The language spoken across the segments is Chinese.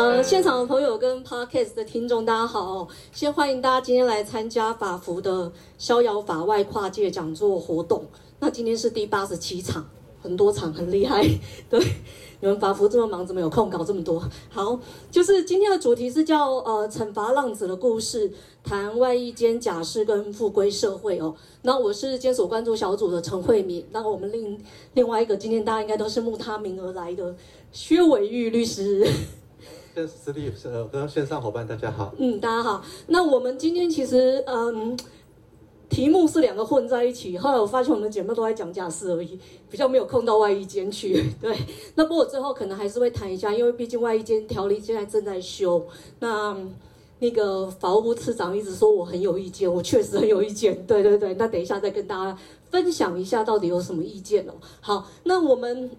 呃，现场的朋友跟 Podcast 的听众，大家好！先欢迎大家今天来参加法服的逍遥法外跨界讲座活动。那今天是第八十七场，很多场，很厉害。对，你们法服这么忙，怎么有空搞这么多？好，就是今天的主题是叫呃惩罚浪子的故事，谈外衣间假释跟复归社会哦。那我是监所关注小组的陈慧敏，那我们另另外一个今天大家应该都是慕他名而来的薛伟玉律师。跟实力呃，跟线上伙伴大家好。嗯，大家好。那我们今天其实嗯，题目是两个混在一起。后来我发现我们姐妹都在讲假释而已，比较没有空到外衣间去。对。那不过最后可能还是会谈一下，因为毕竟外衣间条例现在正在修。那那个法务部次长一直说我很有意见，我确实很有意见。对对对。那等一下再跟大家分享一下到底有什么意见哦。好，那我们。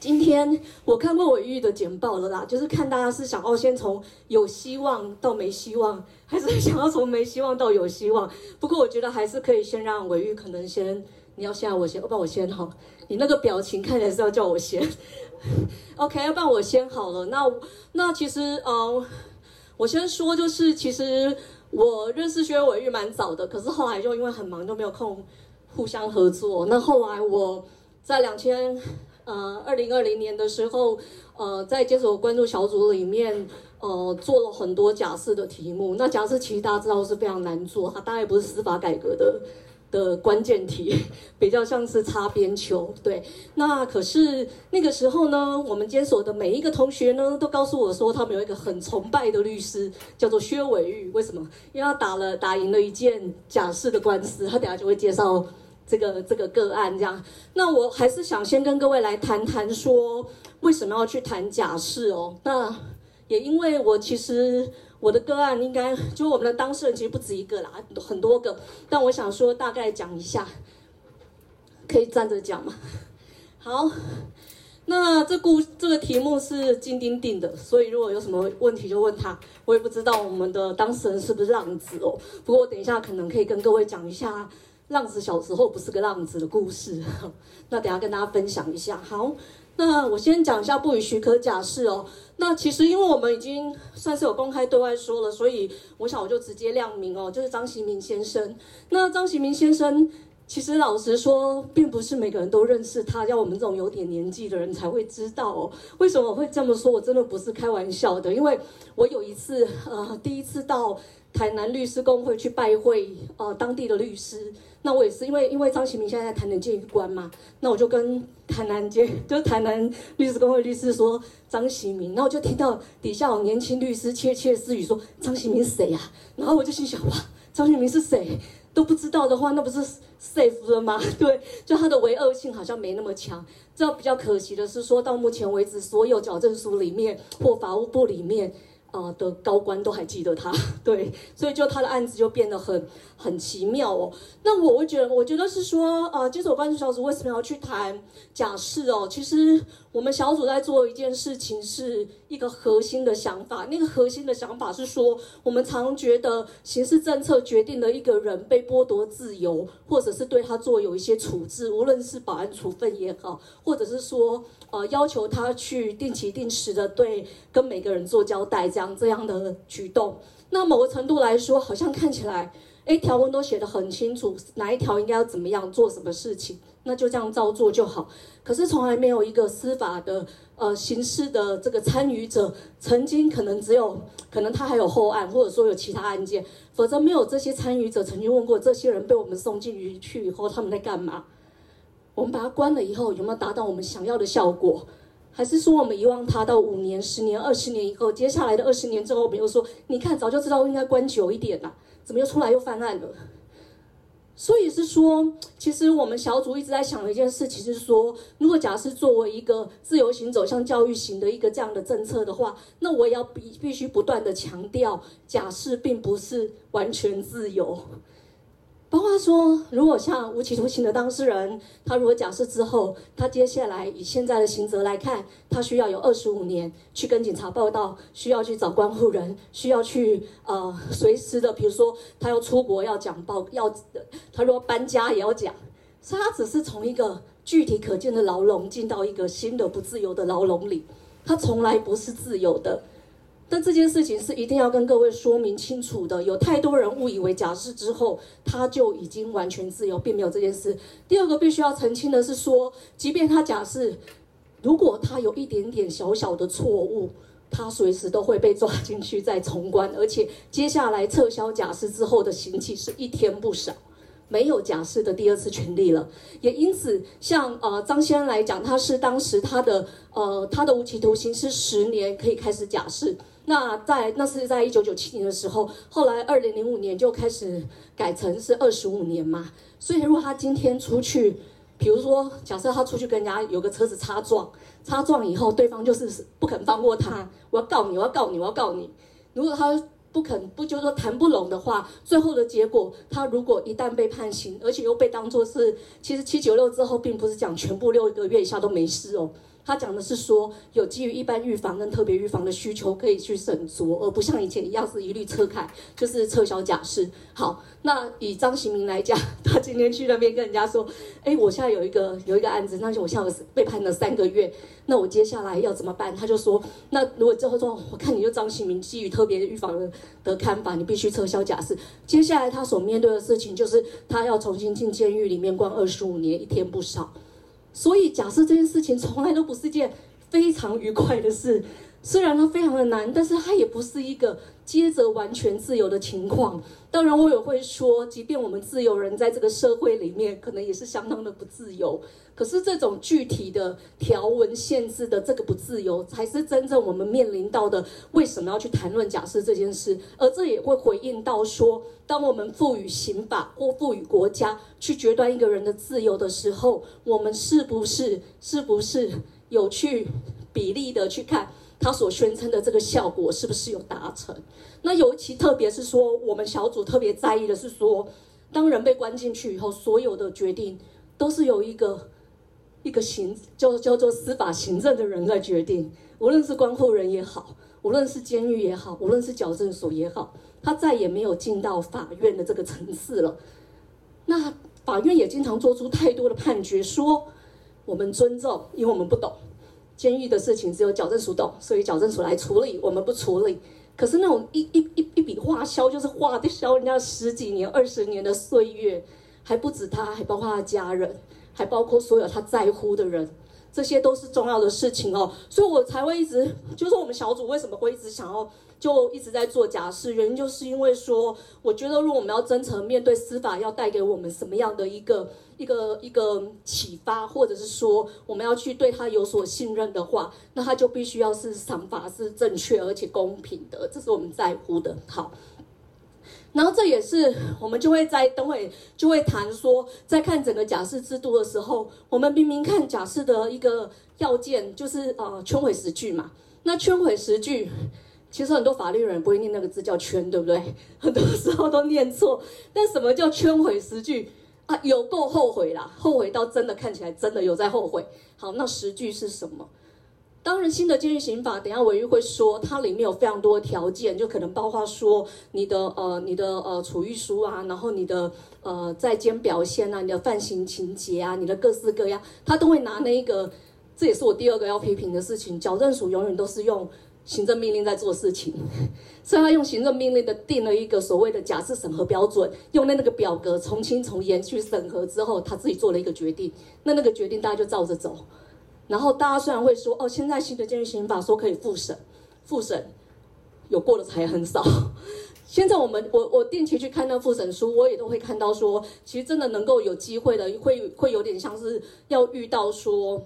今天我看过伟玉的简报了啦，就是看大家是想要先从有希望到没希望，还是想要从没希望到有希望。不过我觉得还是可以先让伟玉可能先，你要先，我先，要不然我先好。你那个表情看起来是要叫我先，OK？要不然我先好了。那那其实，嗯、我先说，就是其实我认识薛伟玉蛮早的，可是后来就因为很忙，就没有空互相合作。那后来我在两千。呃，二零二零年的时候，呃，在监所关注小组里面，呃，做了很多假释的题目。那假释其实大家知道是非常难做，它当然也不是司法改革的的关键题，比较像是擦边球。对，那可是那个时候呢，我们监所的每一个同学呢，都告诉我说，他们有一个很崇拜的律师，叫做薛伟玉。为什么？因为他打了打赢了一件假释的官司，他等下就会介绍。这个这个个案这样，那我还是想先跟各位来谈谈说，为什么要去谈假释哦？那也因为我其实我的个案应该就我们的当事人其实不止一个啦，很多个。但我想说大概讲一下，可以站着讲吗？好，那这故这个题目是金丁定的，所以如果有什么问题就问他。我也不知道我们的当事人是不是浪子哦，不过我等一下可能可以跟各位讲一下。浪子小时候不是个浪子的故事，那等下跟大家分享一下。好，那我先讲一下不予许可假释哦。那其实因为我们已经算是有公开对外说了，所以我想我就直接亮明哦，就是张行明先生。那张行明先生，其实老实说，并不是每个人都认识他，要我们这种有点年纪的人才会知道哦。为什么我会这么说？我真的不是开玩笑的，因为我有一次呃，第一次到台南律师公会去拜会呃当地的律师。那我也是因为因为张启明现在在台南监狱关嘛，那我就跟台南监 就台南律师公会律师说张启明，然后我就听到底下有年轻律师窃窃私语说张启明谁呀？然后我就心想哇，张启明是谁都不知道的话，那不是 safe 了吗？对，就他的唯恶性好像没那么强。这比较可惜的是，说到目前为止，所有矫正书里面或法务部里面。呃的高官都还记得他，对，所以就他的案子就变得很很奇妙哦。那我会觉得，我觉得是说，呃，监所关注小组为什么要去谈假释哦？其实我们小组在做一件事情，是一个核心的想法。那个核心的想法是说，我们常觉得刑事政策决定了一个人被剥夺自由，或者是对他做有一些处置，无论是保安处分也好，或者是说。呃，要求他去定期定时的对跟每个人做交代，这样这样的举动，那某个程度来说，好像看起来，诶，条文都写得很清楚，哪一条应该要怎么样做什么事情，那就这样照做就好。可是从来没有一个司法的呃刑事的这个参与者，曾经可能只有可能他还有后案，或者说有其他案件，否则没有这些参与者曾经问过这些人被我们送进去去以后他们在干嘛。我们把它关了以后，有没有达到我们想要的效果？还是说我们遗忘它到五年、十年、二十年以后，接下来的二十年之后，我们又说，你看早就知道应该关久一点了，怎么又出来又犯案了？所以是说，其实我们小组一直在想的一件事情，是说，如果假设作为一个自由行走向教育型的一个这样的政策的话，那我也要必必须不断的强调，假释并不是完全自由。包括说，如果像无期徒刑的当事人，他如果假释之后，他接下来以现在的刑责来看，他需要有二十五年去跟警察报到，需要去找关护人，需要去呃随时的，比如说他要出国要讲报，要他如果搬家也要讲，所以他只是从一个具体可见的牢笼进到一个新的不自由的牢笼里，他从来不是自由的。但这件事情是一定要跟各位说明清楚的。有太多人误以为假释之后他就已经完全自由，并没有这件事。第二个必须要澄清的是说，即便他假释，如果他有一点点小小的错误，他随时都会被抓进去再重关，而且接下来撤销假释之后的刑期是一天不少。没有假释的第二次权利了，也因此，像呃张先生来讲，他是当时他的呃他的无期徒刑是十年可以开始假释。那在那是在一九九七年的时候，后来二零零五年就开始改成是二十五年嘛。所以如果他今天出去，比如说假设他出去跟人家有个车子擦撞，擦撞以后对方就是不肯放过他，我要告你，我要告你，我要告你。如果他不肯不就是说谈不拢的话，最后的结果，他如果一旦被判刑，而且又被当作是，其实七九六之后，并不是讲全部六个月以下都没事哦。他讲的是说，有基于一般预防跟特别预防的需求，可以去审酌，而不像以前一样是一律撤开，就是撤销假释。好，那以张行明来讲，他今天去那边跟人家说，哎，我现在有一个有一个案子，那就我现在被判了三个月，那我接下来要怎么办？他就说，那如果最后说，我看你就张行明基于特别预防的的看法，你必须撤销假释。接下来他所面对的事情就是，他要重新进监狱里面关二十五年，一天不少。所以，假设这件事情从来都不是一件非常愉快的事，虽然它非常的难，但是它也不是一个接着完全自由的情况。当然，我也会说，即便我们自由人在这个社会里面，可能也是相当的不自由。可是，这种具体的条文限制的这个不自由，才是真正我们面临到的。为什么要去谈论假设这件事？而这也会回应到说，当我们赋予刑法或赋予国家去决断一个人的自由的时候，我们是不是是不是有去比例的去看他所宣称的这个效果是不是有达成？那尤其特别是说，我们小组特别在意的是说，当人被关进去以后，所有的决定都是由一个一个行叫叫做司法行政的人在决定，无论是关护人也好，无论是监狱也好，无论是矫正所也好。他再也没有进到法院的这个层次了。那法院也经常做出太多的判决，说我们尊重，因为我们不懂监狱的事情，只有矫正署懂，所以矫正署来处理，我们不处理。可是那种一一一一笔花销，就是画的销人家十几年、二十年的岁月，还不止他，还包括他家人，还包括所有他在乎的人，这些都是重要的事情哦。所以我才会一直，就是我们小组为什么会一直想要。就一直在做假释，原因就是因为说，我觉得如果我们要真诚面对司法，要带给我们什么样的一个一个一个启发，或者是说我们要去对他有所信任的话，那他就必须要是想法是正确而且公平的，这是我们在乎的。好，然后这也是我们就会在等会就会谈说，在看整个假释制度的时候，我们明明看假释的一个要件就是呃圈毁实据嘛，那圈毁实据。其实很多法律人不会念那个字叫“圈”，对不对？很多时候都念错。但什么叫圈毁十句啊？有够后悔啦，后悔到真的看起来真的有在后悔。好，那十句是什么？当然，新的监狱刑法，等下玮瑜会说，它里面有非常多的条件，就可能包括说你的呃你的呃处遇书啊，然后你的呃在监表现啊，你的犯行情节啊，你的各式各样，他都会拿那个。这也是我第二个要批评的事情，矫正署永远都是用。行政命令在做事情，所以他用行政命令的定了一个所谓的假释审核标准，用那那个表格从轻从严去审核之后，他自己做了一个决定。那那个决定大家就照着走。然后大家虽然会说，哦，现在新的监狱刑法说可以复审，复审有过的才很少。现在我们我我定期去看那复审书，我也都会看到说，其实真的能够有机会的，会会有点像是要遇到说。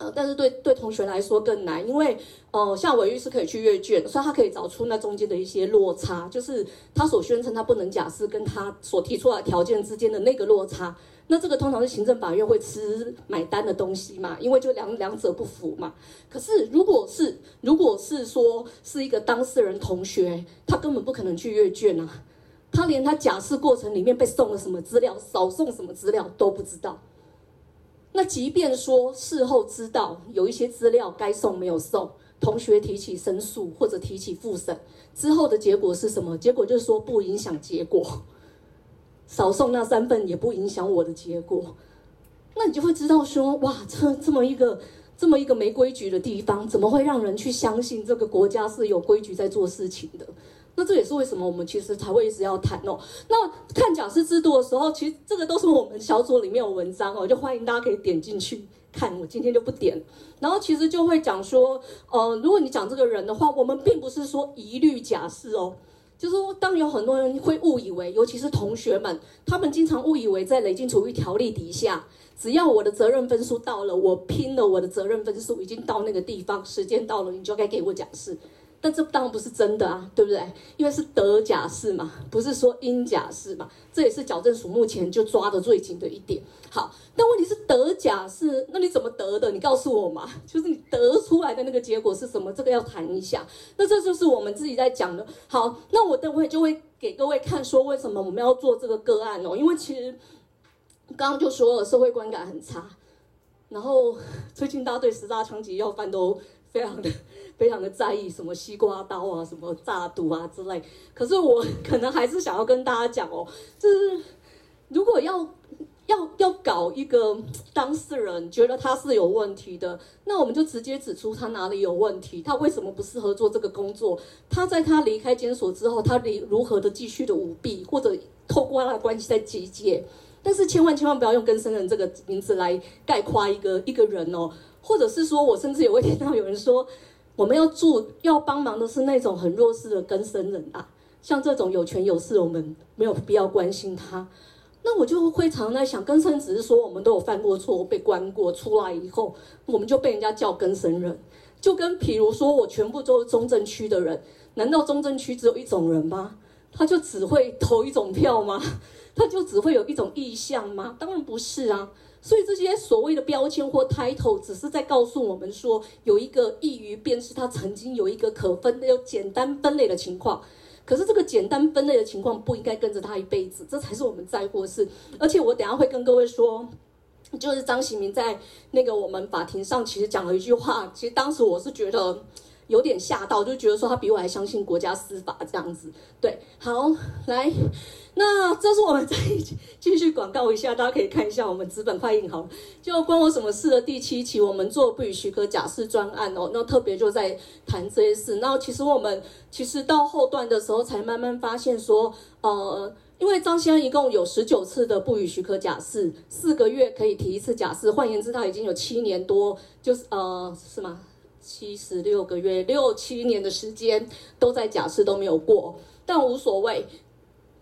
呃，但是对对同学来说更难，因为呃，像玮瑜是可以去阅卷，所以他可以找出那中间的一些落差，就是他所宣称他不能假释，跟他所提出来条件之间的那个落差。那这个通常是行政法院会吃买单的东西嘛，因为就两两者不符嘛。可是如果是如果是说是一个当事人同学，他根本不可能去阅卷啊，他连他假释过程里面被送了什么资料，少送什么资料都不知道。那即便说事后知道有一些资料该送没有送，同学提起申诉或者提起复审之后的结果是什么？结果就是说不影响结果，少送那三份也不影响我的结果。那你就会知道说，哇，这这么一个这么一个没规矩的地方，怎么会让人去相信这个国家是有规矩在做事情的？那这也是为什么我们其实才会一直要谈哦。那看假释制度的时候，其实这个都是我们小组里面有文章哦，就欢迎大家可以点进去看。我今天就不点。然后其实就会讲说，呃，如果你讲这个人的话，我们并不是说一律假释哦，就是说当有很多人会误以为，尤其是同学们，他们经常误以为在累进处遇条例底下，只要我的责任分数到了，我拼了我的责任分数已经到那个地方，时间到了，你就该给我假释。但这当然不是真的啊，对不对？因为是得假释嘛，不是说应假释嘛。这也是矫正署目前就抓得最紧的一点。好，但问题是得假释，那你怎么得的？你告诉我嘛，就是你得出来的那个结果是什么？这个要谈一下。那这就是我们自己在讲的。好，那我等会就会给各位看说为什么我们要做这个个案哦，因为其实刚刚就说了，社会观感很差，然后最近大家对十大枪击要犯都非常的。非常的在意什么西瓜刀啊，什么炸毒啊之类。可是我可能还是想要跟大家讲哦，就是如果要要要搞一个当事人觉得他是有问题的，那我们就直接指出他哪里有问题，他为什么不适合做这个工作？他在他离开监所之后，他离如何的继续的舞弊，或者透过他的关系在集结。但是千万千万不要用跟生人这个名字来概括一个一个人哦，或者是说我甚至也会听到有人说。我们要助要帮忙的是那种很弱势的根生人啊，像这种有权有势，我们没有必要关心他。那我就会常常在想，根生只是说我们都有犯过错，被关过，出来以后我们就被人家叫根生人，就跟譬如说我全部都是中正区的人，难道中正区只有一种人吗？他就只会投一种票吗？他就只会有一种意向吗？当然不是啊。所以这些所谓的标签或 title，只是在告诉我们说，有一个易于辨识，他曾经有一个可分的、有简单分类的情况。可是这个简单分类的情况不应该跟着他一辈子，这才是我们在乎的事。而且我等下会跟各位说，就是张喜明在那个我们法庭上其实讲了一句话，其实当时我是觉得。有点吓到，就觉得说他比我还相信国家司法这样子。对，好，来，那这是我们再继续广告一下，大家可以看一下我们资本快印好了，就关我什么事的第七期，我们做不予许可假释专案哦。那特别就在谈这些事。那其实我们其实到后段的时候才慢慢发现说，呃，因为张先生一共有十九次的不予许可假释，四个月可以提一次假释，换言之，他已经有七年多，就是呃，是吗？七十六个月，六七年的时间都在假释都没有过，但无所谓。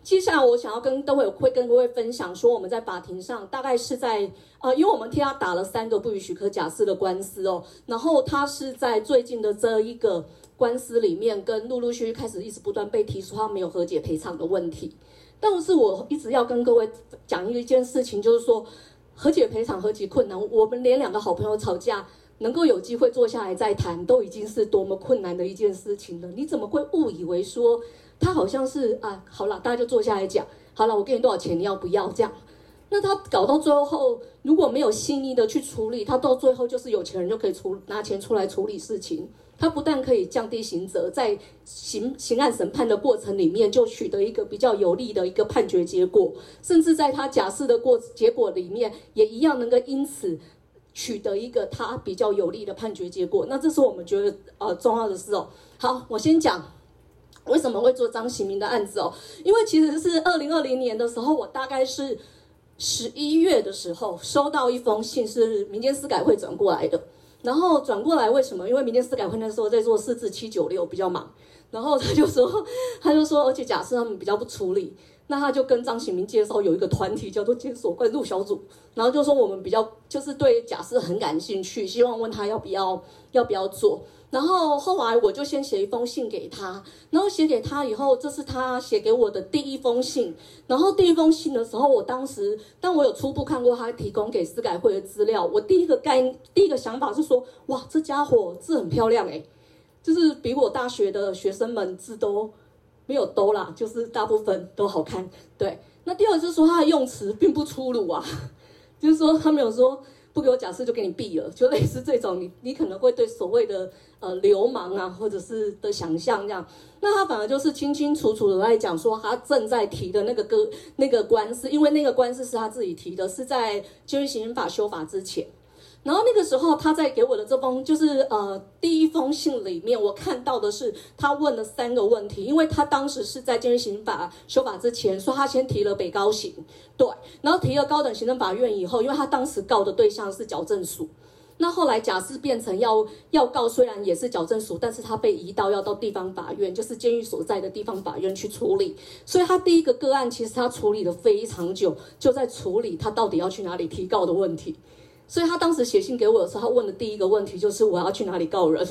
接下来我想要跟各位会跟各位分享说，我们在法庭上大概是在呃，因为我们替他打了三个不予许可假释的官司哦，然后他是在最近的这一个官司里面，跟陆陆续续开始一直不断被提出他没有和解赔偿的问题。但是我一直要跟各位讲一件事情，就是说和解赔偿何其困难，我们连两个好朋友吵架。能够有机会坐下来再谈，都已经是多么困难的一件事情了。你怎么会误以为说他好像是啊？好了，大家就坐下来讲。好了，我给你多少钱，你要不要？这样，那他搞到最后，如果没有细腻的去处理，他到最后就是有钱人就可以出拿钱出来处理事情。他不但可以降低刑责，在刑刑案审判的过程里面就取得一个比较有利的一个判决结果，甚至在他假释的过结果里面也一样能够因此。取得一个他比较有利的判决结果，那这是我们觉得呃重要的事哦。好，我先讲为什么会做张喜明的案子哦，因为其实是二零二零年的时候，我大概是十一月的时候收到一封信，是民间司改会转过来的。然后转过来为什么？因为民间司改会那时候在做四字七九六比较忙，然后他就说他就说，而且假设他们比较不处理。那他就跟张启明介绍有一个团体叫做监所关注小组，然后就说我们比较就是对假释很感兴趣，希望问他要不要要不要做。然后后来我就先写一封信给他，然后写给他以后，这是他写给我的第一封信。然后第一封信的时候，我当时当我有初步看过他提供给司改会的资料，我第一个概第一个想法是说，哇，这家伙字很漂亮诶，就是比我大学的学生们字都。没有都啦，就是大部分都好看。对，那第二就是说他的用词并不粗鲁啊，就是说他没有说不给我假释就给你毙了，就类似这种你你可能会对所谓的呃流氓啊或者是的想象这样，那他反而就是清清楚楚的来讲说他正在提的那个个那个官司，因为那个官司是他自己提的，是在监狱刑法修法之前。然后那个时候他在给我的这封就是呃第一封信里面，我看到的是他问了三个问题，因为他当时是在监狱刑法修法之前，说他先提了北高行，对，然后提了高等行政法院以后，因为他当时告的对象是矫正署。那后来假释变成要要告，虽然也是矫正署，但是他被移到要到地方法院，就是监狱所在的地方法院去处理。所以他第一个个案其实他处理了非常久，就在处理他到底要去哪里提告的问题。所以他当时写信给我的时候，他问的第一个问题就是我要去哪里告人，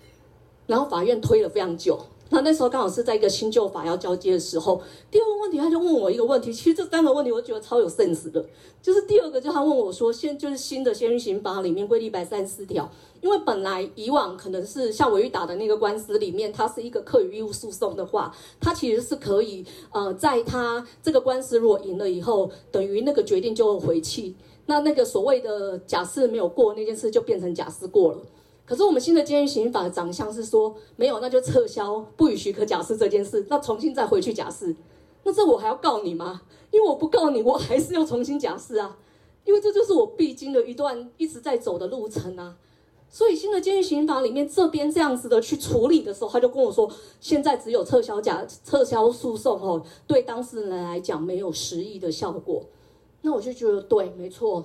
然后法院推了非常久。那那时候刚好是在一个新旧法要交接的时候，第二个问题他就问我一个问题，其实这三个问题我觉得超有 sense 的，就是第二个就他问我说，现就是新的监狱刑法里面规定一百三十四条，因为本来以往可能是像韦玉打的那个官司里面，它是一个课与义务诉讼的话，它其实是可以呃，在他这个官司如果赢了以后，等于那个决定就回去，那那个所谓的假释没有过那件事就变成假释过了。可是我们新的监狱刑法的长相是说没有，那就撤销不予许可假释这件事，那重新再回去假释，那这我还要告你吗？因为我不告你，我还是要重新假释啊，因为这就是我必经的一段一直在走的路程啊。所以新的监狱刑法里面这边这样子的去处理的时候，他就跟我说，现在只有撤销假撤销诉讼哦，对当事人来讲没有实益的效果。那我就觉得对，没错。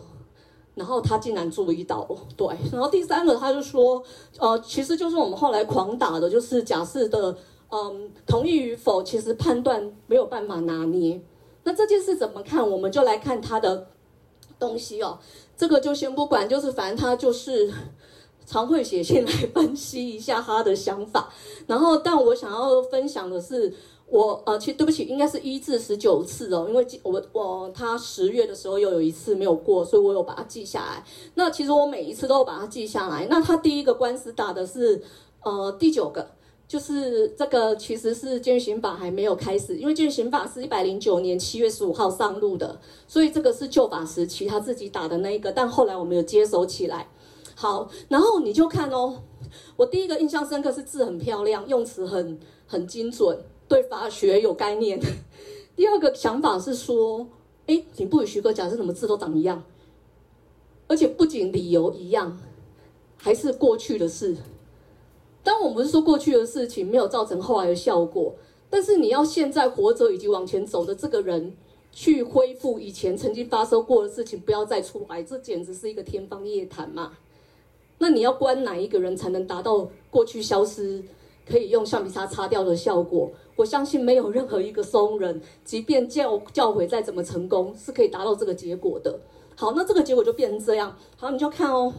然后他竟然注意到，对。然后第三个，他就说，呃，其实就是我们后来狂打的，就是假释的，嗯，同意与否，其实判断没有办法拿捏。那这件事怎么看？我们就来看他的东西哦。这个就先不管，就是反正他就是 常会写信来分析一下他的想法。然后，但我想要分享的是。我呃，其实对不起，应该是一至十九次哦，因为我我他十月的时候又有一次没有过，所以我有把它记下来。那其实我每一次都有把它记下来。那他第一个官司打的是呃第九个，就是这个其实是监狱刑法还没有开始，因为监狱刑法是一百零九年七月十五号上路的，所以这个是旧法时期他自己打的那一个，但后来我们有接手起来。好，然后你就看哦，我第一个印象深刻是字很漂亮，用词很很精准。对法学有概念。第二个想法是说，哎，你不予许可，假设什么字都长一样，而且不仅理由一样，还是过去的事。当我们是说过去的事情没有造成后来的效果，但是你要现在活着以及往前走的这个人去恢复以前曾经发生过的事情，不要再出来，这简直是一个天方夜谭嘛。那你要关哪一个人才能达到过去消失？可以用橡皮擦擦掉的效果，我相信没有任何一个松人，即便教教诲再怎么成功，是可以达到这个结果的。好，那这个结果就变成这样。好，你就看哦，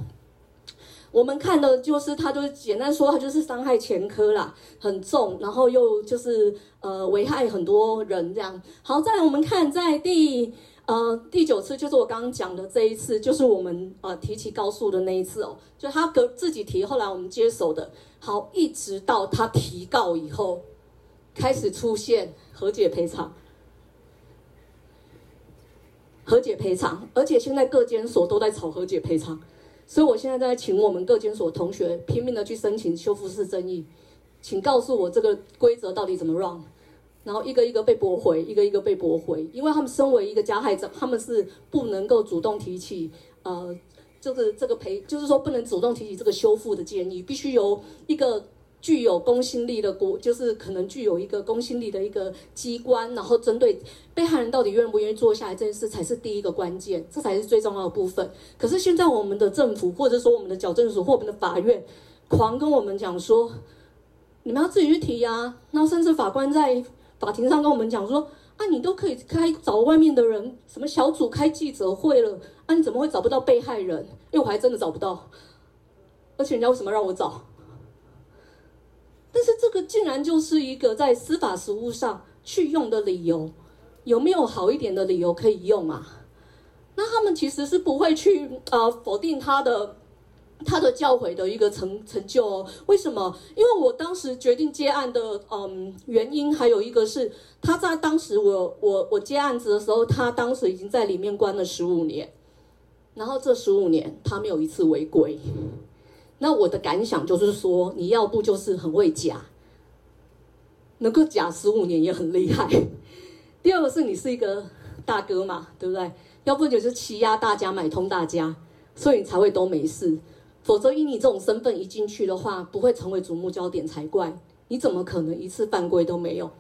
我们看的就是他，就是简单说，他就是伤害前科啦，很重，然后又就是呃危害很多人这样。好，再来我们看在第。呃，第九次就是我刚刚讲的这一次，就是我们呃提起告诉的那一次哦，就他个自己提，后来我们接手的。好，一直到他提告以后，开始出现和解赔偿，和解赔偿，而且现在各监所都在吵和解赔偿，所以我现在在请我们各监所同学拼命的去申请修复式正义，请告诉我这个规则到底怎么 run。然后一个一个被驳回，一个一个被驳回，因为他们身为一个加害者，他们是不能够主动提起，呃，就是这个赔，就是说不能主动提起这个修复的建议，必须由一个具有公信力的国，就是可能具有一个公信力的一个机关，然后针对被害人到底愿不愿意做下来这件事，才是第一个关键，这才是最重要的部分。可是现在我们的政府，或者说我们的矫正署或我们的法院，狂跟我们讲说，你们要自己去提呀，那甚至法官在。法庭上跟我们讲说啊，你都可以开找外面的人，什么小组开记者会了啊？你怎么会找不到被害人？因为我还真的找不到，而且人家为什么让我找？但是这个竟然就是一个在司法实务上去用的理由，有没有好一点的理由可以用啊？那他们其实是不会去呃否定他的。他的教诲的一个成成就哦，为什么？因为我当时决定接案的嗯原因，还有一个是他在当时我我我接案子的时候，他当时已经在里面关了十五年，然后这十五年他没有一次违规。那我的感想就是说，你要不就是很会假，能够假十五年也很厉害。第二个是你是一个大哥嘛，对不对？要不就是欺压大家，买通大家。所以你才会都没事。否则以你这种身份一进去的话，不会成为瞩目焦点才怪。你怎么可能一次犯规都没有？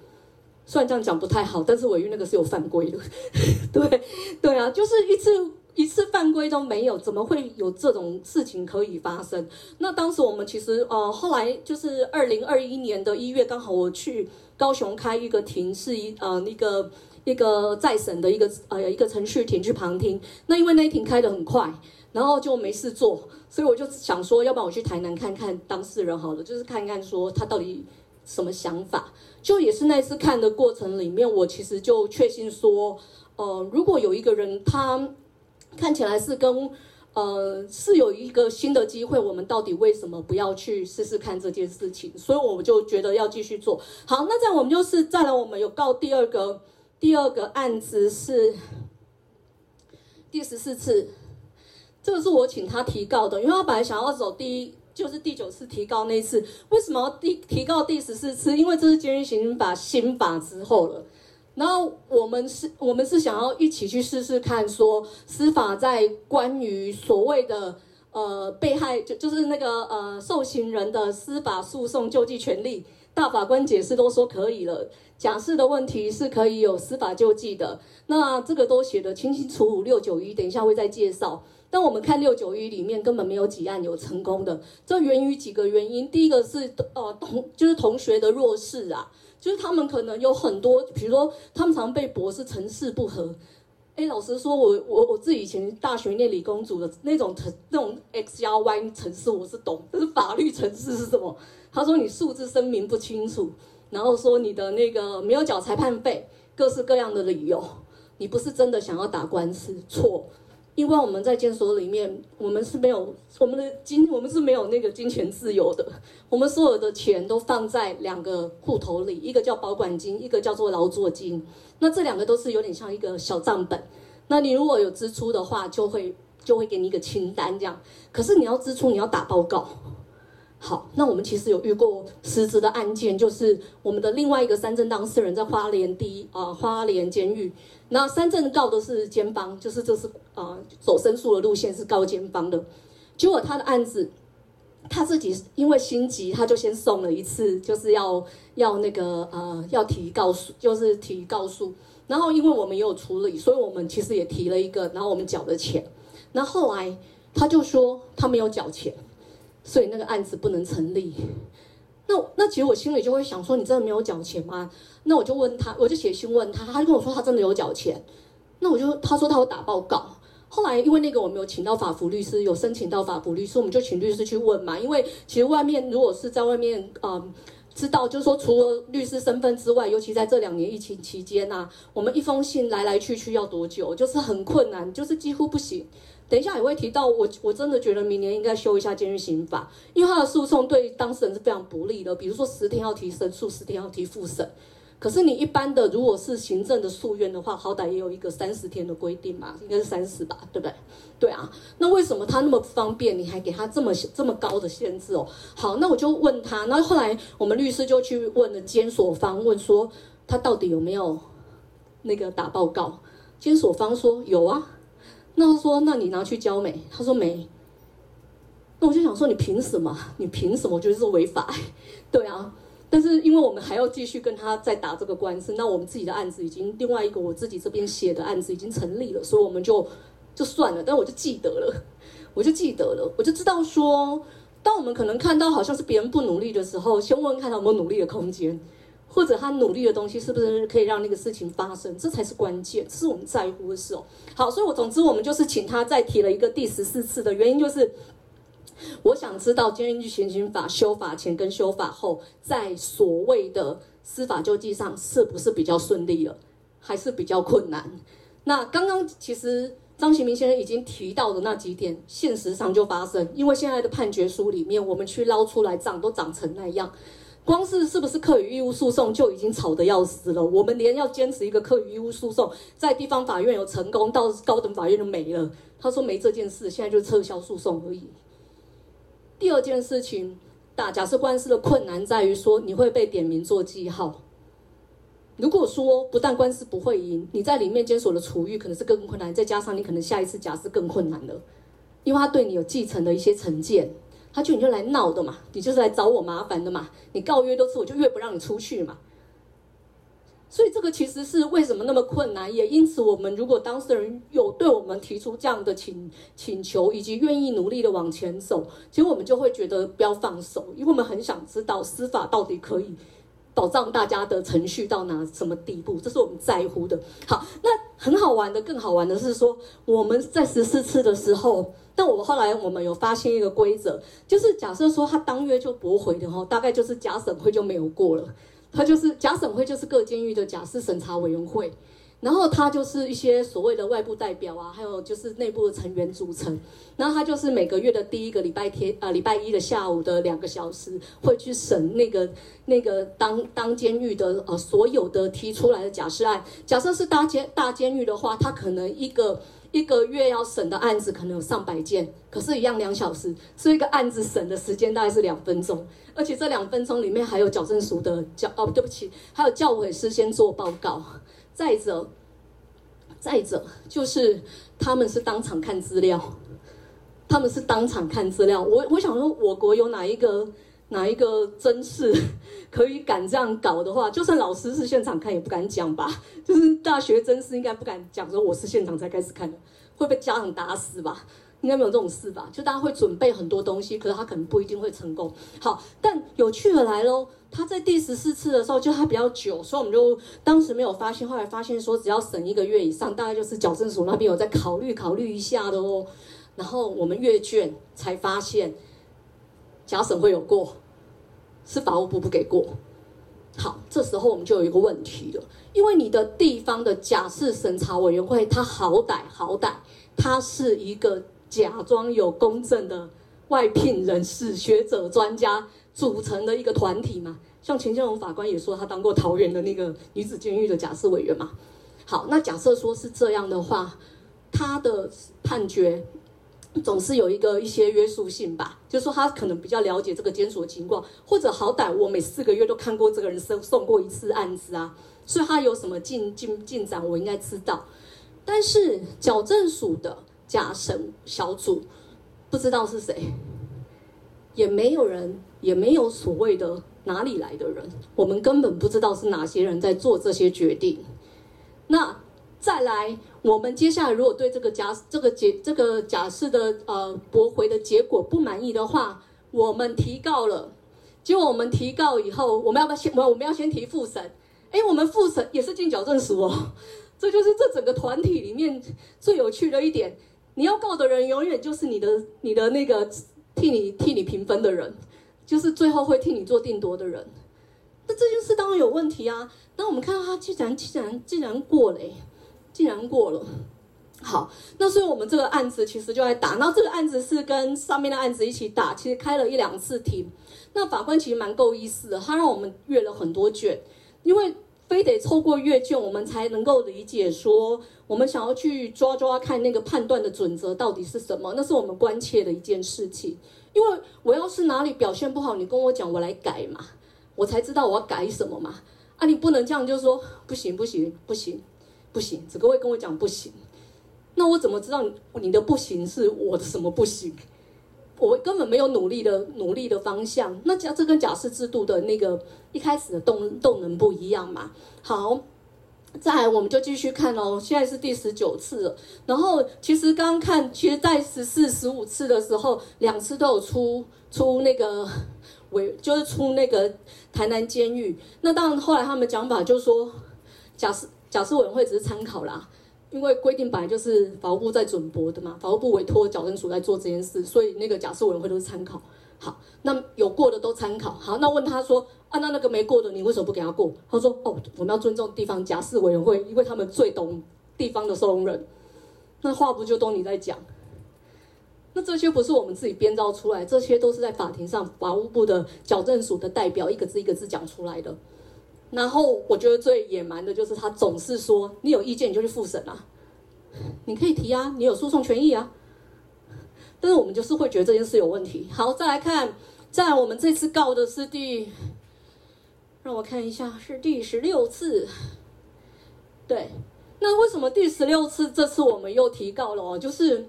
虽然这样讲不太好，但是鮪玉那个是有犯规的。对对啊，就是一次一次犯规都没有，怎么会有这种事情可以发生？那当时我们其实呃，后来就是二零二一年的一月，刚好我去高雄开一个庭，是一呃那个一个再审的一个呃一个程序庭去旁听。那因为那一庭开得很快。然后就没事做，所以我就想说，要不然我去台南看看当事人好了，就是看看说他到底什么想法。就也是那次看的过程里面，我其实就确信说，呃，如果有一个人他看起来是跟呃是有一个新的机会，我们到底为什么不要去试试看这件事情？所以我就觉得要继续做。好，那这样我们就是再来，我们有告第二个第二个案子是第十四次。这个是我请他提告的，因为他本来想要走第一，就是第九次提告那次。为什么要提提告第十四次？因为这是监狱刑法新法之后了。然后我们是，我们是想要一起去试试看，说司法在关于所谓的呃被害，就就是那个呃受刑人的司法诉讼救济权利，大法官解释都说可以了。假释的问题是可以有司法救济的，那这个都写得清清楚楚。六九一，等一下会再介绍。但我们看六九一里面根本没有几案有成功的，这源于几个原因。第一个是呃同就是同学的弱势啊，就是他们可能有很多，比如说他们常被驳是程式不合。哎，老实说我我我自己以前大学念理工组的那种程那种 X 加 Y 程式我是懂，但是法律程式是什么？他说你数字声明不清楚，然后说你的那个没有缴裁判费，各式各样的理由，你不是真的想要打官司，错。因为我们在监所里面，我们是没有我们的金，我们是没有那个金钱自由的。我们所有的钱都放在两个户头里，一个叫保管金，一个叫做劳作金。那这两个都是有点像一个小账本。那你如果有支出的话，就会就会给你一个清单这样。可是你要支出，你要打报告。好，那我们其实有遇过实质的案件，就是我们的另外一个三正当事人在花莲第一啊、花莲监狱，那三正告的是监方，就是这是啊、走申诉的路线是告监方的，结果他的案子他自己因为心急，他就先送了一次，就是要要那个呃要提告诉，就是提告诉，然后因为我们也有处理，所以我们其实也提了一个，然后我们缴了钱，那后来他就说他没有缴钱。所以那个案子不能成立，那那其实我心里就会想说，你真的没有缴钱吗？那我就问他，我就写信问他，他就跟我说他真的有缴钱。那我就他说他有打报告。后来因为那个我们有请到法服律师，有申请到法服律师，我们就请律师去问嘛。因为其实外面如果是在外面，嗯，知道就是说除了律师身份之外，尤其在这两年疫情期间呐，我们一封信来来去去要多久，就是很困难，就是几乎不行。等一下也会提到我，我真的觉得明年应该修一下监狱刑法，因为他的诉讼对当事人是非常不利的。比如说十天要提申诉，十天要提复审，可是你一般的如果是行政的诉愿的话，好歹也有一个三十天的规定嘛，应该是三十吧，对不对？对啊，那为什么他那么不方便，你还给他这么这么高的限制哦？好，那我就问他，那后来我们律师就去问了监所方，问说他到底有没有那个打报告？监所方说有啊。那他说：“那你拿去交没？”他说：“没。”那我就想说：“你凭什么？你凭什么？我觉得是违法。”对啊，但是因为我们还要继续跟他再打这个官司，那我们自己的案子已经另外一个我自己这边写的案子已经成立了，所以我们就就算了。但我就记得了，我就记得了，我就知道说，当我们可能看到好像是别人不努力的时候，先问问看他有没有努力的空间。或者他努力的东西是不是可以让那个事情发生？这才是关键，是我们在乎的事哦。好，所以我总之我们就是请他再提了一个第十四次的原因，就是我想知道监狱行刑法修法前跟修法后，在所谓的司法救济上是不是比较顺利了，还是比较困难？那刚刚其实张行明先生已经提到的那几点，现实上就发生，因为现在的判决书里面，我们去捞出来账都长成那样。光是是不是课余义务诉讼就已经吵得要死了？我们连要坚持一个课余义务诉讼，在地方法院有成功，到高等法院就没了。他说没这件事，现在就撤销诉讼而已。第二件事情，打假设官司的困难在于说你会被点名做记号。如果说不但官司不会赢，你在里面监所的处遇可能是更困难，再加上你可能下一次假释更困难了。因为他对你有继承的一些成见，他觉得你就来闹的嘛，你就是来找我麻烦的嘛，你告越多次，我就越不让你出去嘛。所以这个其实是为什么那么困难，也因此我们如果当事人有对我们提出这样的请请求，以及愿意努力的往前走，其实我们就会觉得不要放手，因为我们很想知道司法到底可以保障大家的程序到哪什么地步，这是我们在乎的。好，那很好玩的，更好玩的是说我们在十四次的时候，但我们后来我们有发现一个规则，就是假设说他当月就驳回的话，大概就是假审会就没有过了。他就是假审会，就是各监狱的假释审查委员会，然后他就是一些所谓的外部代表啊，还有就是内部的成员组成。然后他就是每个月的第一个礼拜天啊，礼拜一的下午的两个小时，会去审那个那个当当监狱的呃所有的提出来的假释案。假设是大监大监狱的话，他可能一个。一个月要审的案子可能有上百件，可是，一样两小时，所以一个案子审的时间大概是两分钟，而且这两分钟里面还有矫正署的教哦，对不起，还有教委师先做报告。再者，再者就是他们是当场看资料，他们是当场看资料。我我想说，我国有哪一个？哪一个真是 可以敢这样搞的话，就算老师是现场看也不敢讲吧？就是大学真是应该不敢讲说我是现场才开始看的，会被家长打死吧？应该没有这种事吧？就大家会准备很多东西，可是他可能不一定会成功。好，但有趣的来喽，他在第十四次的时候就他比较久，所以我们就当时没有发现，后来发现说只要审一个月以上，大概就是矫正署那边有在考虑考虑一下的哦。然后我们阅卷才发现。假审会有过，是法务部不给过。好，这时候我们就有一个问题了，因为你的地方的假释审查委员会，它好歹好歹，它是一个假装有公正的外聘人士、学者、专家组成的一个团体嘛。像钱建荣法官也说，他当过桃园的那个女子监狱的假释委员嘛。好，那假设说是这样的话，他的判决。总是有一个一些约束性吧，就是说他可能比较了解这个监所情况，或者好歹我每四个月都看过这个人送送过一次案子啊，所以他有什么进进进展，我应该知道。但是矫正署的假审小组不知道是谁，也没有人，也没有所谓的哪里来的人，我们根本不知道是哪些人在做这些决定。那。再来，我们接下来如果对这个假这个结这个假释的呃驳回的结果不满意的话，我们提告了。结果我们提告以后，我们要不要先我我们要先提复审？哎，我们复审也是进矫正署哦。这就是这整个团体里面最有趣的一点。你要告的人永远就是你的你的那个替你替你评分的人，就是最后会替你做定夺的人。那这件事当然有问题啊。那我们看到他既然既然既然过了。竟然过了，好，那所以我们这个案子其实就在打，那这个案子是跟上面的案子一起打，其实开了一两次庭。那法官其实蛮够意思的，他让我们阅了很多卷，因为非得透过阅卷，我们才能够理解说，我们想要去抓抓看那个判断的准则到底是什么，那是我们关切的一件事情。因为我要是哪里表现不好，你跟我讲，我来改嘛，我才知道我要改什么嘛。啊，你不能这样，就说不行不行。不行，不行只会跟我讲不行，那我怎么知道你的不行是我的什么不行？我根本没有努力的努力的方向。那假这跟假释制度的那个一开始的动动能不一样嘛？好，再来我们就继续看哦。现在是第十九次了，然后其实刚刚看，其实在十四、十五次的时候，两次都有出出那个委，就是出那个台南监狱。那当然后来他们讲法就是说假释。假释委员会只是参考啦，因为规定本来就是法务部在准驳的嘛，法务部委托矫正署在做这件事，所以那个假释委员会都是参考。好，那有过的都参考。好，那问他说啊，那那个没过的，你为什么不给他过？他说哦，我们要尊重地方假释委员会，因为他们最懂地方的收容人。那话不就都你在讲？那这些不是我们自己编造出来，这些都是在法庭上法务部的矫正署的代表一个字一个字讲出来的。然后我觉得最野蛮的就是他总是说，你有意见你就去复审啊，你可以提啊，你有诉讼权益啊。但是我们就是会觉得这件事有问题。好，再来看，再来我们这次告的是第，让我看一下，是第十六次。对，那为什么第十六次这次我们又提告了哦？就是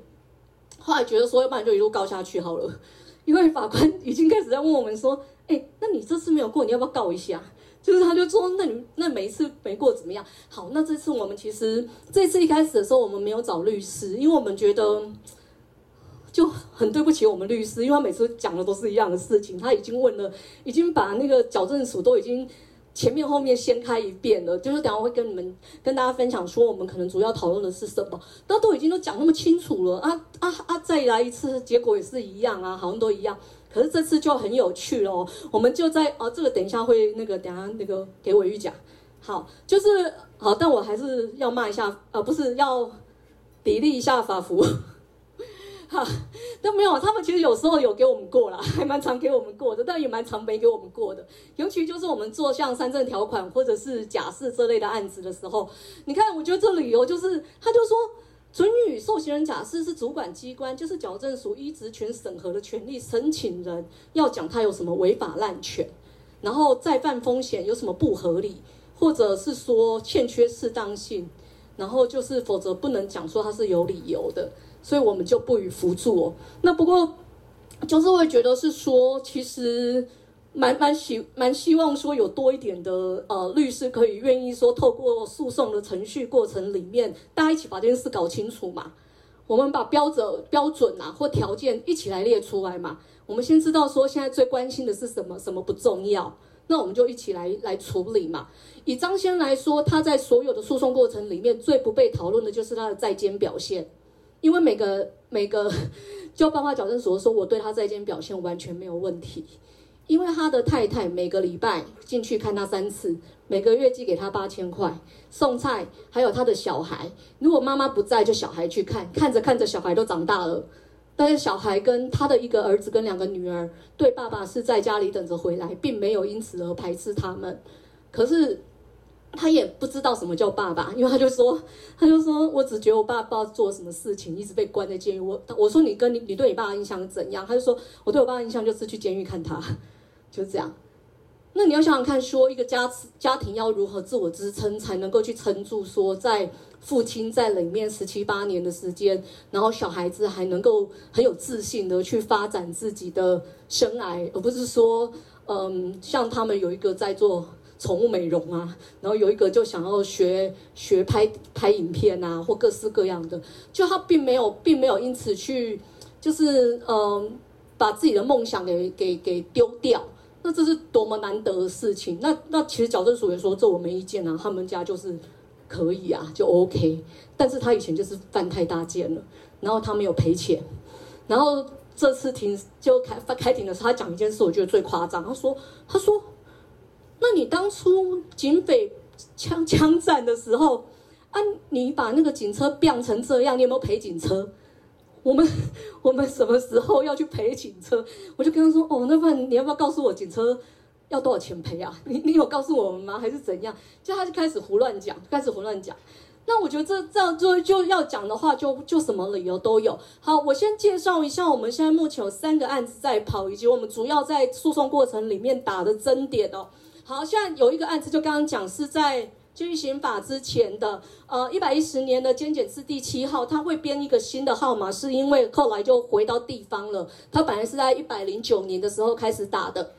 后来觉得说，要不然就一路告下去好了，因为法官已经开始在问我们说，哎，那你这次没有过，你要不要告一下？就是他就说，那你那每一次没过怎么样？好，那这次我们其实这次一开始的时候，我们没有找律师，因为我们觉得就很对不起我们律师，因为他每次讲的都是一样的事情，他已经问了，已经把那个矫正署都已经。前面后面掀开一遍了，就是等下会跟你们跟大家分享说，我们可能主要讨论的是什么，那都已经都讲那么清楚了啊啊啊！再来一次，结果也是一样啊，好像都一样。可是这次就很有趣了，我们就在哦，这个等一下会那个等下那个给玮瑜讲，好，就是好，但我还是要骂一下，呃，不是要砥砺一下法服。哈，都没有，他们其实有时候有给我们过了，还蛮常给我们过的，但也蛮常没给我们过的。尤其就是我们做像三证条款或者是假释这类的案子的时候，你看，我觉得这理由就是，他就说，准予受刑人假释是主管机关，就是矫正署依职权审核的权利，申请人要讲他有什么违法滥权，然后再犯风险有什么不合理，或者是说欠缺适当性，然后就是否则不能讲说他是有理由的。所以我们就不予辅助哦。那不过就是会觉得是说，其实蛮蛮希蛮希望说有多一点的呃律师可以愿意说，透过诉讼的程序过程里面，大家一起把这件事搞清楚嘛。我们把标准标准啊或条件一起来列出来嘛。我们先知道说现在最关心的是什么，什么不重要，那我们就一起来来处理嘛。以张先来说，他在所有的诉讼过程里面最不被讨论的就是他的在监表现。因为每个每个，就包括矫正所说，我对他在监表现完全没有问题。因为他的太太每个礼拜进去看他三次，每个月寄给他八千块，送菜，还有他的小孩。如果妈妈不在，就小孩去看，看着看着小孩都长大了。但是小孩跟他的一个儿子跟两个女儿，对爸爸是在家里等着回来，并没有因此而排斥他们。可是。他也不知道什么叫爸爸，因为他就说，他就说，我只觉得我爸不知道做什么事情，一直被关在监狱。我我说你跟你你对你爸的印象怎样？他就说我对我爸的印象就是去监狱看他，就这样。那你要想想看，说一个家家庭要如何自我支撑，才能够去撑住？说在父亲在里面十七八年的时间，然后小孩子还能够很有自信的去发展自己的生涯，而不是说，嗯，像他们有一个在做。宠物美容啊，然后有一个就想要学学拍拍影片啊，或各式各样的，就他并没有并没有因此去，就是嗯、把自己的梦想给给给丢掉，那这是多么难得的事情。那那其实矫正署也说，这我没意见啊，他们家就是可以啊，就 OK。但是他以前就是犯太大件了，然后他没有赔钱，然后这次庭就开开庭的时候，他讲一件事，我觉得最夸张，他说他说。那你当初警匪枪枪战的时候，啊，你把那个警车变成这样，你有没有赔警车？我们 我们什么时候要去赔警车？我就跟他说，哦，那不然你要不要告诉我警车要多少钱赔啊？你你有告诉我们吗？还是怎样？就他就开始胡乱讲，开始胡乱讲。那我觉得这这样就就要讲的话就，就什么理由都有。好，我先介绍一下，我们现在目前有三个案子在跑，以及我们主要在诉讼过程里面打的争点哦。好，现在有一个案子，就刚刚讲是在去刑法之前的，呃，一百一十年的监检字第七号，他会编一个新的号码，是因为后来就回到地方了。他本来是在一百零九年的时候开始打的。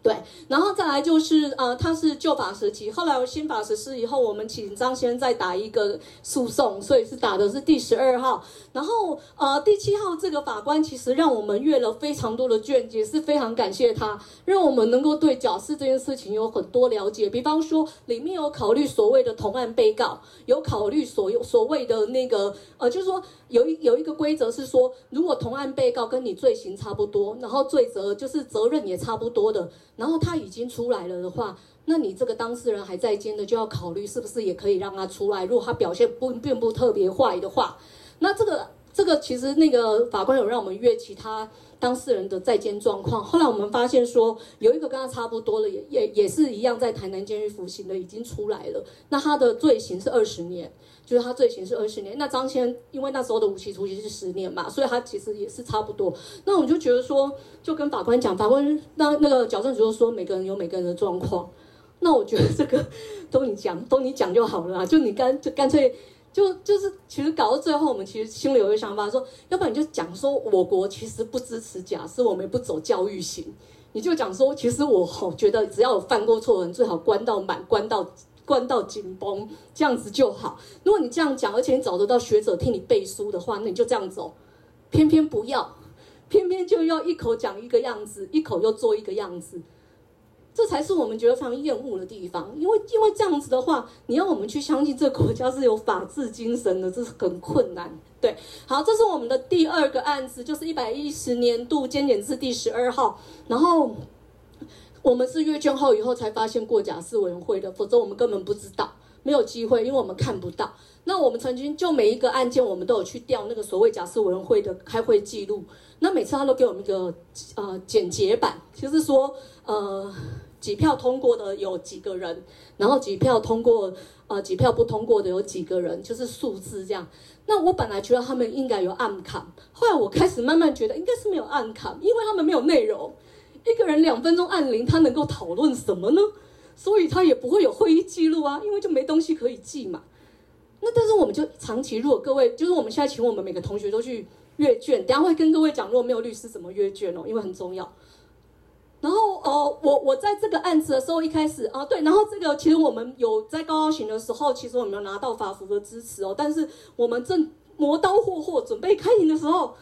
对，然后再来就是，呃，他是旧法时期，后来新法实施以后，我们请张先生再打一个诉讼，所以是打的是第十二号。然后，呃，第七号这个法官其实让我们阅了非常多的卷也，是非常感谢他，让我们能够对假释这件事情有很多了解。比方说，里面有考虑所谓的同案被告，有考虑所有所谓的那个，呃，就是说有一有一个规则是说，如果同案被告跟你罪行差不多，然后罪责就是责任也差不多的。然后他已经出来了的话，那你这个当事人还在监的，就要考虑是不是也可以让他出来。如果他表现不并不特别坏的话，那这个这个其实那个法官有让我们约其他当事人的在监状况。后来我们发现说，有一个跟他差不多的，也也也是一样在台南监狱服刑的，已经出来了。那他的罪行是二十年。就是他罪行是二十年，那张先因为那时候的无期徒刑是十年嘛，所以他其实也是差不多。那我就觉得说，就跟法官讲，法官那那个矫正局就说，每个人有每个人的状况。那我觉得这个都你讲，都你讲就好了啊，就你干就干脆就就是其实搞到最后，我们其实心里有一个想法说，要不然你就讲说我国其实不支持假释，我们也不走教育型，你就讲说，其实我好觉得只要有犯过错的人，最好关到满，关到关到紧绷，这样子就好。如果你这样讲，而且你找得到学者替你背书的话，那你就这样走。偏偏不要，偏偏就要一口讲一个样子，一口又做一个样子。这才是我们觉得非常厌恶的地方，因为因为这样子的话，你要我们去相信这个国家是有法治精神的，这是很困难。对，好，这是我们的第二个案子，就是一百一十年度监检字第十二号。然后我们是阅卷后以后才发现过假释委员会的，否则我们根本不知道，没有机会，因为我们看不到。那我们曾经就每一个案件，我们都有去调那个所谓假释委员会的开会记录。那每次他都给我们一个呃简洁版，就是说呃。几票通过的有几个人，然后几票通过，呃，几票不通过的有几个人，就是数字这样。那我本来觉得他们应该有暗卡，后来我开始慢慢觉得应该是没有暗卡，因为他们没有内容。一个人两分钟按铃，他能够讨论什么呢？所以他也不会有会议记录啊，因为就没东西可以记嘛。那但是我们就长期，如果各位就是我们现在请我们每个同学都去阅卷，等下会跟各位讲，如果没有律师怎么阅卷哦，因为很重要。然后哦，我我在这个案子的时候，一开始啊，对，然后这个其实我们有在高高行的时候，其实我们有拿到法服的支持哦，但是我们正磨刀霍霍准备开庭的时候，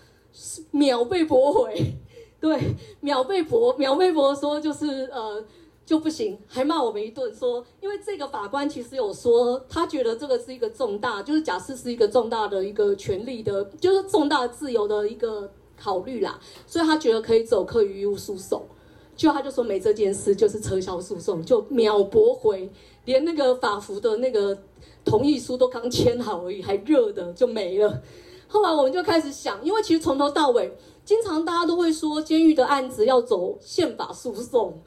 秒被驳回，对，秒被驳，秒被驳说就是呃就不行，还骂我们一顿，说因为这个法官其实有说，他觉得这个是一个重大，就是假释是一个重大的一个权利的，就是重大自由的一个考虑啦，所以他觉得可以走课余义务诉讼。就他就说没这件事，就是撤销诉讼，就秒驳回，连那个法服的那个同意书都刚签好而已，还热的就没了。后来我们就开始想，因为其实从头到尾，经常大家都会说监狱的案子要走宪法诉讼，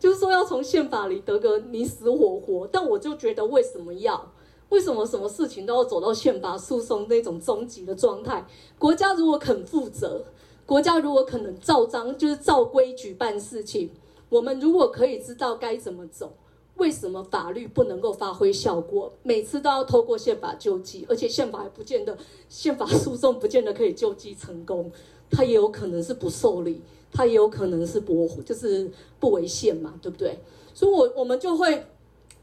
就是说要从宪法里得个你死我活。但我就觉得为什么要？为什么什么事情都要走到宪法诉讼那种终极的状态？国家如果肯负责。国家如果可能照章，就是照规矩办事情，我们如果可以知道该怎么走，为什么法律不能够发挥效果？每次都要透过宪法救济，而且宪法还不见得，宪法诉讼不见得可以救济成功，它也有可能是不受理，它也有可能是不就是不违宪嘛，对不对？所以我，我们就会。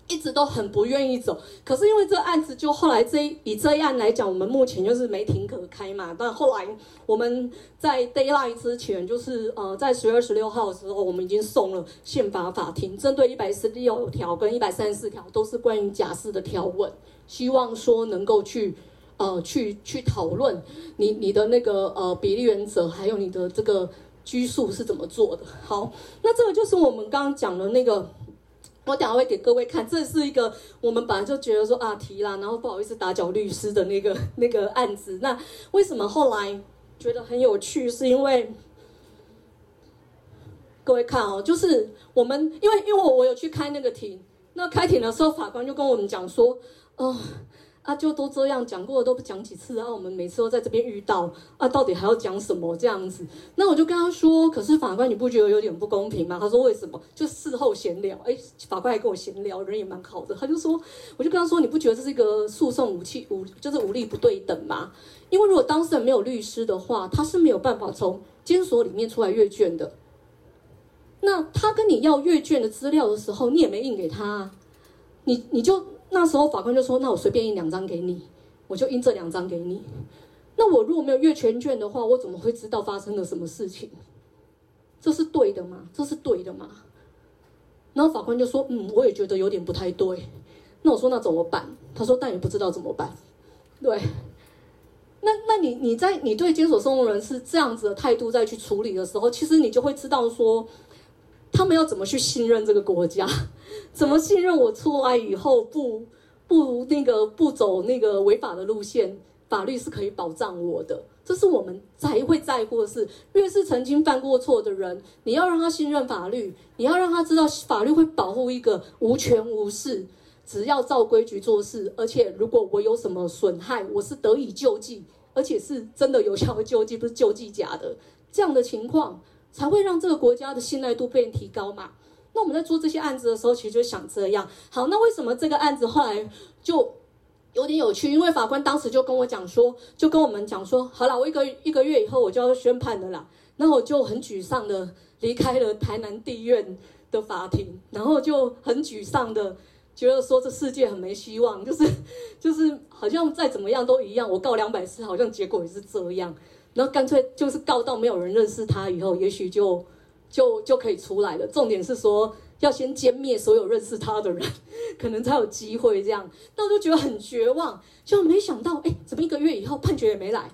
一直都很不愿意走，可是因为这案子，就后来这一以这一案来讲，我们目前就是没庭可开嘛。但后来我们在 Daylight 之前，就是呃在十月二十六号的时候，我们已经送了宪法法庭，针对一百十六条跟一百三十四条都是关于假释的条文，希望说能够去呃去去讨论你你的那个呃比例原则，还有你的这个拘束是怎么做的。好，那这个就是我们刚刚讲的那个。我等下会给各位看，这是一个我们本来就觉得说啊提啦，然后不好意思打搅律师的那个那个案子。那为什么后来觉得很有趣？是因为各位看哦，就是我们因为因为我我有去开那个庭，那开庭的时候法官就跟我们讲说，哦。啊，就都这样讲过，都不讲几次啊。我们每次都在这边遇到啊，到底还要讲什么这样子？那我就跟他说，可是法官，你不觉得有点不公平吗？他说为什么？就事后闲聊，哎，法官还跟我闲聊，人也蛮好的。他就说，我就跟他说，你不觉得这是一个诉讼武器武，就是武力不对等吗？因为如果当事人没有律师的话，他是没有办法从监所里面出来阅卷的。那他跟你要阅卷的资料的时候，你也没印给他啊，你你就。那时候法官就说：“那我随便印两张给你，我就印这两张给你。那我如果没有阅全卷的话，我怎么会知道发生了什么事情？这是对的吗？这是对的吗？”然后法官就说：“嗯，我也觉得有点不太对。”那我说：“那怎么办？”他说：“但也不知道怎么办。”对，那那你你在你对监所生活人是这样子的态度再去处理的时候，其实你就会知道说。他们要怎么去信任这个国家？怎么信任我出来以后不不那个不走那个违法的路线？法律是可以保障我的，这是我们才会在乎的事。越是曾经犯过错的人，你要让他信任法律，你要让他知道法律会保护一个无权无势，只要照规矩做事。而且如果我有什么损害，我是得以救济，而且是真的有效的救济，不是救济假的这样的情况。才会让这个国家的信赖度变提高嘛？那我们在做这些案子的时候，其实就想这样。好，那为什么这个案子后来就有点有趣，因为法官当时就跟我讲说，就跟我们讲说，好了，我一个一个月以后我就要宣判的啦。那我就很沮丧的离开了台南地院的法庭，然后就很沮丧的觉得说这世界很没希望，就是就是好像再怎么样都一样，我告两百次，好像结果也是这样。然后干脆就是告到没有人认识他以后，也许就就就可以出来了。重点是说。要先歼灭所有认识他的人，可能才有机会这样。那我就觉得很绝望，就没想到，哎，怎么一个月以后判决也没来？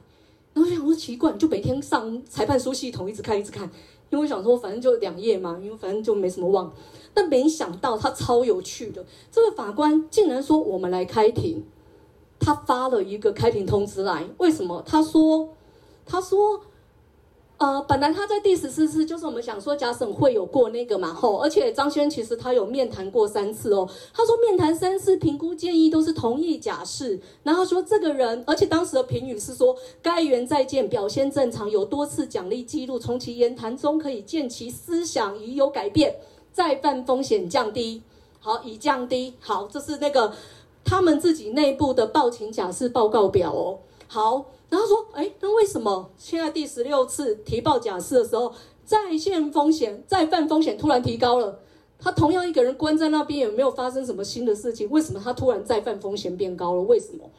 然后就想说奇怪，就每天上裁判书系统一直看一直看，因为我想说反正就两页嘛，因为反正就没什么忘。但没想到他超有趣的，这个法官竟然说我们来开庭，他发了一个开庭通知来。为什么？他说，他说。呃，本来他在第十四次，就是我们想说假审会有过那个嘛，吼，而且张轩其实他有面谈过三次哦。他说面谈三次，评估建议都是同意假释。然后说这个人，而且当时的评语是说，该员再见表现正常，有多次奖励记录，从其言谈中可以见其思想已有改变，再犯风险降低。好，已降低。好，这是那个他们自己内部的报请假释报告表哦。好。然后说，哎，那为什么现在第十六次提报假释的时候，再现风险、再犯风险突然提高了？他同样一个人关在那边，也没有发生什么新的事情，为什么他突然再犯风险变高了？为什么？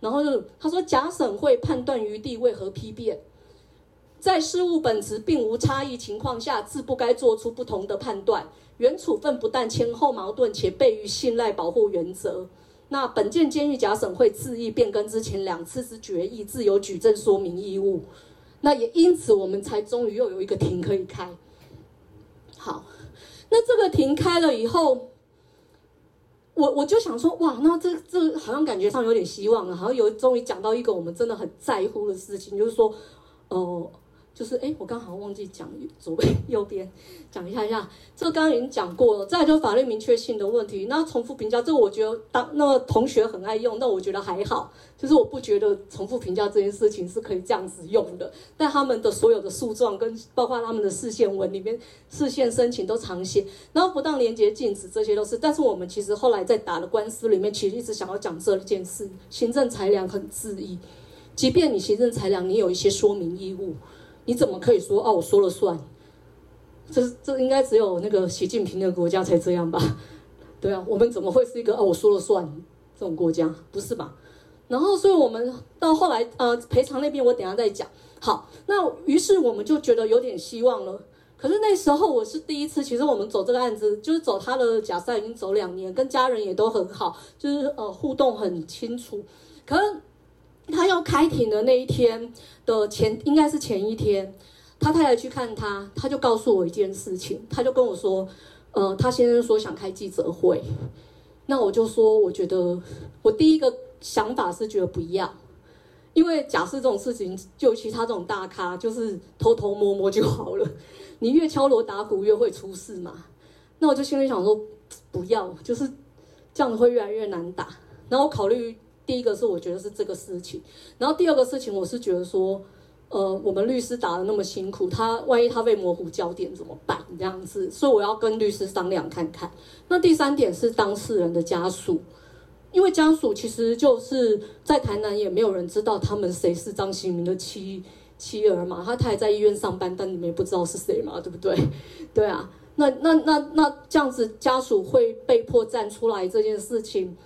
然后就他说，假审会判断余地为何批辩，在事务本质并无差异情况下，自不该做出不同的判断。原处分不但前后矛盾，且悖于信赖保护原则。那本件监狱假审会自意变更之前两次之决议，自有举证说明义务。那也因此，我们才终于又有一个庭可以开。好，那这个庭开了以后，我我就想说，哇，那这这好像感觉上有点希望了，好像有终于讲到一个我们真的很在乎的事情，就是说，哦、就是哎，我刚好忘记讲左边右边讲一下一下，这个刚刚已经讲过了。再就法律明确性的问题，那重复评价这个我觉得当那个同学很爱用，那我觉得还好，就是我不觉得重复评价这件事情是可以这样子用的。但他们的所有的诉状跟包括他们的视线文里面视线申请都常写，然后不当连接禁止这些都是。但是我们其实后来在打的官司里面，其实一直想要讲这件事，行政裁量很质疑，即便你行政裁量，你有一些说明义务。你怎么可以说哦？我说了算，这这应该只有那个习近平的国家才这样吧？对啊，我们怎么会是一个哦？我说了算这种国家？不是吧？然后，所以我们到后来呃赔偿那边，我等下再讲。好，那于是我们就觉得有点希望了。可是那时候我是第一次，其实我们走这个案子，就是走他的假赛已经走两年，跟家人也都很好，就是呃互动很清楚。可是。他要开庭的那一天的前，应该是前一天，他太太去看他，他就告诉我一件事情，他就跟我说，呃，他先生说想开记者会，那我就说，我觉得我第一个想法是觉得不要，因为假设这种事情，就其他这种大咖，就是偷偷摸摸就好了，你越敲锣打鼓越会出事嘛，那我就心里想说，不要，就是这样子会越来越难打，然后考虑。第一个是我觉得是这个事情，然后第二个事情我是觉得说，呃，我们律师打的那么辛苦，他万一他被模糊焦点怎么办？这样子，所以我要跟律师商量看看。那第三点是当事人的家属，因为家属其实就是在台南也没有人知道他们谁是张新明的妻妻儿嘛，他他还在医院上班，但你们也不知道是谁嘛，对不对？对啊，那那那那这样子家属会被迫站出来这件事情。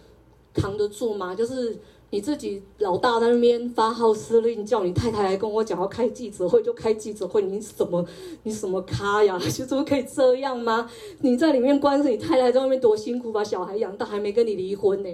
扛得住吗？就是你自己老大在那边发号施令，叫你太太来跟我讲要开记者会就开记者会，你什么你什么咖呀？就怎么可以这样吗？你在里面关着，你太太在外面多辛苦，把小孩养大还没跟你离婚呢？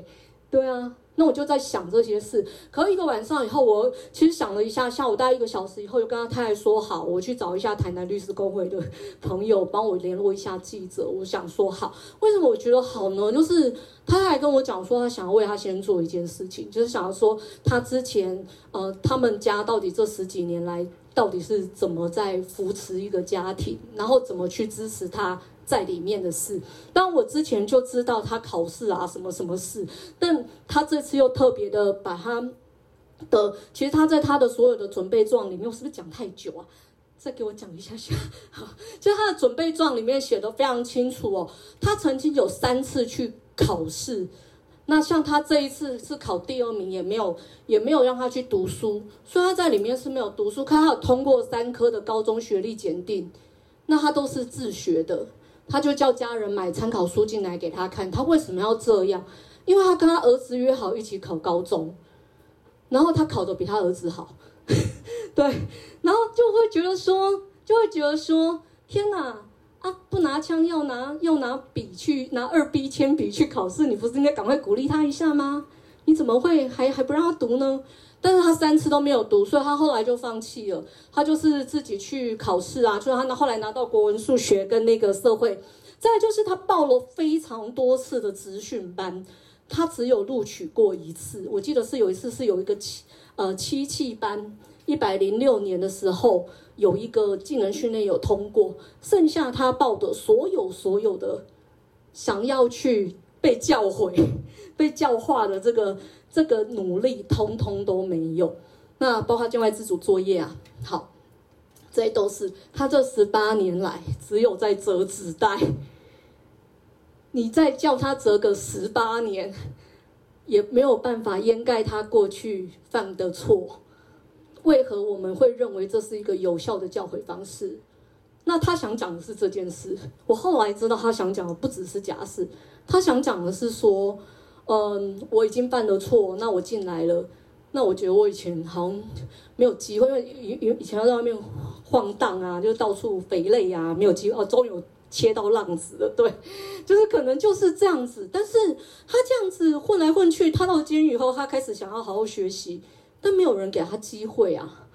对啊。那我就在想这些事，可一个晚上以后，我其实想了一下，下午大概一个小时以后，就跟他太太说好，我去找一下台南律师公会的 朋友，帮我联络一下记者。我想说好，为什么我觉得好呢？就是他还跟我讲说，他想要为他先做一件事情，就是想要说他之前呃，他们家到底这十几年来到底是怎么在扶持一个家庭，然后怎么去支持他。在里面的事，当我之前就知道他考试啊什么什么事，但他这次又特别的把他的，其实他在他的所有的准备状里面，我是不是讲太久啊？再给我讲一下下，好，就他的准备状里面写的非常清楚哦，他曾经有三次去考试。那像他这一次是考第二名，也没有也没有让他去读书，所以他在里面是没有读书。看他有通过三科的高中学历检定，那他都是自学的，他就叫家人买参考书进来给他看。他为什么要这样？因为他跟他儿子约好一起考高中，然后他考得比他儿子好，对，然后就会觉得说，就会觉得说，天哪！啊！不拿枪要拿要拿笔去拿二 B 铅笔去考试，你不是应该赶快鼓励他一下吗？你怎么会还还不让他读呢？但是他三次都没有读，所以他后来就放弃了。他就是自己去考试啊，所以他后来拿到国文、数学跟那个社会。再就是他报了非常多次的职训班，他只有录取过一次。我记得是有一次是有一个七呃漆器班，一百零六年的时候。有一个技能训练有通过，剩下他报的所有所有的想要去被教诲、被教化的这个这个努力，通通都没有。那包括境外自主作业啊，好，这些都是他这十八年来只有在折纸袋。你再叫他折个十八年，也没有办法掩盖他过去犯的错。为何我们会认为这是一个有效的教诲方式？那他想讲的是这件事。我后来知道他想讲的不只是假释，他想讲的是说，嗯，我已经犯了错，那我进来了，那我觉得我以前好像没有机会，因为以以前要在外面晃荡啊，就到处肥累啊，没有机会哦，终于切到浪子了，对，就是可能就是这样子。但是他这样子混来混去，他到监狱以后，他开始想要好好学习。但没有人给他机会啊！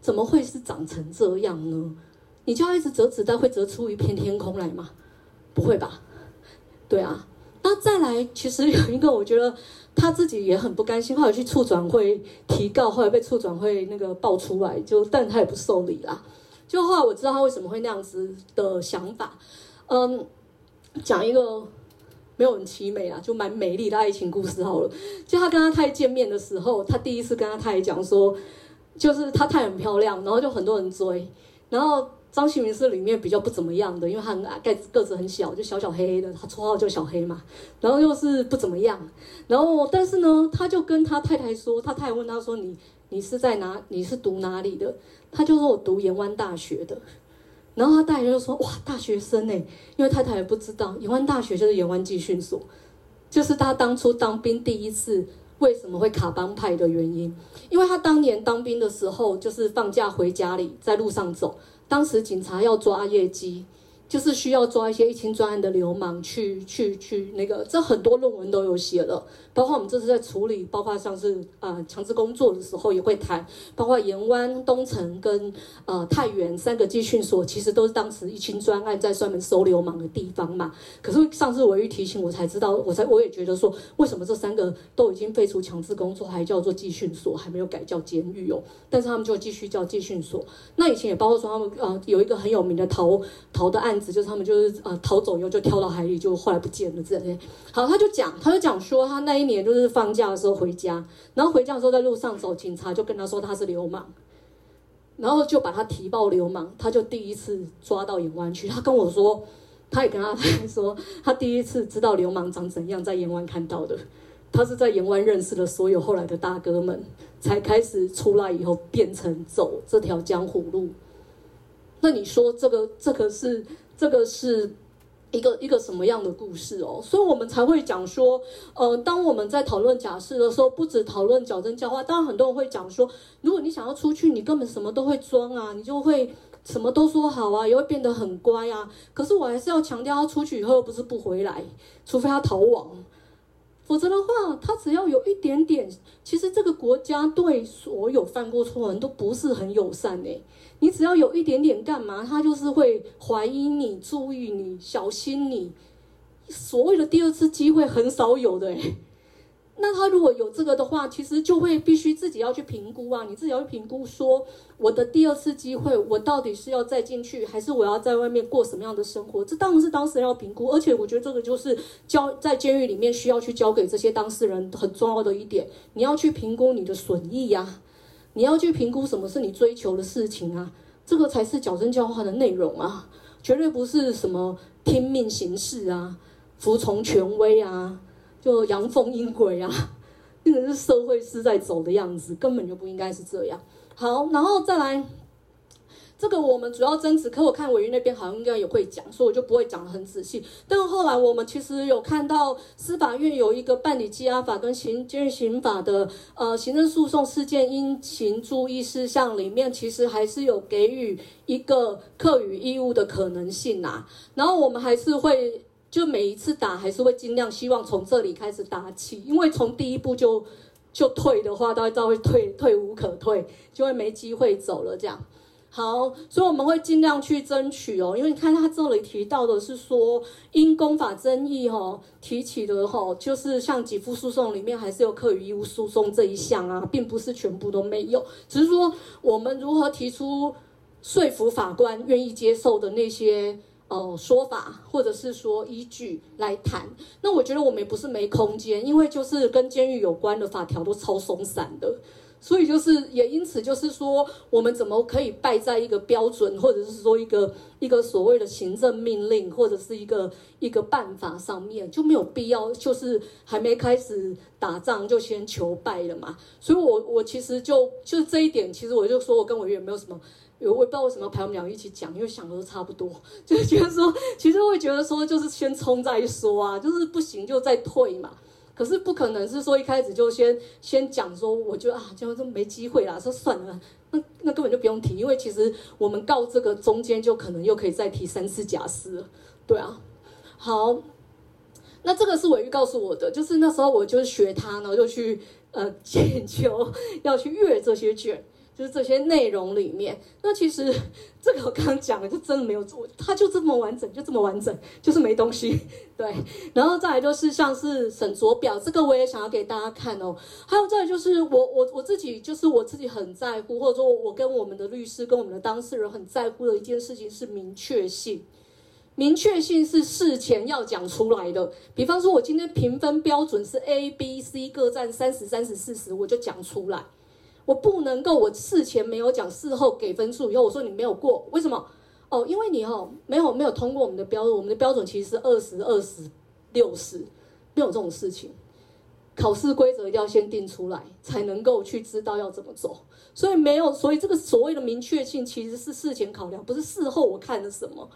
怎么会是长成这样呢？你叫他一直折纸袋，会折出一片天空来吗？不会吧？对啊。那再来，其实有一个，我觉得他自己也很不甘心，后来去处转会提告，后来被处转会那个爆出来，就但他也不受理啦。就后来我知道他为什么会那样子的想法。嗯，讲一个。没有很凄美啊，就蛮美丽的爱情故事好了。就他跟他太太见面的时候，他第一次跟他太太讲说，就是他太太很漂亮，然后就很多人追。然后张启明是里面比较不怎么样的，因为他很矮，个子很小，就小小黑黑的，他绰号叫小黑嘛。然后又是不怎么样。然后但是呢，他就跟他太太说，他太太问他说：“你你是在哪？你是读哪里的？”他就说：“我读延湾大学的。”然后他太太就说：“哇，大学生呢？因为太太也不知道，延湾大学就是延湾技训所，就是他当初当兵第一次为什么会卡帮派的原因。因为他当年当兵的时候，就是放假回家里，在路上走，当时警察要抓业绩。”就是需要抓一些一清专案的流氓去去去那个，这很多论文都有写了，包括我们这次在处理，包括像是呃强制工作的时候也会谈，包括延湾、东城跟呃太原三个技训所，其实都是当时一清专案在专门收流氓的地方嘛。可是上次我一提醒我才知道，我才我也觉得说，为什么这三个都已经废除强制工作，还叫做技训所，还没有改叫监狱哦？但是他们就继续叫技训所。那以前也包括说他们呃有一个很有名的逃逃的案。就是他们就是呃逃走以后就跳到海里，就后来不见了这些。好，他就讲，他就讲说他那一年就是放假的时候回家，然后回家的时候在路上走，警察就跟他说他是流氓，然后就把他提报流氓，他就第一次抓到延湾区。他跟我说，他也跟他说，他第一次知道流氓长怎样，在延湾看到的。他是在延湾认识了所有后来的大哥们，才开始出来以后变成走这条江湖路。那你说这个这个是？这个是一个一个什么样的故事哦？所以我们才会讲说，呃，当我们在讨论假释的时候，不止讨论矫正教化，当然很多人会讲说，如果你想要出去，你根本什么都会装啊，你就会什么都说好啊，也会变得很乖啊。可是我还是要强调，他出去以后又不是不回来，除非他逃亡。否则的话，他只要有一点点，其实这个国家对所有犯过错的人都不是很友善诶。你只要有一点点干嘛，他就是会怀疑你、注意你、小心你。所谓的第二次机会很少有的诶。那他如果有这个的话，其实就会必须自己要去评估啊，你自己要去评估说，我的第二次机会，我到底是要再进去，还是我要在外面过什么样的生活？这当然是当事人要评估，而且我觉得这个就是交在监狱里面需要去交给这些当事人很重要的一点，你要去评估你的损益呀、啊，你要去评估什么是你追求的事情啊，这个才是矫正教化的内容啊，绝对不是什么听命行事啊，服从权威啊。就阳奉阴违啊，那个是社会是在走的样子，根本就不应该是这样。好，然后再来。这个我们主要争执，可我看委员那边好像应该也会讲，所以我就不会讲得很仔细。但后来我们其实有看到司法院有一个办理羁押法跟行监狱刑法的呃行政诉讼事件应行注意事项里面，其实还是有给予一个课予义务的可能性呐、然后我们还是会就每一次打还是会尽量希望从这里开始打起，因为从第一步就就退的话，大家都会退退无可退，就会没机会走了这样。好，所以我们会尽量去争取哦，因为你看他这里提到的是说，因公法争议哈提起的哈，就是像给付诉讼里面还是有课予义务诉讼这一项啊，并不是全部都没有，只是说我们如何提出说服法官愿意接受的那些呃说法，或者是说依据来谈。那我觉得我们也不是没空间，因为就是跟监狱有关的法条都超松散的。所以就是也因此就是说，我们怎么可以败在一个标准，或者是说一个一个所谓的行政命令，或者是一个一个办法上面就没有必要，就是还没开始打仗就先求败了嘛。所以我我其实就就这一点，其实我就说我跟委员没有什么，我也不知道为什么要排我们两个一起讲，因为想的都差不多，就是觉得说，其实会觉得说就是先冲再说啊，就是不行就再退嘛。可是不可能是说一开始就先先讲说，我觉得啊，这样就没机会啦。说算了，那那根本就不用提，因为其实我们告这个中间就可能又可以再提三次假释，对啊。好，那这个是伟玉告诉我的，就是那时候我就是学他呢，就去呃 研究要去阅这些卷。就是这些内容里面，那其实这个我刚刚讲的就真的没有做，它就这么完整，就这么完整，就是没东西。对，然后再来就是像是审酌表，这个我也想要给大家看哦。还有再来就是我我我自己就是我自己很在乎，或者说我跟我们的律师跟我们的当事人很在乎的一件事情是明确性。明确性是事前要讲出来的，比方说我今天评分标准是 A、B、C 各占三十、三十、四十，我就讲出来。我不能够，我事前没有讲，事后给分数以后，我说你没有过，为什么？哦，因为你哦没有没有通过我们的标准，我们的标准其实是二十二十六十，没有这种事情。考试规则一定要先定出来，才能够去知道要怎么走。所以没有，所以这个所谓的明确性其实是事前考量，不是事后我看了什么，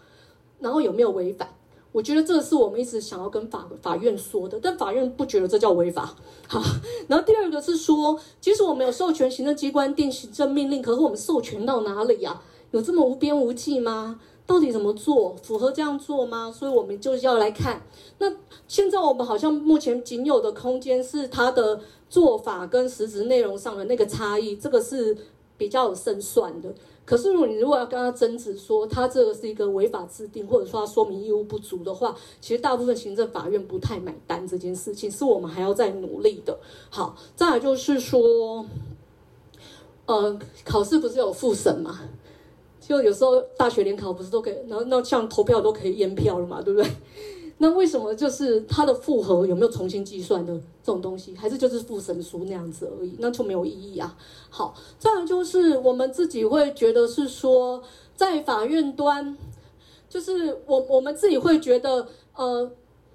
然后有没有违反。我觉得这是我们一直想要跟法法院说的，但法院不觉得这叫违法。好，然后第二个是说，即使我们有授权行政机关定行政命令，可是我们授权到哪里呀？有这么无边无际吗？到底怎么做？符合这样做吗？所以我们就是要来看。那现在我们好像目前仅有的空间是它的做法跟实质内容上的那个差异，这个是比较有胜算的。可是，如果你如果要跟他争执说他这个是一个违法制定，或者说他说明义务不足的话，其实大部分行政法院不太买单这件事情，是我们还要再努力的。好，再来就是说，呃，考试不是有复审嘛？就有时候大学联考不是都可以，然后那像投票都可以验票了嘛，对不对？那为什么就是它的复核有没有重新计算的这种东西，还是就是复审书那样子而已，那就没有意义啊。好，再来就是我们自己会觉得是说，在法院端，就是我我们自己会觉得，呃，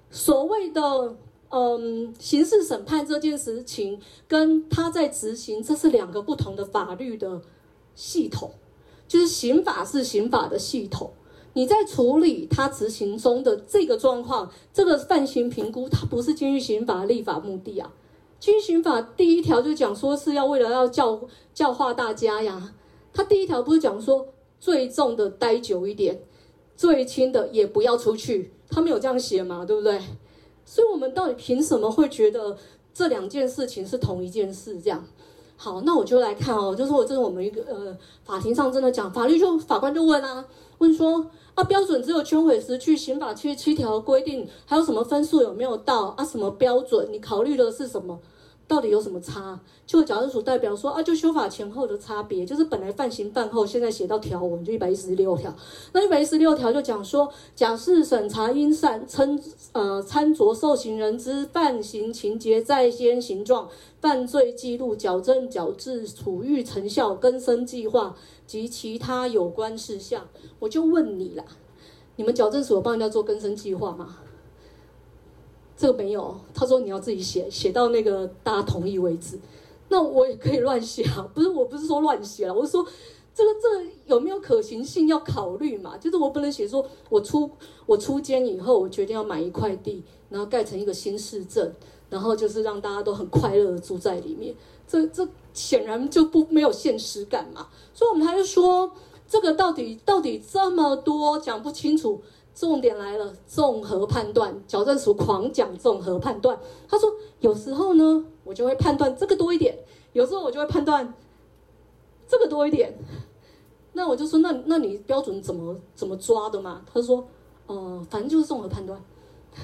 所谓的嗯刑事审判这件事情，跟他在执行，这是两个不同的法律的系统，就是刑法是刑法的系统。你在处理他执行中的这个状况，这个犯行评估，它不是监狱刑法立法目的啊。监狱刑法第一条就讲说是要为了要教教化大家呀。他第一条不是讲说最重的待久一点，最轻的也不要出去，他没有这样写嘛，对不对？所以我们到底凭什么会觉得这两件事情是同一件事？这样好，那我就来看哦，就是我这是我们一个呃法庭上真的讲法律，就法官就问啊，问说。啊，标准只有圈毁时去刑法七十七条规定，还有什么分数有没有到啊？什么标准？你考虑的是什么？到底有什么差？就矫正署代表说啊，就修法前后的差别，就是本来犯刑犯后，现在写到条文就一百一十六条。那一百一十六条就讲说，假释审查应善参呃参酌受刑人之犯行情节在先形状、犯罪记录、矫正矫治、处遇成效、更生计划及其他有关事项。我就问你啦，你们矫正所帮人家做更生计划吗？这个没有。他说你要自己写，写到那个大家同意为止。那我也可以乱写啊，不是，我不是说乱写了，我是说这个这有没有可行性要考虑嘛？就是我不能写说我出我出监以后，我决定要买一块地，然后盖成一个新市镇，然后就是让大家都很快乐的住在里面。这这显然就不没有现实感嘛。所以我们还是说，这个到底到底这么多讲不清楚。重点来了，综合判断，矫正署狂讲综合判断。他说，有时候呢，我就会判断这个多一点，有时候我就会判断这个多一点。那我就说，那那你标准怎么怎么抓的嘛？他说，呃，反正就是综合判断，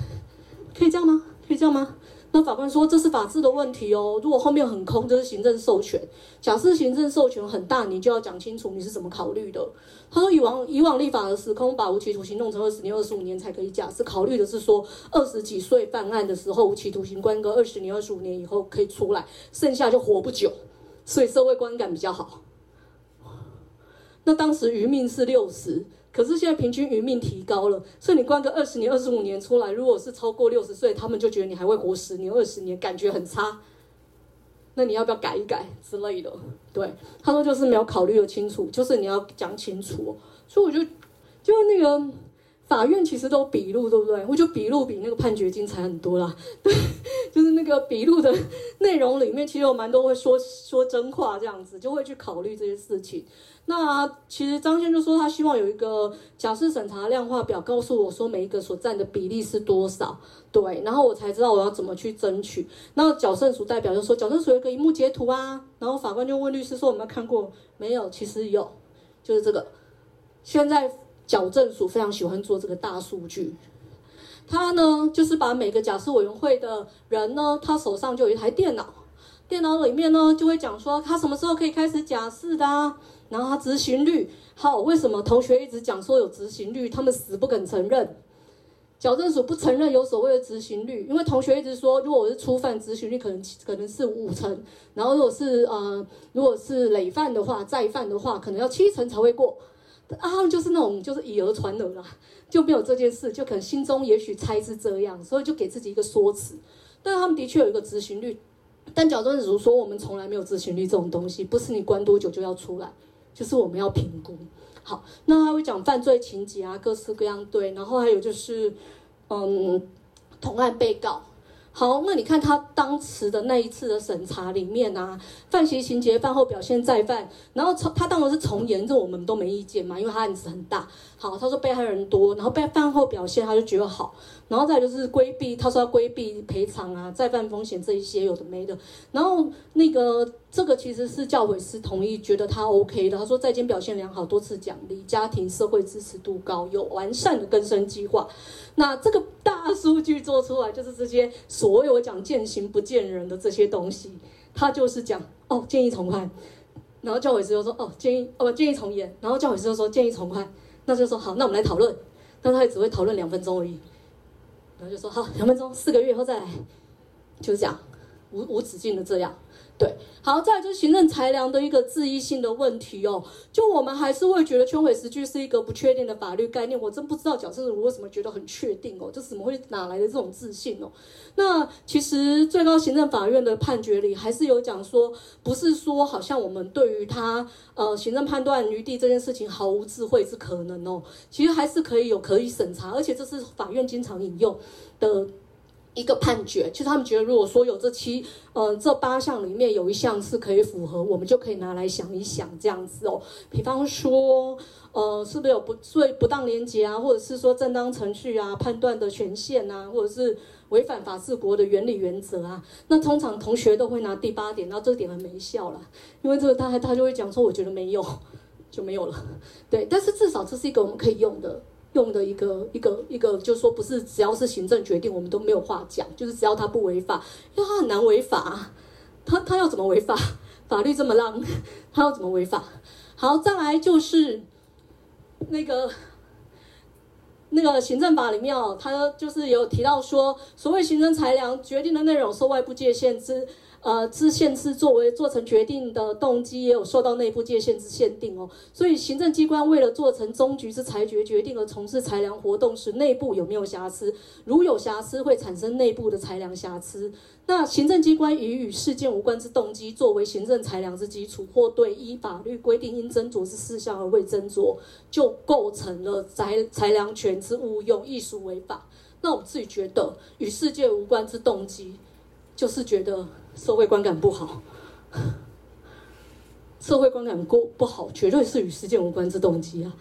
可以这样吗？可以这样吗？那法官说，这是法治的问题哦。如果后面很空，就是行政授权。假设行政授权很大，你就要讲清楚你是怎么考虑的。他说，以往以往立法的时空，把无期徒刑弄成二十年、二十五年才可以假释，考虑的是说二十几岁犯案的时候，无期徒刑关个二十年、二十五年以后可以出来，剩下就活不久，所以社会观感比较好。那当时余命是六十。可是现在平均余命提高了，所以你关个二十年、二十五年出来，如果是超过六十岁，他们就觉得你还会活十年、二十年，感觉很差。那你要不要改一改之类的？对，他说就是没有考虑的清楚，就是你要讲清楚。所以我就就那个法院其实都笔录，对不对？我觉得笔录比那个判决精彩很多啦。对，就是那个笔录的内容里面，其实有蛮多会说说真话，这样子就会去考虑这些事情。那其实张先就说他希望有一个假设审查量化表，告诉我说每一个所占的比例是多少，对，然后我才知道我要怎么去争取。那矫正署代表就说矫正署有一个萤幕截图啊，然后法官就问律师说有没有看过？没有，其实有，就是这个。现在矫正署非常喜欢做这个大数据，他呢就是把每个假释委员会的人呢，他手上就有一台电脑，电脑里面呢就会讲说他什么时候可以开始假释的啊。然后他执行率好，为什么同学一直讲说有执行率，他们死不肯承认？矫正署不承认有所谓的执行率，因为同学一直说，如果我是初犯，执行率可能可能是五成，然后如果是呃如果是累犯的话，再犯的话，可能要七成才会过。啊，就是那种就是以讹传讹啦，就没有这件事，就可能心中也许猜是这样，所以就给自己一个说辞。但他们的确有一个执行率，但矫正署说我们从来没有执行率这种东西，不是你关多久就要出来。就是我们要评估，好，那他会讲犯罪情节啊，各式各样对，然后还有就是，嗯，同案被告。好，那你看他当时的那一次的审查里面啊，犯行情节、犯后表现再犯，然后从他当然是从严，这我们都没意见嘛，因为他案子很大。好，他说被害人多，然后被饭后表现他就觉得好，然后再就是规避，他说要规避赔偿啊、再犯风险这一些有的没的，然后那个这个其实是教诲师同意，觉得他 OK 的，他说在监表现良好，多次奖励，家庭社会支持度高，有完善的更生计划。那这个大数据做出来，就是这些所有讲见行不见人的这些东西，他就是讲哦建议从宽，然后教诲师就说哦建议哦不建议从严，然后教诲师就说建议从宽，那就说好，那我们来讨论，但他也只会讨论两分钟而已，然后就说好两分钟，四个月以后再来，就是这样无无止境的这样。对，好，再来就是行政裁量的一个质疑性的问题哦。就我们还是会觉得圈毁时据是一个不确定的法律概念。我真不知道矫正署为什么觉得很确定哦，这怎么会哪来的这种自信哦？那其实最高行政法院的判决里还是有讲说，不是说好像我们对于他呃行政判断余地这件事情毫无智慧是可能哦。其实还是可以有可以审查，而且这是法院经常引用的。一个判决，其实他们觉得，如果说有这七，呃，这八项里面有一项是可以符合，我们就可以拿来想一想这样子哦。比方说，呃，是不是有不所以不当连结啊，或者是说正当程序啊，判断的权限啊，或者是违反法治国的原理原则啊？那通常同学都会拿第八点，那这点很没效了，因为这个他还他就会讲说，我觉得没有就没有了。对，但是至少这是一个我们可以用的。用的一个一个一个，就是说不是只要是行政决定，我们都没有话讲，就是只要他不违法，因为他很难违法，他他要怎么违法？法律这么浪，他要怎么违法？好，再来就是那个那个行政法里面哦，他就是有提到说，所谓行政裁量决定的内容受外部界限之。呃，之限制作为做成决定的动机，也有受到内部界限之限定哦。所以行政机关为了做成终局之裁决决定而从事裁量活动时，内部有没有瑕疵？如有瑕疵，会产生内部的裁量瑕疵。那行政机关以与事件无关之动机作为行政裁量之基础，或对依法律规定应斟酌之事项而未斟酌，就构成了裁裁量权之误用，亦属违法。那我自己觉得与事件无关之动机，就是觉得社会观感不好，社会观感不不好，绝对是与事件无关之动机啊。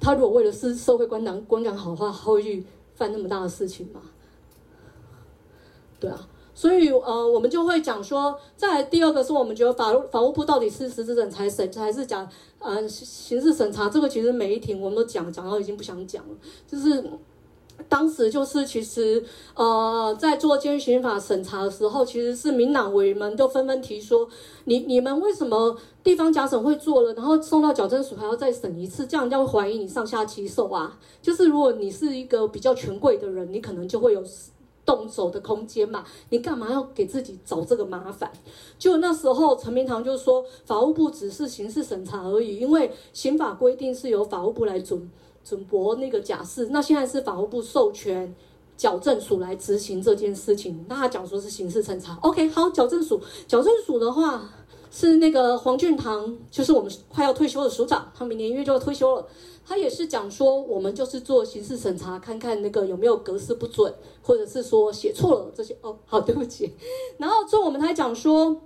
他如果为了是社会观感观感好的话，他会去犯那么大的事情吗？对啊，所以呃，我们就会讲说，再来第二个是我们觉得法务法务部到底是实质审裁审还是讲呃刑事审查，这个其实每一庭我们都讲讲到已经不想讲了，就是。当时就是其实，呃，在做监狱刑法审查的时候，其实是民党委员们都纷纷提说，你你们为什么地方假审会做了，然后送到矫正署还要再审一次，这样人家会怀疑你上下其手啊？就是如果你是一个比较权贵的人，你可能就会有动手的空间嘛，你干嘛要给自己找这个麻烦？就那时候陈明堂就说，法务部只是刑事审查而已，因为刑法规定是由法务部来准。准驳那个假释，那现在是法务部授权矫正署来执行这件事情。那他讲说是刑事审查，OK，好，矫正署，矫正署的话是那个黄俊堂，就是我们快要退休的署长，他明年一月就要退休了。他也是讲说，我们就是做刑事审查，看看那个有没有格式不准，或者是说写错了这些。哦，好，对不起。然后之后我们还讲说，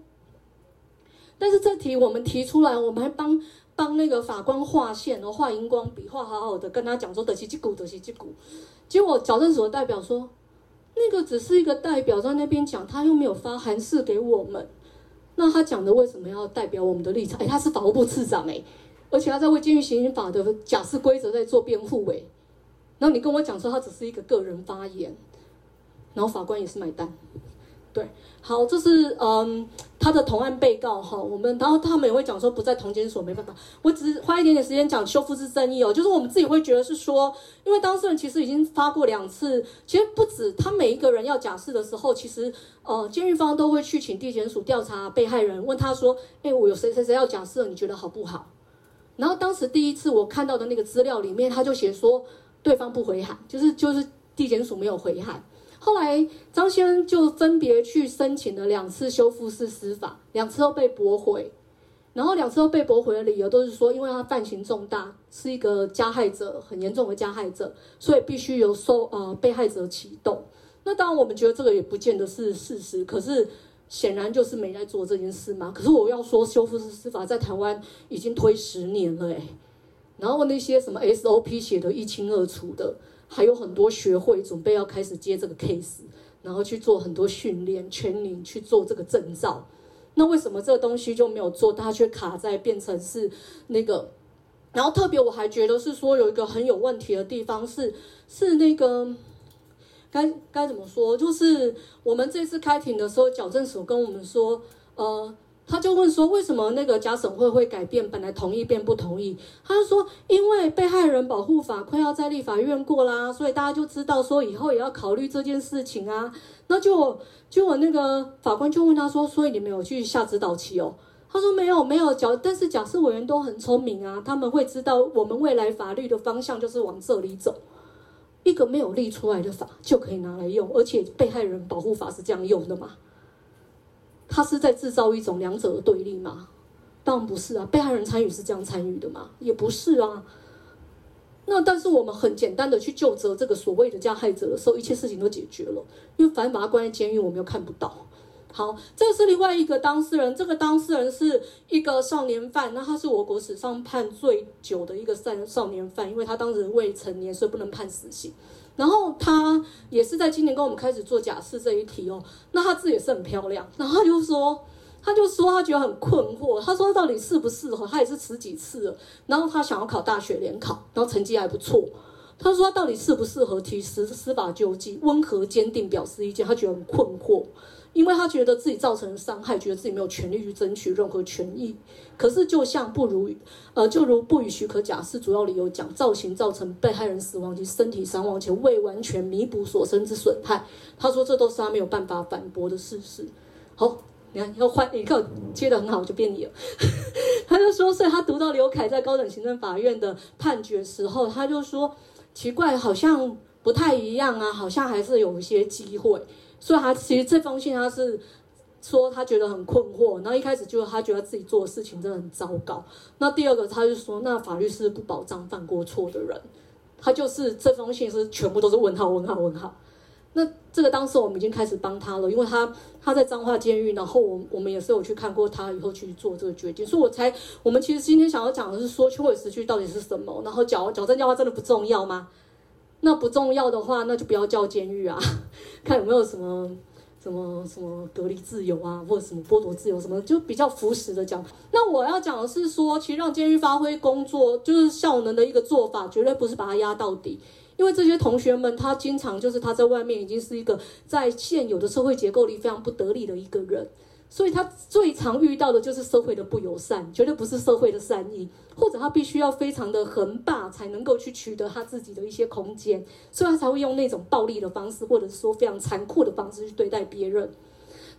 但是这题我们提出来，我们还帮。帮那个法官画线然后，画荧光笔画好好的，跟他讲说得西击鼓，得西击鼓。结果矫正所的代表说，那个只是一个代表在那边讲，他又没有发函示给我们。那他讲的为什么要代表我们的立场？哎，他是法务部次长哎，而且他在为监狱刑法的假释规则在做辩护哎。然后你跟我讲说他只是一个个人发言，然后法官也是买单。对，好，这是嗯他的同案被告哈，我们然后他们也会讲说不在同监所没办法，我只是花一点点时间讲修复式正义哦，就是我们自己会觉得是说，因为当事人其实已经发过两次，其实不止他每一个人要假释的时候，其实呃监狱方都会去请地检署调查被害人，问他说，哎，我有谁谁谁要假释，你觉得好不好？然后当时第一次我看到的那个资料里面，他就写说对方不回函，就是就是地检署没有回函。后来张先生就分别去申请了两次修复式司法，两次都被驳回，然后两次都被驳回的理由都是说，因为他犯行重大，是一个加害者，很严重的加害者，所以必须由受呃被害者启动。那当然我们觉得这个也不见得是事实，可是显然就是没在做这件事嘛。可是我要说，修复式司法在台湾已经推十年了哎，然后那些什么 SOP 写得一清二楚的。还有很多学会准备要开始接这个 case，然后去做很多训练、全龄去做这个证照。那为什么这个东西就没有做？它却卡在变成是那个。然后特别我还觉得是说有一个很有问题的地方是是那个该该怎么说？就是我们这次开庭的时候，矫正所跟我们说，呃。他就问说：“为什么那个假审会会改变？本来同意变不同意？”他就说：“因为被害人保护法快要在立法院过啦，所以大家就知道说以后也要考虑这件事情啊。”那就就我那个法官就问他说：“所以你没有去下指导棋哦？”他说：“没有，没有。假但是假设委员都很聪明啊，他们会知道我们未来法律的方向就是往这里走。一个没有立出来的法就可以拿来用，而且被害人保护法是这样用的嘛？”他是在制造一种两者的对立吗？当然不是啊，被害人参与是这样参与的吗？也不是啊。那但是我们很简单的去就责这个所谓的加害者的时候，一切事情都解决了，因为反正把他关在监狱，我们又看不到。好，这是另外一个当事人，这个当事人是一个少年犯，那他是我国史上判最久的一个少少年犯，因为他当时未成年，所以不能判死刑。然后他也是在今年跟我们开始做假释这一题哦，那他字也是很漂亮。然后他就说，他就说他觉得很困惑，他说他到底适不适合？他也是十几次了，然后他想要考大学联考，然后成绩还不错。他说他到底适不适合提司司法救济？温和坚定表示意见，他觉得很困惑。因为他觉得自己造成了伤害，觉得自己没有权利去争取任何权益。可是，就像不如，呃，就如不予许可假释主要理由讲，造型造成被害人死亡及身体伤亡且未完全弥补所生之损害。他说，这都是他没有办法反驳的事实。好，你看要换，一个接得很好，就变你了。他就说，所以他读到刘凯在高等行政法院的判决时候，他就说奇怪，好像不太一样啊，好像还是有一些机会。所以他其实这封信他是说他觉得很困惑，然后一开始就是他觉得自己做的事情真的很糟糕。那第二个他就说，那法律是不保障犯过错的人。他就是这封信是全部都是问号问号问号。那这个当时我们已经开始帮他了，因为他他在彰化监狱，然后我我们也是有去看过他以后去做这个决定，所以我才我们其实今天想要讲的是说轻轨时区到底是什么，然后矫矫正计划真的不重要吗？那不重要的话，那就不要叫监狱啊，看有没有什么什么什么隔离自由啊，或者什么剥夺自由什么，就比较朴实的讲。那我要讲的是说，其实让监狱发挥工作就是效能的一个做法，绝对不是把它压到底。因为这些同学们，他经常就是他在外面已经是一个在现有的社会结构里非常不得力的一个人，所以他最常遇到的就是社会的不友善，绝对不是社会的善意，或者他必须要非常的横霸才能够去取得他自己的一些空间，所以他才会用那种暴力的方式，或者说非常残酷的方式去对待别人。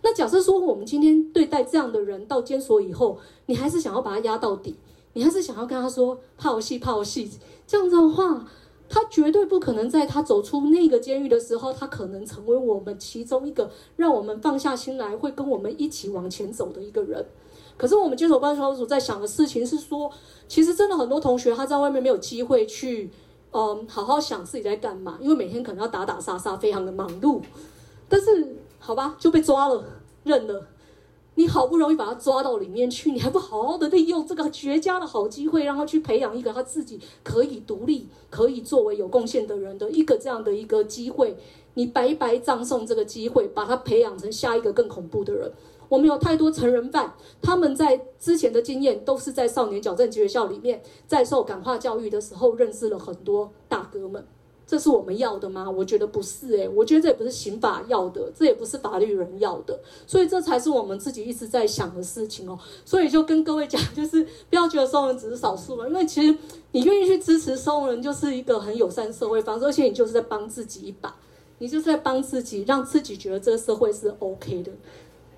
那假设说我们今天对待这样的人到监所以后，你还是想要把他压到底，你还是想要跟他说砲戏砲戏，这样子的话。他绝对不可能在他走出那个监狱的时候，他可能成为我们其中一个让我们放下心来会跟我们一起往前走的一个人。可是我们监所观察组在想的事情是说，其实真的很多同学他在外面没有机会去，嗯，好好想自己在干嘛，因为每天可能要打打杀杀，非常的忙碌。但是好吧，就被抓了，认了。你好不容易把他抓到里面去，你还不好好的利用这个绝佳的好机会，让他去培养一个他自己可以独立、可以作为有贡献的人的一个这样的一个机会，你白白葬送这个机会，把他培养成下一个更恐怖的人。我们有太多成人犯，他们在之前的经验都是在少年矫正学校里面，在受感化教育的时候认识了很多大哥们。这是我们要的吗？我觉得不是诶，我觉得这也不是刑法要的，这也不是法律人要的，所以这才是我们自己一直在想的事情哦。所以就跟各位讲，就是不要觉得收容人只是少数了，因为其实你愿意去支持收容人，就是一个很友善社会方式，而且你就是在帮自己一把，你就是在帮自己，让自己觉得这个社会是 OK 的。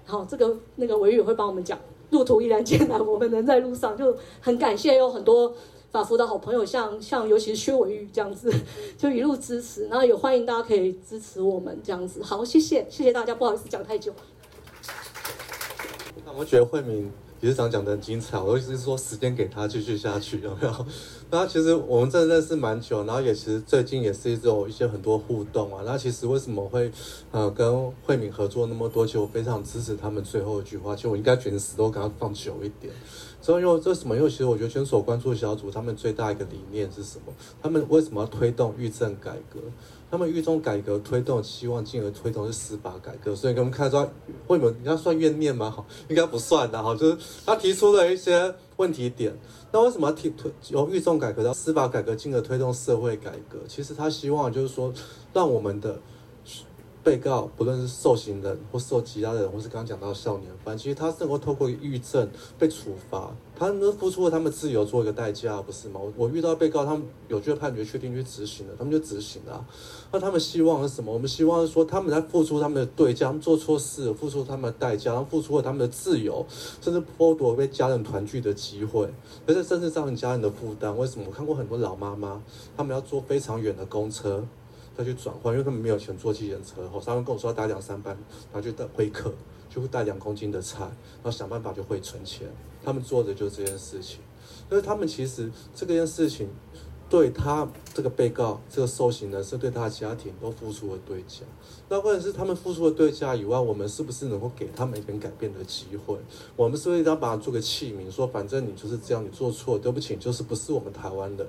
好，这个那个维宇会帮我们讲，路途依然艰难，我们能在路上，就很感谢有很多。法服的好朋友像，像尤其是薛伟玉这样子，就一路支持，然后也欢迎大家可以支持我们这样子。好，谢谢，谢谢大家，不好意思讲太久。那我觉得慧敏理事长讲的很精彩，我意思是说时间给他继续下去有没有？那其实我们真的认识蛮久，然后也其实最近也是一有一些很多互动啊。那其实为什么会呃跟慧敏合作那么多？其实我非常支持他们最后一句话，其实我应该卷死都给他放久一点。所以，因为这什么？因为其实我觉得监所关注小组他们最大一个理念是什么？他们为什么要推动狱政改革？他们狱中改革推动，希望进而推动是司法改革。所以，给我们看出来，为什么你要算怨念吗？好，应该不算的。好，就是他提出了一些问题点。那为什么要提推由狱中改革到司法改革，进而推动社会改革？其实他希望就是说，让我们的。被告不论是受刑人或受其他的人，或是刚刚讲到少年犯，其实他是能够透过狱政被处罚，他们付出了他们自由做一个代价，不是吗？我我遇到被告，他们有罪判决确定去执行了，他们就执行了。那他们希望是什么？我们希望是说他们在付出他们的对价，他们做错事，付出他们的代价，然后付出了他们的自由，甚至剥夺被家人团聚的机会，而且甚至造成家人的负担。为什么？我看过很多老妈妈，他们要坐非常远的公车。再去转换，因为他们没有钱坐计程车。后他们跟我说要搭两三班，然后就带回客，就会带两公斤的菜，然后想办法就会存钱。他们做的就是这件事情，因为他们其实这件事情。对他这个被告、这个受刑人，是对他的家庭都付出了对价。那或者是他们付出了对价以外，我们是不是能够给他们一点改变的机会？我们是不是要把它做个器皿，说反正你就是这样，你做错，对不起，就是不是我们台湾人的，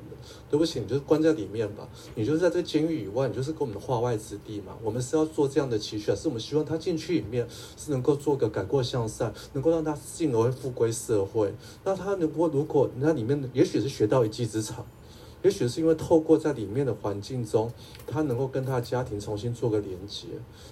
对不起，你就是关在里面吧。你就是在这监狱以外，你就是跟我们的化外之地嘛。我们是要做这样的期许，是我们希望他进去里面是能够做个改过向善，能够让他进而会复归社会。那他能够如果那里面，也许是学到一技之长。也许是因为透过在里面的环境中，他能够跟他家庭重新做个连接，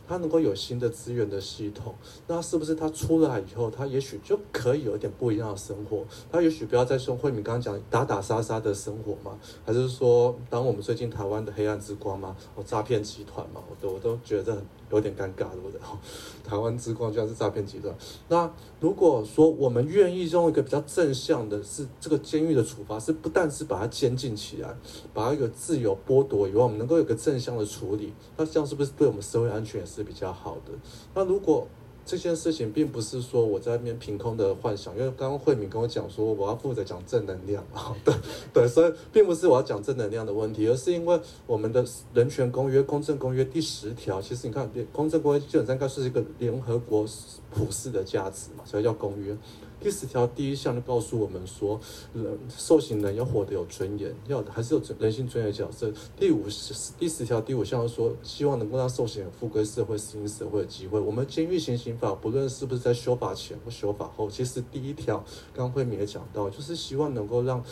他能够有新的资源的系统。那是不是他出来以后，他也许就可以有一点不一样的生活？他也许不要再像慧敏刚刚讲打打杀杀的生活嘛？还是说，当我们最近台湾的黑暗之光嘛？哦，诈骗集团嘛？我都我都觉得有点尴尬，对不对？台湾之光居然是诈骗集团。那如果说我们愿意用一个比较正向的，是这个监狱的处罚，是不但是把它监禁起来，把它一个自由剥夺以外，我们能够有个正向的处理，那这样是不是对我们社会安全也是比较好的？那如果这件事情并不是说我在那边凭空的幻想，因为刚刚慧敏跟我讲说我要负责讲正能量，对对，所以并不是我要讲正能量的问题，而是因为我们的人权公约、公正公约第十条，其实你看，公正公约基本上应该是一个联合国普世的价值嘛，所以叫公约。第十条第一项就告诉我们说，人受刑人要活得有尊严，要还是有人性尊严的角色。第五十第十条第五项说，希望能够让受刑人复归社会、适应社会的机会。我们监狱行刑法不论是不是在修法前或修法后，其实第一条刚刚慧敏也讲到，就是希望能够让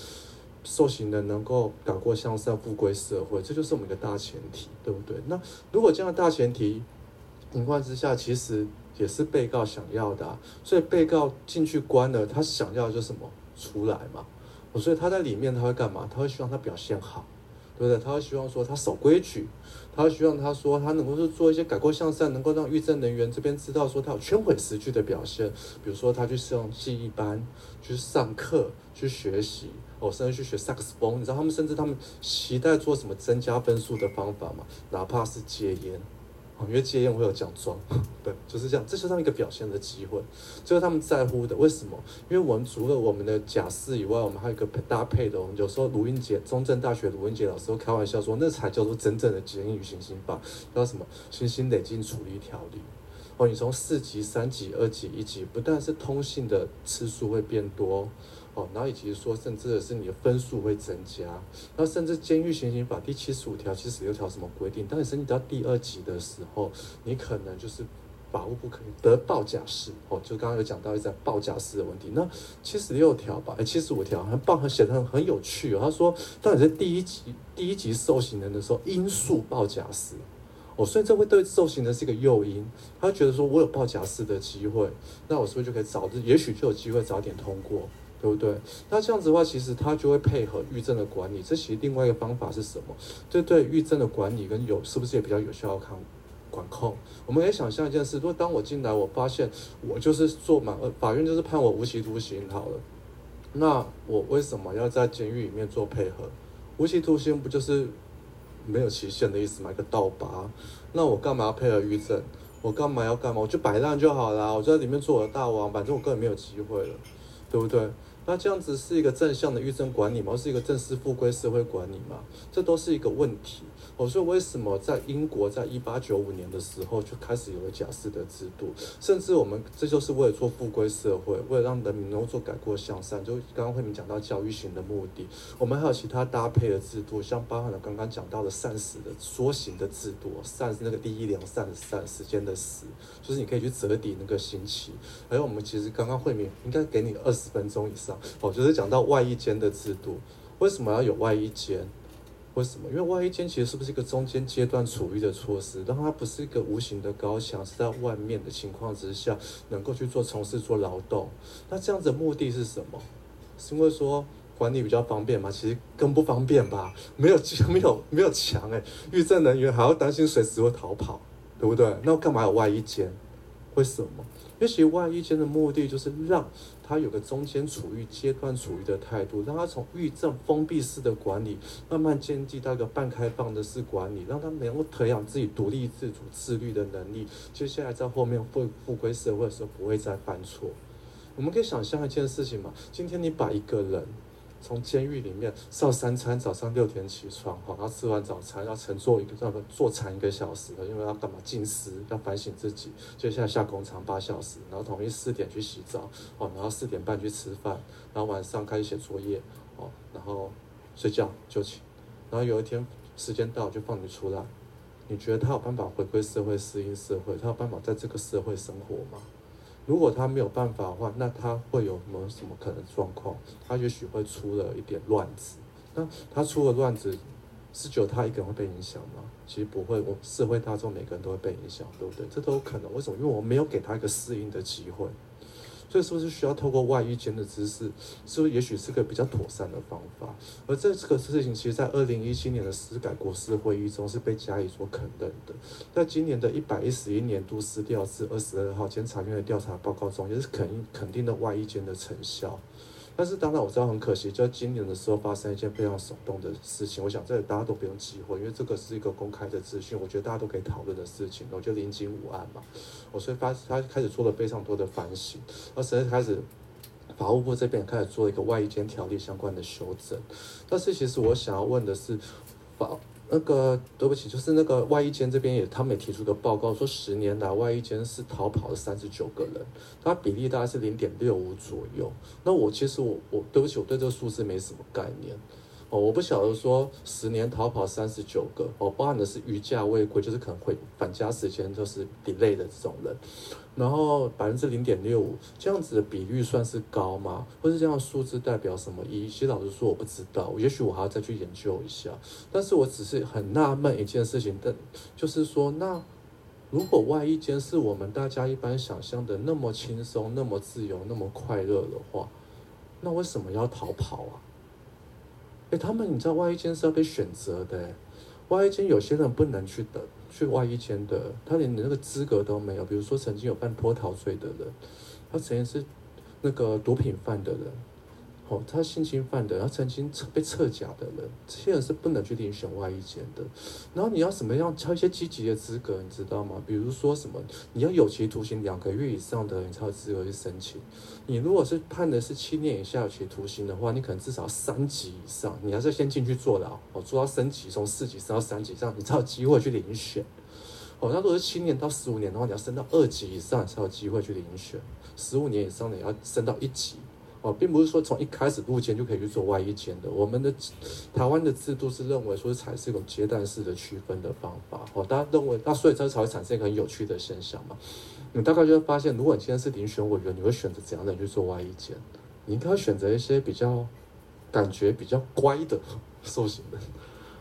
受刑人能够改过向善、复归社会，这就是我们的大前提，对不对？那如果这样的大前提情况之下，其实。也是被告想要的啊，所以被告进去关了，他想要的就是什么？出来嘛。所以他在里面他会干嘛？他会希望他表现好，对不对？他会希望说他守规矩，他会希望他说他能够是做一些改过向善，能够让狱政人员这边知道说他有圈毁时序的表现，比如说他去上记忆班，去上课，去学习，哦，甚至去学萨克斯风。你知道他们甚至他们期待做什么增加分数的方法吗？哪怕是戒烟。因为戒烟会有奖状，对，就是这样，这是他们一个表现的机会，就是他们在乎的。为什么？因为我们除了我们的假释以外，我们还有一个搭配的。我们有时候卢英杰，中正大学卢英杰老师会开玩笑说，那才叫做真正的监狱行刑法，叫什么？行刑累进处理条例。哦，你从四级、三级、二级、一级，不但是通信的次数会变多。哦然后以及说，甚至是你的分数会增加，那甚至《监狱行刑法》第七十五条、七十六条什么规定？当你升级到第二级的时候，你可能就是法务部可以得报假释。哦，就刚刚有讲到一在报假释的问题。那七十六条吧，哎，七十五条还报很写得很很有趣哦。他说，当你在第一级第一级受刑人的时候，应诉报假释。哦，所以这会对受刑人是一个诱因，他觉得说我有报假释的机会，那我是不是就可以早日，也许就有机会早点通过？对不对？那这样子的话，其实他就会配合狱政的管理。这其实另外一个方法是什么？这对狱政的管理跟有是不是也比较有效的抗管控？我们也想象一件事：如果当我进来，我发现我就是做满，呃，法院就是判我无期徒刑好了，那我为什么要在监狱里面做配合？无期徒刑不就是没有期限的意思吗？一个倒拔，那我干嘛要配合狱政？我干嘛要干嘛？我就摆烂就好了，我就在里面做我的大王，反正我根本没有机会了，对不对？那这样子是一个正向的狱政管理吗？是一个正式复归社会管理吗？这都是一个问题。我说为什么在英国在一八九五年的时候就开始有了假释的制度，甚至我们这就是为了做复归社会，为了让人民能够做改过向善，就刚刚慧敏讲到教育型的目的，我们还有其他搭配的制度，像包含了刚刚讲到的善时的缩刑的制度，善是那个第一良善的善，时间的时，就是你可以去折抵那个刑期。还有我们其实刚刚慧敏应该给你二十分钟以上，哦，就是讲到外衣间的制度，为什么要有外衣间？为什么？因为外衣间其实是不是一个中间阶段处遇的措施，让它不是一个无形的高墙，是在外面的情况之下能够去做从事做劳动。那这样子的目的是什么？是因为说管理比较方便吗？其实更不方便吧，没有 没有没有墙诶，狱政人员还要担心随时会逃跑，对不对？那干嘛有外衣间？为什么？因为其实外衣间的目的就是让。他有个中间处于阶段处于的态度，让他从狱政封闭式的管理，慢慢建立到一个半开放的式管理，让他能够培养自己独立自主、自律的能力。接下来在后面复复归社会的时候，不会再犯错。我们可以想象一件事情嘛，今天你把一个人。从监狱里面上三餐，早上六点起床，好，然后吃完早餐要乘坐一个，这样坐禅一个小时，因为要干嘛？静思，要反省自己。接下来下工厂八小时，然后统一四点去洗澡，哦，然后四点半去吃饭，然后晚上开始写作业，哦，然后睡觉就寝，然后有一天时间到就放你出来。你觉得他有办法回归社会、适应社会？他有办法在这个社会生活吗？如果他没有办法的话，那他会有没有什么可能状况？他也许会出了一点乱子。那他出了乱子，是只有他一个人会被影响吗？其实不会，我社会大众每个人都会被影响，对不对？这都有可能。为什么？因为我没有给他一个适应的机会。所以是不是需要透过外衣间的知识？是不是也许是个比较妥善的方法？而这个事情，其实在二零一七年的司改国事会议中是被加以所肯认的。在今年的一百一十一年度司调至二十二号监察院的调查报告中，也是肯肯定的外衣间的成效。但是当然我知道很可惜，就在今年的时候发生一件非常耸动的事情。我想这个大家都不用忌讳，因为这个是一个公开的资讯，我觉得大家都可以讨论的事情。我觉得林金武案嘛，我所以发他开始做了非常多的反省，而且开始法务部这边开始做一个外衣间条例相关的修正。但是其实我想要问的是，法。那个对不起，就是那个外衣间这边也，他们也提出个报告说，十年来外衣间是逃跑了三十九个人，它比例大概是零点六五左右。那我其实我我对不起，我对这个数字没什么概念。哦，我不晓得说十年逃跑三十九个哦，包含的是余价未归，就是可能会返家时间就是 delay 的这种人，然后百分之零点六五这样子的比率算是高吗？或是这样数字代表什么意义？其实老实说我不知道，也许我还要再去研究一下。但是我只是很纳闷一件事情的，就是说，那如果外衣间是我们大家一般想象的那么轻松、那么自由、那么快乐的话，那为什么要逃跑啊？哎，他们你知道外衣间是要被选择的，外衣间有些人不能去的，去外衣间的，他连你那个资格都没有。比如说曾经有犯脱逃罪的人，他曾经是那个毒品犯的人。哦，他性侵犯的，他曾经被撤假的人，这些人是不能去遴选外衣间的。然后你要什么样挑一些积极的资格，你知道吗？比如说什么，你要有期徒刑两个月以上的人才有资格去申请。你如果是判的是七年以下有期徒刑的话，你可能至少三级以上，你还是先进去坐牢，哦，做到升级，从四级升到三级以上，你才有机会去遴选。哦，那如果是七年到十五年的话，你要升到二级以上才有机会去遴选。十五年以上的也要升到一级。哦，并不是说从一开始入监就可以去做外衣间的。我们的台湾的制度是认为说才是一种阶段式的区分的方法。哦，大家认为，那所以这才会产生一个很有趣的现象嘛。你大概就会发现，如果你今天是遴选委员，你会选择怎样的人去做外衣间？你应该选择一些比较感觉比较乖的受刑人。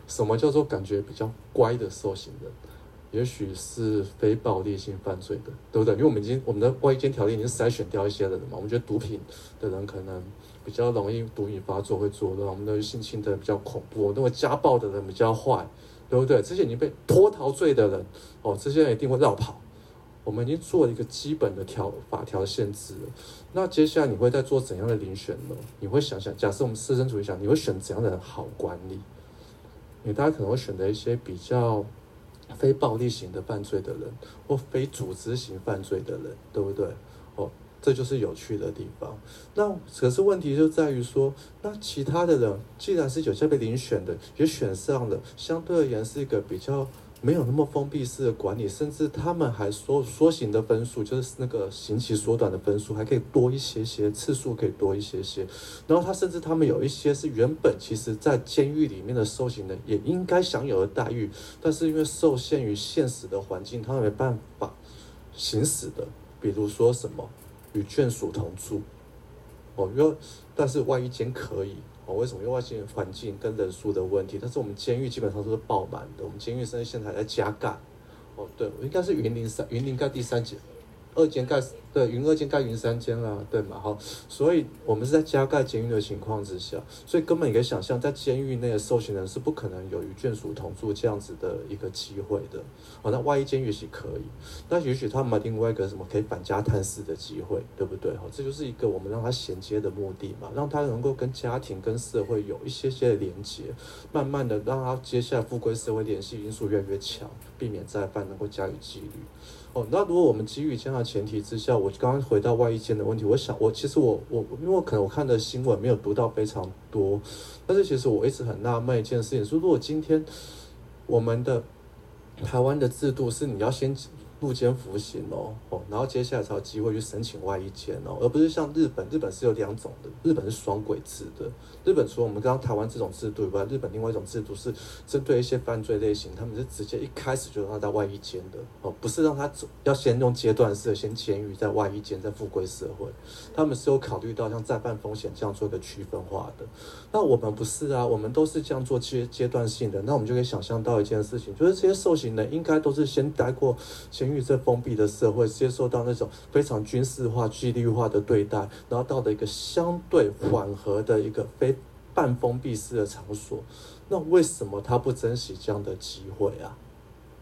什么叫做感觉比较乖的受刑人？也许是非暴力性犯罪的，对不对？因为我们已经我们的外间条例已经筛选掉一些人了嘛。我们觉得毒品的人可能比较容易毒瘾发作会作乱，我们的性侵的比较恐怖，那么家暴的人比较坏，对不对？这些已经被脱逃罪的人，哦，这些人一定会绕跑。我们已经做了一个基本的条法条限制了。那接下来你会再做怎样的遴选呢？你会想想，假设我们私生处地想，你会选怎样的人好管理？你大家可能会选择一些比较。非暴力型的犯罪的人，或非组织型犯罪的人，对不对？哦，这就是有趣的地方。那可是问题就在于说，那其他的人既然是有些被遴选的，也选上了，相对而言是一个比较。没有那么封闭式的管理，甚至他们还缩缩刑的分数，就是那个刑期缩短的分数，还可以多一些些，次数可以多一些些。然后他甚至他们有一些是原本其实在监狱里面的受刑人也应该享有的待遇，但是因为受限于现实的环境，他没办法行使的。比如说什么与眷属同住，哦，因为但是外一间可以。哦，为什么？因为外界环境跟人数的问题，但是我们监狱基本上都是爆满的。我们监狱现在现在还在加干。哦，对，应该是云林三云林盖第三节，二间盖。对，云二间盖云三间啦，对嘛？好，所以我们是在加盖监狱的情况之下，所以根本你可以想象，在监狱内的受刑人是不可能有与眷属同住这样子的一个机会的。哦，那外一间也许可以，那也许他们另外一个什么可以返家探视的机会，对不对？好，这就是一个我们让他衔接的目的嘛，让他能够跟家庭、跟社会有一些些的连接，慢慢的让他接下来复归社会联系因素越来越强，避免再犯，能够加以纪律。哦，那如果我们基于这样的前提之下，我刚刚回到外衣间的问题，我想我其实我我因为我可能我看的新闻没有读到非常多，但是其实我一直很纳闷一件事情，说如果今天我们的台湾的制度是你要先入监服刑哦，哦，然后接下来才有机会去申请外衣监哦，而不是像日本，日本是有两种的，日本是双轨制的。日本除了我们刚刚台湾这种制度以外，日本另外一种制度是针对一些犯罪类型，他们是直接一开始就让他在外衣监的哦，不是让他走，要先用阶段式的先监狱，在外衣监，再复归社会。他们是有考虑到像再犯风险这样做一个区分化的。那我们不是啊，我们都是这样做阶阶段性的。那我们就可以想象到一件事情，就是这些受刑人应该都是先待过监狱这封闭的社会，接受到那种非常军事化、纪律化的对待，然后到了一个相对缓和的一个非半封闭式的场所，那为什么他不珍惜这样的机会啊？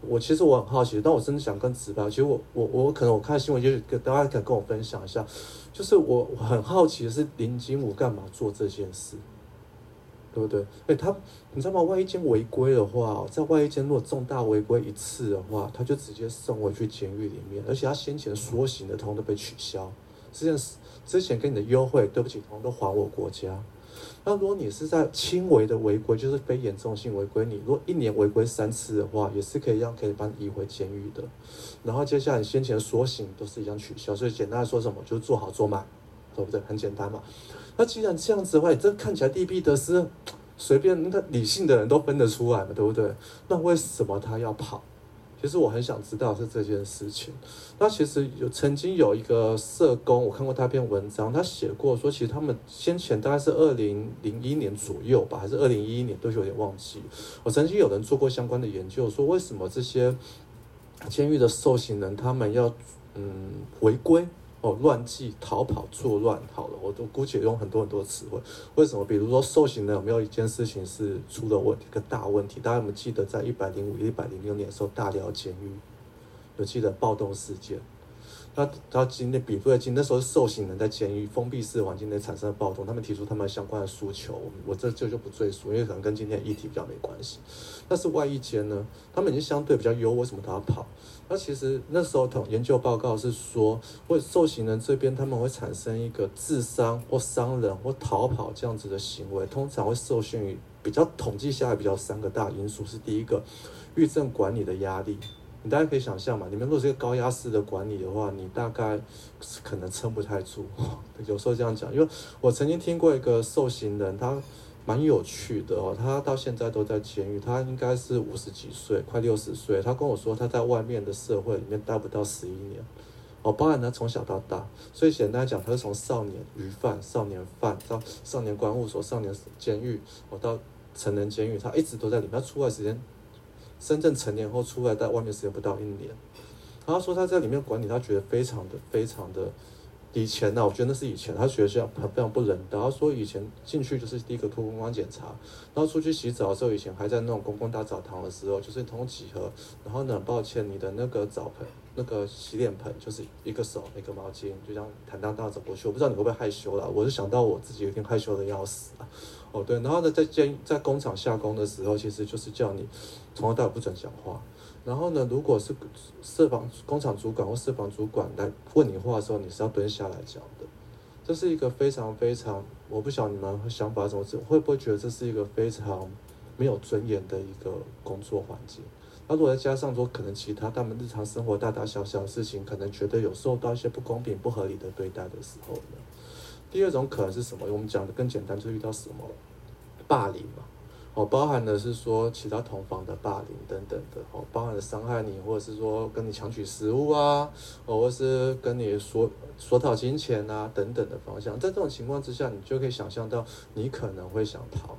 我其实我很好奇，但我真的想跟直白，其实我我我可能我看新闻，就是跟大家可以跟我分享一下，就是我我很好奇的是林金武干嘛做这件事？对不对？哎，他你知道吗？外一间违规的话，在外一间如果重大违规一次的话，他就直接送回去监狱里面，而且他先前所刑的通都被取消，这件事之前给你的优惠，对不起，通都还我国家。那如果你是在轻微的违规，就是非严重性违规，你如果一年违规三次的话，也是可以让可以把你移回监狱的。然后接下来你先前所刑都是一样取消，所以简单来说什么，就做好做满，对不对？很简单嘛。那既然这样子的话，这看起来利弊得失，随便那理性的人都分得出来嘛，对不对？那为什么他要跑？其实我很想知道是这件事情。那其实有曾经有一个社工，我看过他一篇文章，他写过说，其实他们先前大概是二零零一年左右吧，还是二零一一年，都是有点忘记。我曾经有人做过相关的研究，说为什么这些监狱的受刑人他们要嗯回归？哦，乱纪、逃跑、作乱，好了，我都姑且用很多很多词汇。为什么？比如说，受刑人有没有一件事情是出了问题，一个大问题？大家有没有记得，在一百零五、一百零六年的时候，大寮监狱有记得暴动事件？他他今天比弗莱金那时候受刑人在监狱封闭式环境内产生的暴动，他们提出他们相关的诉求，我这这就不赘述，因为可能跟今天的议题比较没关系。但是外役间呢，他们已经相对比较优，为什么他要跑？那其实那时候统研究报告是说，会受刑人这边他们会产生一个自伤或伤人或逃跑这样子的行为，通常会受限于比较统计下来比较三个大因素，是第一个，狱政管理的压力。你大家可以想象嘛，你们如果是个高压式的管理的话，你大概可能撑不太住。有时候这样讲，因为我曾经听过一个受刑人，他蛮有趣的哦，他到现在都在监狱，他应该是五十几岁，快六十岁。他跟我说他在外面的社会里面待不到十一年，哦，包含他从小到大，所以简单讲，他是从少年虞犯、少年犯到少年观护所、少年监狱，哦，到成人监狱，他一直都在里面，他出来时间。深圳成年后出来，在外面时间不到一年。他说他在里面管理，他觉得非常的、非常的。以前呢、我觉得那是以前，他觉得这样很非常不人道。他说以前进去就是第一个脱光光检查，然后出去洗澡的时候，以前还在那种公共大澡堂的时候，就是通几何，然后呢，抱歉，你的那个澡盆、那个洗脸盆就是一个手一个毛巾，就这样坦荡荡走过去。我不知道你会不会害羞了，我是想到我自己有点害羞的要死啊。哦，对，然后呢，在监在工厂下工的时候，其实就是叫你从头到尾不准讲话。然后呢，如果是设防工厂主管或设防主管来问你话的时候，你是要蹲下来讲的。这是一个非常非常，我不晓得你们想法怎么，会不会觉得这是一个非常没有尊严的一个工作环境？那如果再加上说，可能其他他们日常生活大大小小的事情，可能觉得有受到一些不公平、不合理的对待的时候呢？第二种可能是什么？我们讲的更简单，就是遇到什么霸凌嘛。哦，包含的是说其他同房的霸凌等等的，哦，包含了伤害你，或者是说跟你抢取食物啊，哦或是跟你索索讨金钱啊等等的方向。在这种情况之下，你就可以想象到你可能会想逃。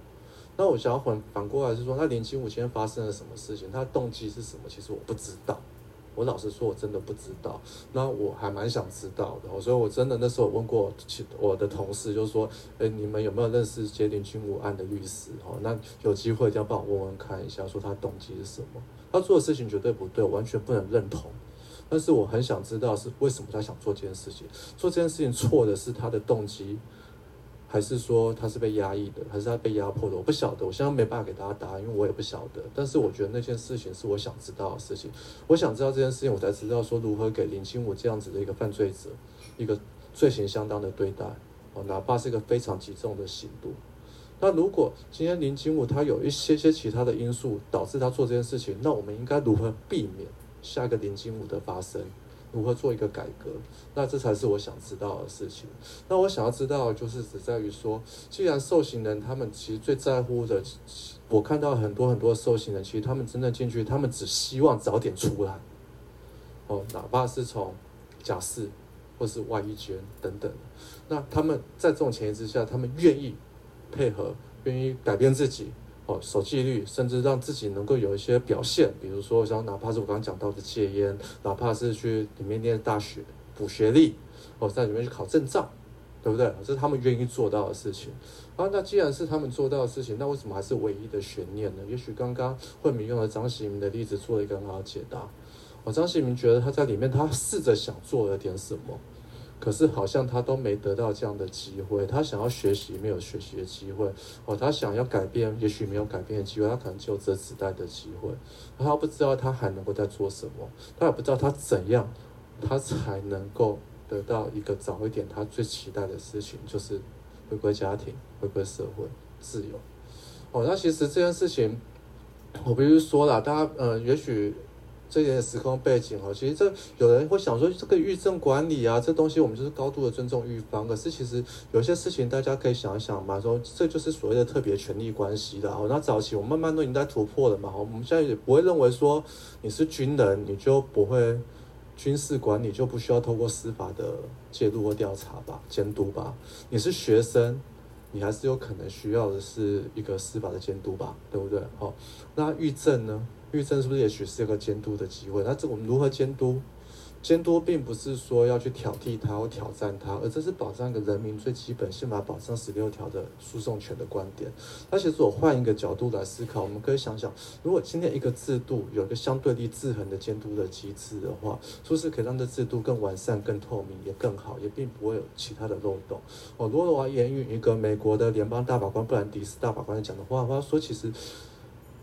那我想要反反过来是说，那林清武今天发生了什么事情？他的动机是什么？其实我不知道。我老实说，我真的不知道。那我还蛮想知道的，所以我真的那时候问过我的同事，就是说，诶，你们有没有认识接林金武案的律师？哦，那有机会一定要帮我问问看一下，说他动机是什么？他做的事情绝对不对，完全不能认同。但是我很想知道是为什么他想做这件事情？做这件事情错的是他的动机。还是说他是被压抑的，还是他被压迫的？我不晓得，我现在没办法给大家答案，因为我也不晓得。但是我觉得那件事情是我想知道的事情，我想知道这件事情，我才知道说如何给林金武这样子的一个犯罪者一个罪行相当的对待哦，哪怕是一个非常极重的刑度。那如果今天林金武他有一些些其他的因素导致他做这件事情，那我们应该如何避免下一个临经武的发生，如何做一个改革？那这才是我想知道的事情。那我想要知道，就是只在于说，既然受刑人他们其实最在乎的，我看到很多很多受刑人，其实他们真正进去，他们只希望早点出来。哦，哪怕是从假释或是外役监等等，那他们在这种前提之下，他们愿意配合，愿意改变自己。哦，守纪律，甚至让自己能够有一些表现，比如说像哪怕是我刚刚讲到的戒烟，哪怕是去里面念大学补学历，哦，在里面去考证照，对不对？这是他们愿意做到的事情。啊，那既然是他们做到的事情，那为什么还是唯一的悬念呢？也许刚刚惠民用了张喜明的例子做了一个很好的解答。哦，张喜明觉得他在里面，他试着想做了点什么。可是好像他都没得到这样的机会，他想要学习没有学习的机会，哦，他想要改变也许没有改变的机会，他可能只有这子代的机会，他不知道他还能够再做什么，他也不知道他怎样，他才能够得到一个早一点他最期待的事情，就是回归家庭、回归社会、自由。哦，那其实这件事情，我必须说了，大家呃，也许。这点时空背景哈，其实这有人会想说，这个狱政管理啊，这东西我们就是高度的尊重狱方。可是其实有些事情大家可以想一想嘛，说这就是所谓的特别权力关系的。哦，那早期我们慢慢都已经在突破了嘛。我们现在也不会认为说你是军人，你就不会军事管理就不需要透过司法的介入或调查吧、监督吧。你是学生，你还是有可能需要的是一个司法的监督吧，对不对？好，那狱政呢？预政是不是也许是一个监督的机会？那这我们如何监督？监督并不是说要去挑剔他或挑战他，而这是保障一个人民最基本宪法保障十六条的诉讼权的观点。那其实我换一个角度来思考，我们可以想想，如果今天一个制度有一个相对立制衡的监督的机制的话，是不是可以让这制度更完善、更透明，也更好，也并不会有其他的漏洞？哦，如果我要援引一个美国的联邦大法官布兰迪斯大法官讲的话，他说其实。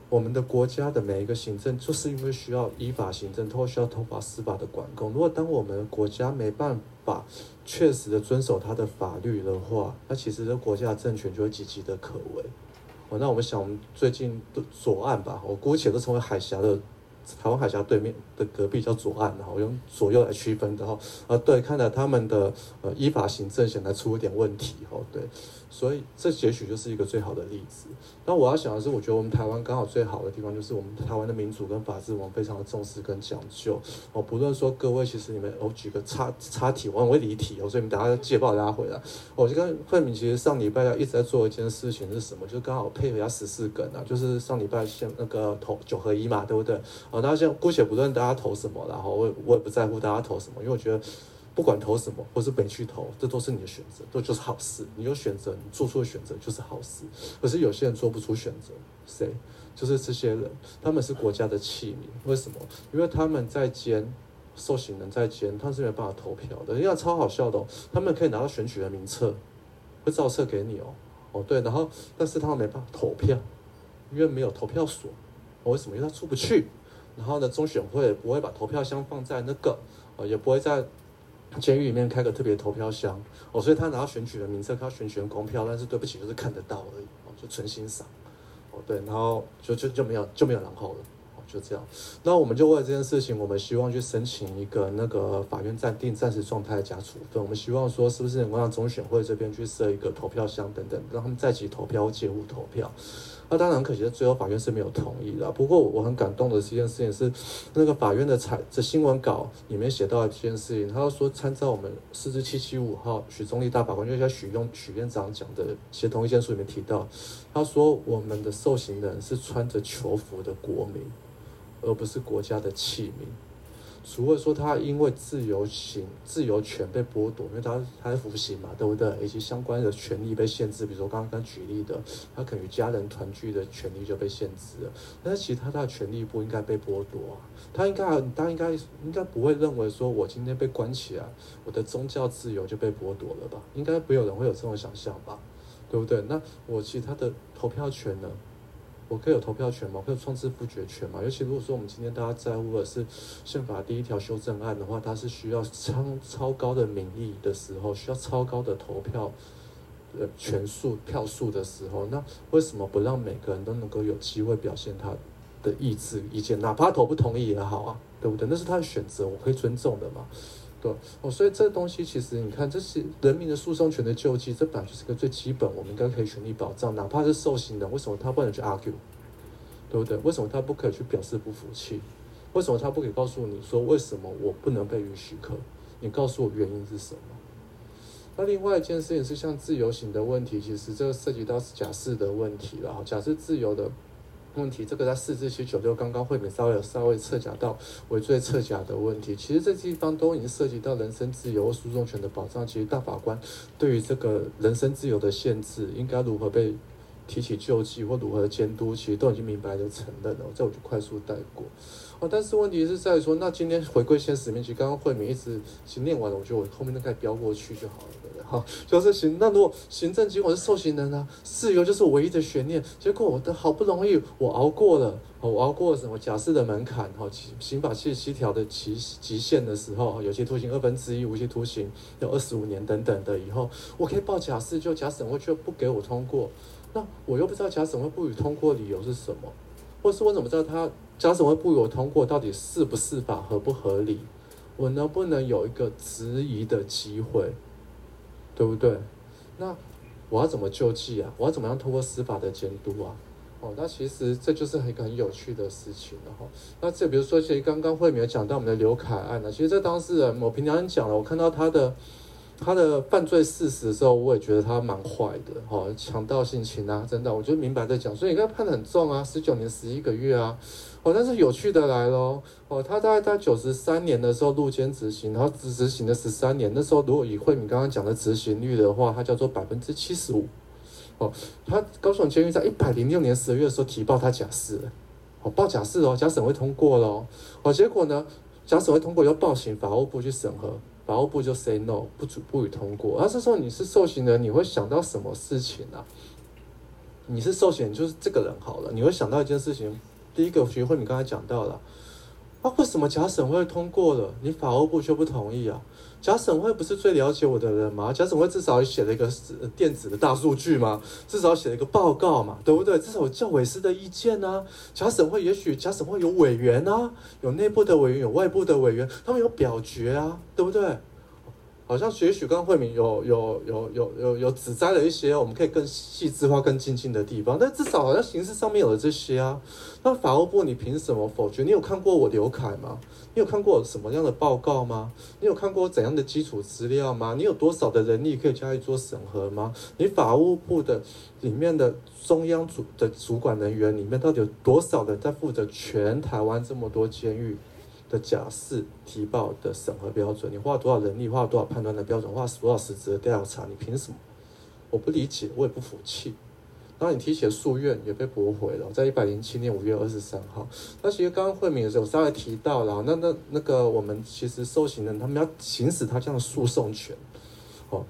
我们的国家的每一个行政，就是因为需要依法行政，或需要通过司法的管控。如果当我们国家没办法确实的遵守它的法律的话，那其实这国家政权就会岌岌的可危。哦，那我们想，我们最近的左岸吧，我姑且都称为海峡的台湾海峡对面的隔壁叫左岸，然后我用左右来区分的哈。啊，对，看来他们的呃依法行政显然出一点问题哦，对。所以这也许就是一个最好的例子。那我要想的是，我觉得我们台湾刚好最好的地方就是我们台湾的民主跟法治，我们非常的重视跟讲究。哦，不论说各位，其实你们，我举个插插题，我很会离题哦，所以你们等下借报拉回来。我就跟慧敏，其实上礼拜要一直在做一件事情是什么？就刚好配合一下十四梗啊，就是上礼拜先那个投九合一嘛，对不对？哦，那先姑且不论大家投什么，然后我我也不在乎大家投什么，因为我觉得。不管投什么，或是没去投，这都是你的选择，都就是好事。你有选择，你做出的选择就是好事。可是有些人做不出选择，谁？就是这些人，他们是国家的器皿。为什么？因为他们在监，受刑人在监，他是没办法投票的。人家超好笑的，他们可以拿到选举的名册，会照册给你哦。哦，对，然后但是他们没办法投票，因为没有投票所。为什么？因为他出不去。然后呢，中选会不会把投票箱放在那个，哦，也不会在。监狱里面开个特别投票箱哦，所以他拿到选举的名册，他选举公票，但是对不起，就是看得到而已哦，就纯欣赏哦，对，然后就就就没有就没有然后了哦，就这样。那我们就为了这件事情，我们希望去申请一个那个法院暂定暂时状态加处分。我们希望说，是不是能够让中选会这边去设一个投票箱等等，让他们在籍投票或借户投票。那当然可惜，最后法院是没有同意的。不过我很感动的是一件事情是，那个法院的采这新闻稿里面写到的一件事情，他说参照我们四字七七五号许宗力大法官，就像许用许院长讲的协同意见书里面提到，他说我们的受刑人是穿着囚服的国民，而不是国家的器皿。除了说他因为自由行、自由权被剥夺，因为他他在服刑嘛，对不对？以及相关的权利被限制，比如说刚刚举例的，他可能与家人团聚的权利就被限制了。但是其他他的权利不应该被剥夺啊，他应该他应该应该不会认为说我今天被关起来，我的宗教自由就被剥夺了吧？应该没有人会有这种想象吧？对不对？那我其他的投票权呢？我可以有投票权吗？我可以创制复决权吗？尤其如果说我们今天大家在乎的是宪法第一条修正案的话，它是需要超超高的民意的时候，需要超高的投票呃权数票数的时候，那为什么不让每个人都能够有机会表现他的意志意见，哪怕投不同意也好啊，对不对？那是他的选择，我可以尊重的嘛。对哦，所以这东西其实你看，这是人民的诉讼权的救济，这本来就是个最基本，我们应该可以权利保障。哪怕是受刑人，为什么他不能去 argue？对不对？为什么他不可以去表示不服气？为什么他不可以告诉你说，为什么我不能被允许可？你告诉我原因是什么？那另外一件事情是像自由行的问题，其实这个涉及到假释的问题了。假设自由的问题，这个在四四七九六刚刚慧敏稍微有稍微侧讲到违罪侧假的问题，其实这地方都已经涉及到人身自由诉讼权的保障。其实大法官对于这个人身自由的限制，应该如何被提起救济或如何监督，其实都已经明白的承认了。这我就快速带过。哦，但是问题是在于说，那今天回归现实面，其实刚刚慧敏一直先念完了，我觉得我后面那个标过去就好了，好，就是行。那如果行政机关是受刑人啊，自由就是唯一的悬念。结果我的好不容易我熬过了，我熬过了什么假释的门槛，哈，刑刑法七十七条的极极限的时候，有期徒刑二分之一，无期徒刑有二十五年等等的，以后我可以报假释，就假审会却不给我通过，那我又不知道假审会不予通过理由是什么，或是我怎么知道他？假审会不予我通过，到底是不是法合不合理？我能不能有一个质疑的机会？对不对？那我要怎么救济啊？我要怎么样通过司法的监督啊？哦，那其实这就是一个很有趣的事情了哈。那这比如说，其实刚刚慧敏有讲到我们的刘凯案呢，其实这当事人，我平常讲了，我看到他的。他的犯罪事实的时候，我也觉得他蛮坏的，哈，强盗性侵啊，真的，我就明白在讲，所以应该判得很重啊，十九年十一个月啊，哦，但是有趣的来咯，哦，他大概在九十三年的时候入监执行，然后执执行了十三年，那时候如果以慧敏刚刚讲的执行率的话，它叫做百分之七十五，哦，他高雄监狱在一百零六年十二月的时候提报他假释，哦，报假释哦，假审会通过咯，哦，结果呢，假审会通过要报请法务部去审核。法务部就 say no，不主不予通过。而是说你是受刑人，你会想到什么事情啊？你是受刑，就是这个人好了，你会想到一件事情。第一个学会你刚才讲到了，啊，为什么假审会通过了，你法务部却不同意啊？假审会不是最了解我的人吗？假审会至少写了一个电子的大数据吗？至少写了一个报告嘛，对不对？至少有教委师的意见啊。假审会也许假审会有委员啊，有内部的委员，有外部的委员，他们有表决啊，对不对？好像也许刚刚慧敏有有有有有有指摘了一些我们可以更细致化、更精进的地方，但至少好像形式上面有了这些啊。那法务部你凭什么否决？你有看过我刘凯吗？你有看过什么样的报告吗？你有看过怎样的基础资料吗？你有多少的人力可以加以做审核吗？你法务部的里面的中央主的主管人员里面，到底有多少人在负责全台湾这么多监狱的假释提报的审核标准？你花了多少人力，花了多少判断的标准，花了多少实质的调查？你凭什么？我不理解，我也不服气。然后你提起的诉愿也被驳回了，在一百零七年五月二十三号。那其实刚刚慧敏的时候稍微提到了，那那那个我们其实受刑人他们要行使他这样的诉讼权，哦，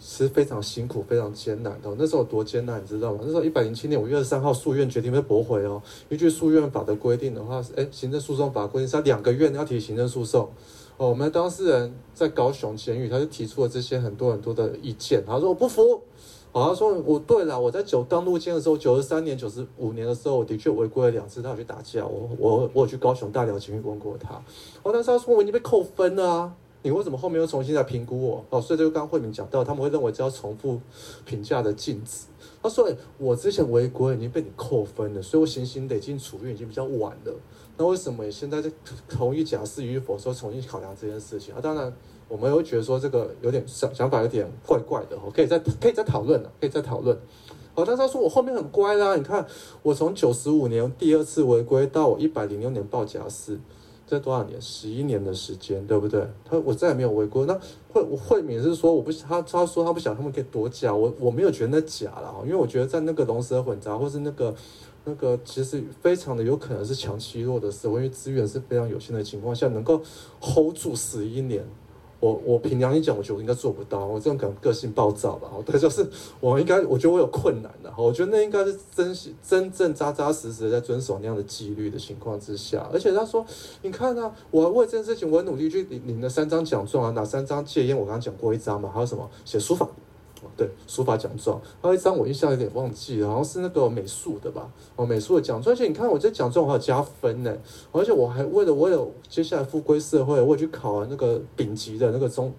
是非常辛苦、非常艰难的。那时候多艰难，你知道吗？那时候一百零七年五月二十三号诉愿决定被驳回哦。依据诉愿法的规定的话，哎，行政诉讼法规定是要两个月要提行政诉讼。哦，我们当事人在高雄监狱，他就提出了这些很多很多的意见，他说我不服。好，他说我对了，我在九当入监的时候，九十三年、九十五年的时候，我的确违规了两次，他有去打架，我我我有去高雄大寮监狱问过他。哦，但是他说我已经被扣分了啊，你为什么后面又重新再评估我？哦，所以这个刚慧敏讲到，他们会认为这要重复评价的禁止。他说，欸，我之前违规已经被你扣分了，所以我行刑得进处遇已经比较晚了。那为什么现在在同意假释与否说重新考量这件事情啊？当然。我们会觉得说这个有点想想法有点怪怪的哦，可以再可以再讨论了，可以再讨论。好，但是他说我后面很乖啦，你看我从九十五年第二次违规到我一百零六年报假释，这多少年？十一年的时间，对不对？他我再也没有违规。那慧慧敏是说我不他他说他不想他们可以躲假，我我没有觉得那假了，因为我觉得在那个龙蛇混杂或是那个那个其实非常的有可能是强欺弱的时候，因为资源是非常有限的情况下，能够 hold 住十一年。我我凭良心讲，我觉得我应该做不到。我这种可能个性暴躁吧，对，就是我应该，我觉得我有困难的。我觉得那应该是真真正扎扎实实的在遵守那样的纪律的情况之下。而且他说，你看啊，我为这件事情，我努力去领领了三张奖状啊，哪三张戒烟？我刚刚讲过一张嘛，还有什么写书法？对，书法奖状，还有一张我印象有点忘记了，好像是那个美术的吧？哦，美术的奖状，而且你看我这奖状我还有加分呢，而且我还为了我有接下来复归社会，我也去考了那个丙级的那个中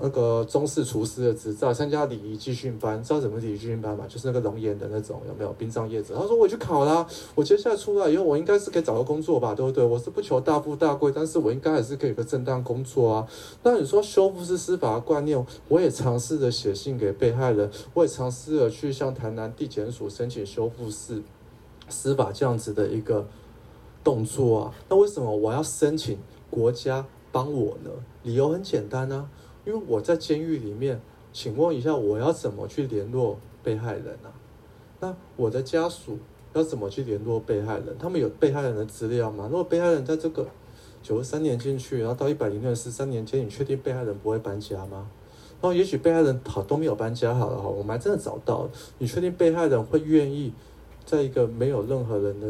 那个中式厨师的执照，参加礼仪技训班，知道什么礼仪技训班吗？就是那个龙岩的那种，有没有殡葬业者？他说我去考啦，我接下来出来以后，我应该是可以找个工作吧，对不对？我是不求大富大贵，但是我应该还是可以有个正当工作啊。那你说修复式司法的观念，我也尝试着写信给。被害害人，我也尝试了去向台南地检署申请修复式司法这样子的一个动作啊。那为什么我要申请国家帮我呢？理由很简单啊，因为我在监狱里面。请问一下，我要怎么去联络被害人啊？那我的家属要怎么去联络被害人？他们有被害人的资料吗？如果被害人在这个九十三年进去，然后到一百零六十三年间，你确定被害人不会搬家吗？然后也许被害人好都没有搬家好了哈，我们还真的找到了。你确定被害人会愿意在一个没有任何人的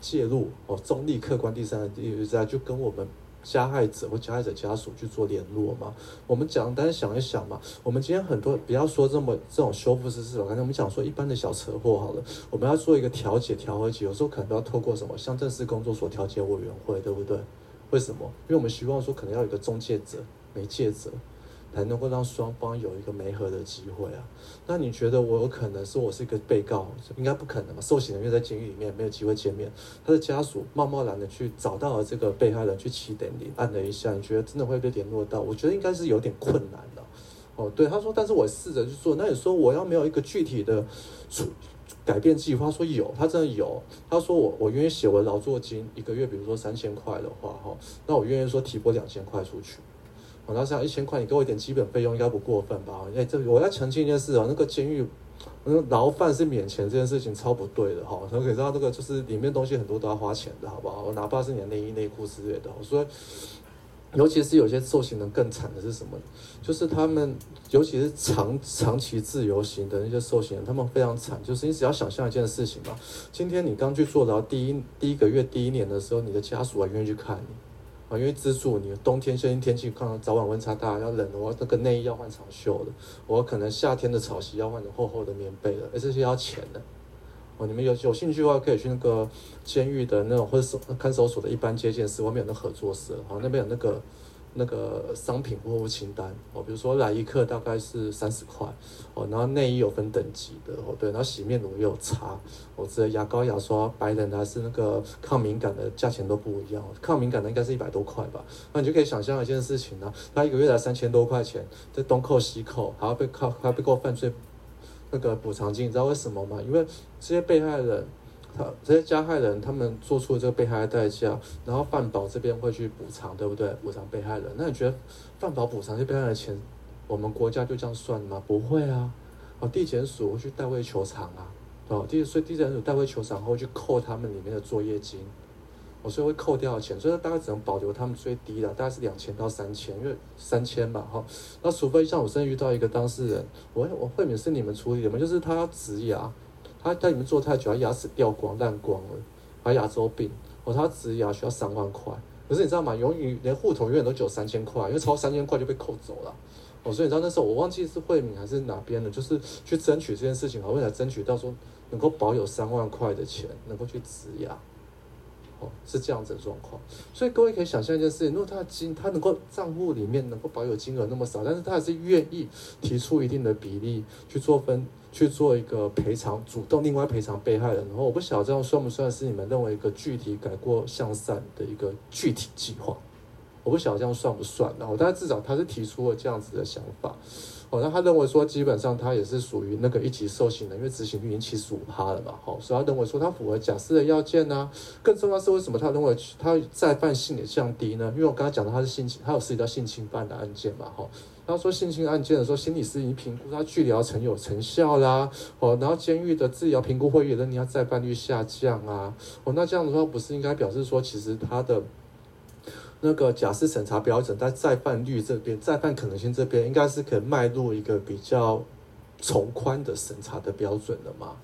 介入哦，中立客观第三人地位之下，就跟我们加害者或加害者家属去做联络吗？我们讲，单想一想嘛。我们今天很多不要说这么这种修复式司法，刚才我们讲说一般的小车祸好了，我们要做一个调解调和解，有时候可能都要透过什么乡镇市工作所调解委员会，对不对？为什么？因为我们希望说可能要有个中介者、媒介者。才能够让双方有一个媒合的机会啊？那你觉得我有可能是我是一个被告，应该不可能嘛？受刑人员在监狱里面没有机会见面，他的家属贸贸然的去找到了这个被害人去起点名按了一下，你觉得真的会被联络到？我觉得应该是有点困难的。哦，对，他说，但是我试着去做。那你说我要没有一个具体的改变计划？他说有，他真的有。他说我我愿意写我的劳作金一个月，比如说三千块的话，哈，那我愿意说提拨两千块出去。我那想一千块，你给我一点基本费用，应该不过分吧？哎，这我要澄清一件事啊，那个监狱，那个牢饭是免钱这件事情超不对的哈。可以知道这个就是里面东西很多都要花钱的，好不好？我哪怕是你的内衣内裤之类的。所以，尤其是有些受刑人更惨的是什么？就是他们，尤其是长长期自由行的那些受刑人，他们非常惨。就是你只要想象一件事情嘛，今天你刚去坐牢第一第一个月第一年的时候，你的家属还愿意去看你。啊，因为资助你，冬天最近天气看到早晚温差大，要冷，我那个内衣要换长袖的，我可能夏天的草席要换成厚厚的棉被的，而这些要钱的。哦，你们有有兴趣的话，可以去那个监狱的那种或者是看守所的一般接见室，外面有那合作社，好，那边有那个。那个商品货物清单哦，比如说来一克大概是三十块哦，然后内衣有分等级的哦，对，然后洗面乳也有差哦，这牙膏牙刷白人还是那个抗敏感的价钱都不一样，抗敏感的应该是一百多块吧，那你就可以想象一件事情呢，他一个月才三千多块钱，这东扣西扣还要被扣还要被扣犯罪那个补偿金，你知道为什么吗？因为这些被害人。他这些加害人他们做出了这个被害的代价，然后犯保这边会去补偿，对不对？补偿被害人。那你觉得犯保补偿这被害人的钱，我们国家就这样算吗？不会啊！哦，地检署会去代位求偿啊！哦，地所以地检署代位求偿后去扣他们里面的作业金，哦，所以会扣掉钱，所以大概只能保留他们最低的，大概是两千到三千，因为三千吧，哈。那除非像我现在遇到一个当事人，我我会免是你们处理的吗？就是他要植牙。他在里面做太久，他牙齿掉光烂光了，还牙周病，哦，他植牙需要三万块，可是你知道吗？永远连户头永远都只有三千块，因为超三千块就被扣走了，哦，所以你知道那时候我忘记是惠敏还是哪边的，就是去争取这件事情，好，为了争取到说能够保有三万块的钱，能够去植牙。哦，是这样子的状况，所以各位可以想象一件事情：如果他的金，他能够账户里面能够保有金额那么少，但是他还是愿意提出一定的比例去做分，去做一个赔偿，主动另外赔偿被害人。然后我不晓得这样算不算是你们认为一个具体改过向善的一个具体计划？我不晓得这样算不算。然后，但是至少他是提出了这样子的想法。哦，那他认为说，基本上他也是属于那个一级受刑人，因为执行率已经七十五趴了嘛，好，所以他认为说他符合假释的要件呢、更重要是为什么他认为他再犯性也降低呢？因为我刚才讲到他是性侵，他有涉及到性侵犯的案件嘛，哈。他说性侵案件的时候，心理师已经评估他治疗成有成效啦，哦，然后监狱的治疗评估会议认定他再犯率下降啊，哦，那这样的话不是应该表示说其实他的。那个假释审查标准在再犯率这边，再犯可能性这边，应该是可以迈入一个比较从宽的审查的标准了嘛？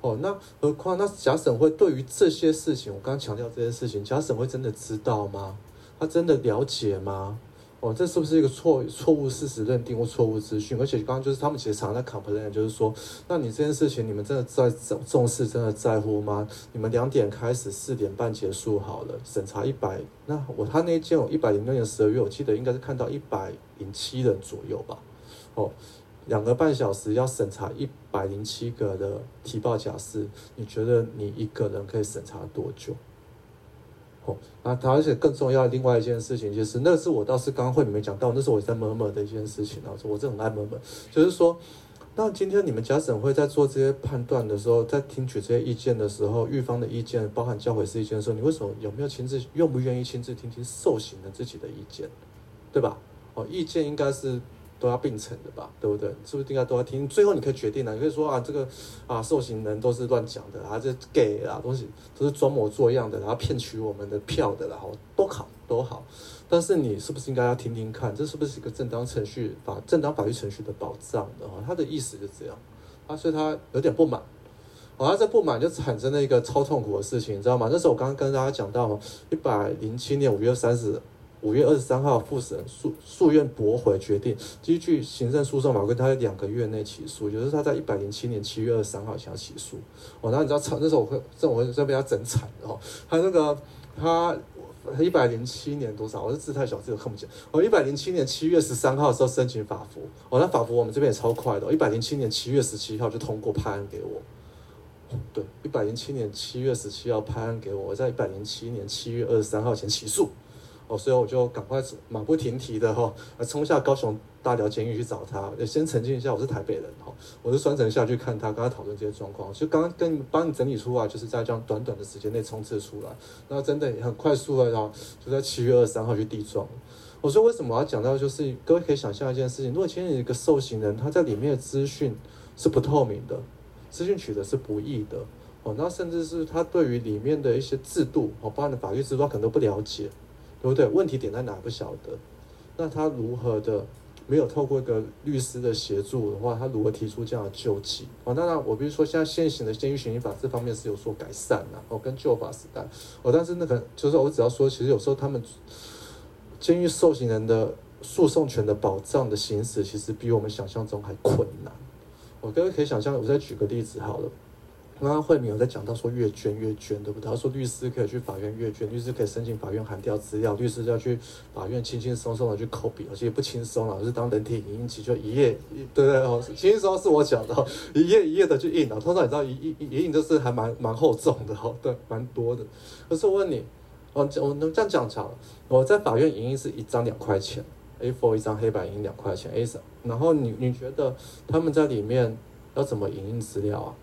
哦，那何况那假审会对于这些事情，我刚刚强调这些事情，假审会真的知道吗？他真的了解吗？哦，这是不是一个错错误事实认定或错误资讯？而且刚刚就是他们其实常在 complain，就是说，那你这件事情你们真的在重视，真的在乎吗？你们两点开始，四点半结束好了，审查一百，那我他那一件有一百零六年十二月，我记得应该是看到一百零七人左右吧，哦，两个半小时要审查一百零七个的提报假释，你觉得你一个人可以审查多久？哦，那他而且更重要的另外一件事情就是，那是我倒是刚刚会里面讲到，那是我在 murmur 的一件事情啊，说我这很爱 murmur，就是说，那今天你们家审会在做这些判断的时候，在听取这些意见的时候，狱方的意见，包含教诲式意见的时候，你为什么有没有亲自愿不愿意亲自听听受刑人自己的意见，对吧？哦，意见应该是。都要并存的吧，对不对？是不是应该都要听？最后你可以决定了，你可以说啊，这个啊，受刑人都是乱讲的啊，这 gay 啊，东西都是装模作样的，然后骗取我们的票的，然后都好都好。但是你是不是应该要听听看，这是不是一个正当程序法、正当法律程序的保障的哈？他的意思是这样啊，所以他有点不满，好、啊，他这不满就产生了一个超痛苦的事情，你知道吗？那时候我刚刚跟大家讲到，一百零七年五月三十。五月二十三号，复审诉诉愿驳回决定，依据行政诉讼法规，他在两个月内起诉，也就是他在一百零七年七月二十三号想要起诉。哦，然后你知道，那时候我会，这我会被他整惨的哦。他那个他一百零七年多少？我是字太小，字都看不见。哦，一百零七年七月十三号的时候申请法服，哦，那法服我们这边也超快的，一百零七年七月十七号就通过判案给我。对，一百零七年七月十七号判案给我，我在一百零七年七月二十三号前起诉。哦，所以我就赶快马不停蹄的哈，冲下高雄大寮监狱去找他，先澄清一下我是台北人哈，我是双城下去看他，跟他讨论这些状况。就刚刚跟帮你整理出来，就是在这样短短的时间内冲刺出来，那真的很快速的，然后就在七月二十三号去递状。我说为什么我要讲到，就是各位可以想象一件事情，如果今天一个受刑人，他在里面的资讯是不透明的，资讯取得是不易的，哦，那甚至是他对于里面的一些制度，哦，包含的法律制度，他可能都不了解。对不对？问题点在哪不晓得，那他如何的没有透过一个律师的协助的话，他如何提出这样的救济？哦，当然我比如说现在现行的监狱刑法这方面是有所改善了，哦，跟旧法时代，哦，但是那个就是我只要说，其实有时候他们监狱受刑人的诉讼权的保障的行使，其实比我们想象中还困难。我各位可以想象，我再举个例子好了。刚刚慧敏有在讲到说阅卷阅卷对不对？他说律师可以去法院阅卷，律师可以申请法院函调资料，律师要去法院轻轻松松的去抠笔，而且也不轻松了，就是当人体影印机就一页，对不对？哦，轻松是我讲的，一页一页的去印了。通常你知道一一一印就是还蛮蛮厚重的，对，蛮多的。可是我问你，哦，我能这样讲讲？我在法院影印是一张两块钱，A4 一张黑白影印两块钱，A 三。然后你你觉得他们在里面要怎么影印资料啊？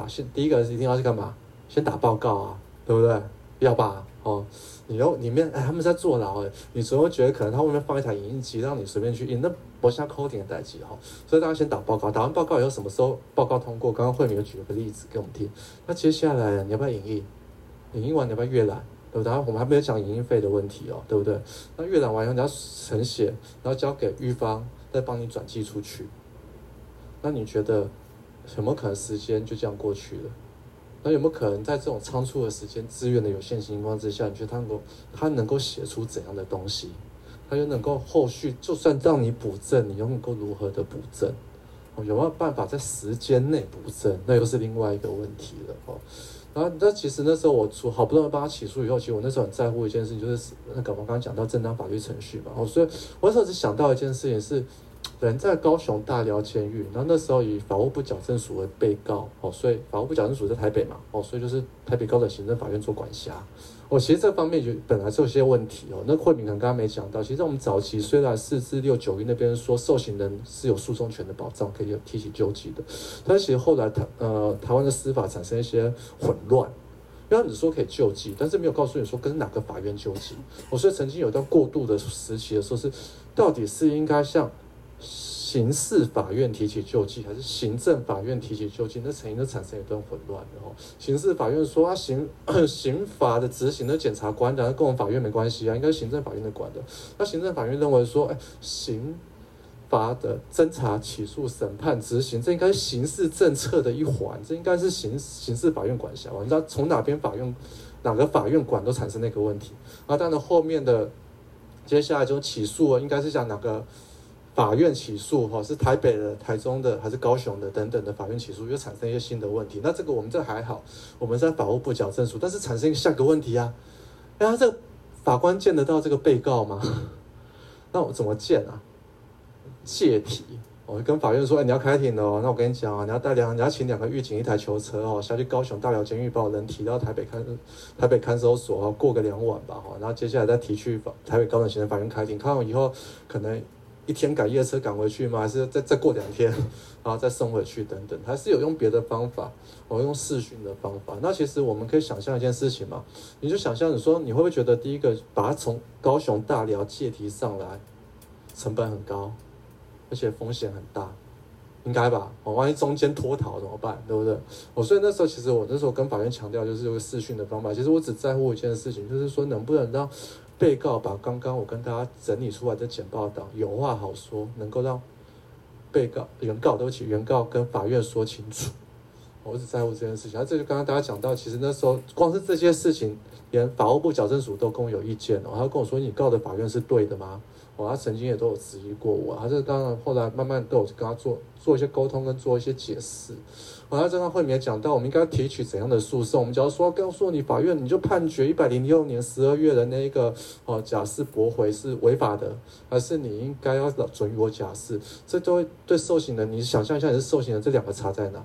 打先第一个是一定要去干嘛？先打报告啊，对不对？要吧？哦，你要里面哎，他们在坐牢哎，你总会觉得可能他外面放一台影印机，让你随便去印，那不像 coding 的代志哈。所以大家先打报告，打完报告以后什么时候报告通过？刚刚慧敏有举了个例子给我们听。那接下来你要不要影印？影印完你要不要阅览？对不对？我们还没有讲影印费的问题哦，对不对？那阅览完以后你要謄写，然后交给狱方，再帮你转寄出去。那你觉得？有没有可能时间就这样过去了？那有没有可能在这种仓促的时间、资源的有限情况之下，你觉得他能够他能够写出怎样的东西？他又能够后续就算让你补正，你又能够如何的补正？哦，有没有办法在时间内补正？那又是另外一个问题了哦。然后那其实那时候我出好不容易帮他起诉以后，其实我那时候很在乎一件事情，就是那个我刚刚讲到正当法律程序嘛。哦，所以我那时候只想到一件事情是。人在高雄大寮监狱，然后那时候以法务部矫正署为被告，哦，所以法务部矫正署在台北嘛，哦，所以就是台北高等行政法院做管辖。哦，其实这方面就本来就有些问题哦。那慧敏可能刚刚没讲到，其实我们早期虽然四至六九一那边说受刑人是有诉讼权的保障，可以提起救济的，但其实后来台呃台湾的司法产生一些混乱，因为你说可以救济，但是没有告诉你说跟哪个法院救济。哦，所以曾经有一段过渡的时期的时候是，到底是应该像。刑事法院提起救济，还是行政法院提起救济？那曾经都产生一段混乱的哦。刑事法院说啊，刑 刑罚的执行的检察官的，跟我们法院没关系啊，应该行政法院的管的。那行政法院认为说，哎，刑罚的侦查、起诉、审判、执行，这应该是刑事政策的一环，这应该是刑刑事法院管辖。你知道从哪边法院哪个法院管都产生那个问题啊？当然后面的。接下来就起诉，应该是讲哪个法院起诉哈？是台北的、台中的还是高雄的等等的法院起诉，又产生一些新的问题。那这个我们这还好，我们在法务部矫正署，但是产生下个问题啊，哎呀，这法官见得到这个被告吗？那我怎么见啊？借题。我跟法院说：“哎，你要开庭的哦。那我跟你讲啊，你要带两，你要请两个狱警，一台囚车哦，下去高雄大寮监狱，把我人提到台北看台北看守所哦，过个两晚吧哈。然后接下来再提去台北高等行政法院开庭。开完以后，可能一天赶夜车赶回去吗？还是再再过两天，然后再送回去等等？还是有用别的方法？我用视讯的方法。那其实我们可以想象一件事情嘛，你就想象你说你会不会觉得第一个把他从高雄大寮借题上来，成本很高？”而且风险很大，应该吧？我万一中间脱逃怎么办？对不对？我所以那时候其实我那时候跟法院强调，就是有个视讯的方法。其实我只在乎一件事情，就是说能不能让被告把刚刚我跟大家整理出来的简报档有话好说，能够让被告原告对不起原告跟法院说清楚。我只在乎这件事情。那这就刚刚大家讲到，其实那时候光是这些事情，连法务部矫正署都跟我有意见哦。他跟我说：“你告的法院是对的吗？”我他曾经也都有质疑过我，他是当然后来慢慢都有跟他做做一些沟通跟做一些解释。我在这场会里面讲到，我们应该提取怎样的诉讼？我们假如说告诉你法院，你就判决一百零六年十二月的那一个哦假释驳回是违法的，还是你应该要准予我假释？这都会对受刑人，你想象一下，你是受刑人，这两个差在哪？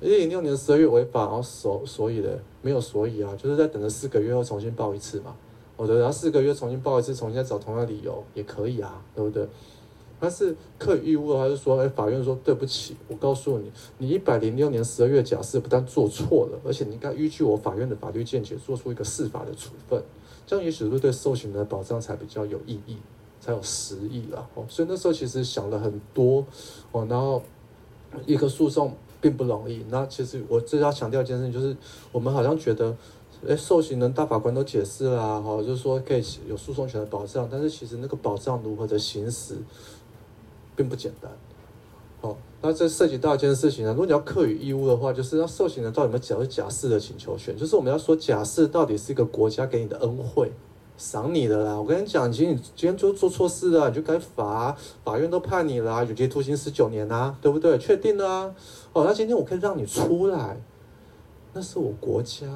一零六年十二月违法，然后所所以的没有所以啊，就是在等了四个月后重新报一次嘛。我觉得他四个月重新报一次，重新再找同样理由也可以啊，对不对？但是课予义务还是，说，哎，法院说对不起，我告诉你，你一百零六年十二月假释不但做错了，而且你应该依据我法院的法律见解，做出一个释法的处分，这样也许是对受刑人的保障才比较有意义，才有实益啦。哦，所以那时候其实想了很多哦，然后一个诉讼并不容易。那其实我这要强调一件事情，就是我们好像觉得。诶，受刑人大法官都解释了啊，哈，就是说可以有诉讼权的保障，但是其实那个保障如何的行使，并不简单。好，那这涉及到一件事情呢，如果你要课予义务的话，就是让受刑人到底有没有假假释的请求权，就是我们要说假释到底是一个国家给你的恩惠，赏你的啦。我跟你讲，其实你今天就做错事了，你就该罚，法院都判你了，有期徒刑十九年啊，对不对？确定了啊。哦，那今天我可以让你出来，那是我国家。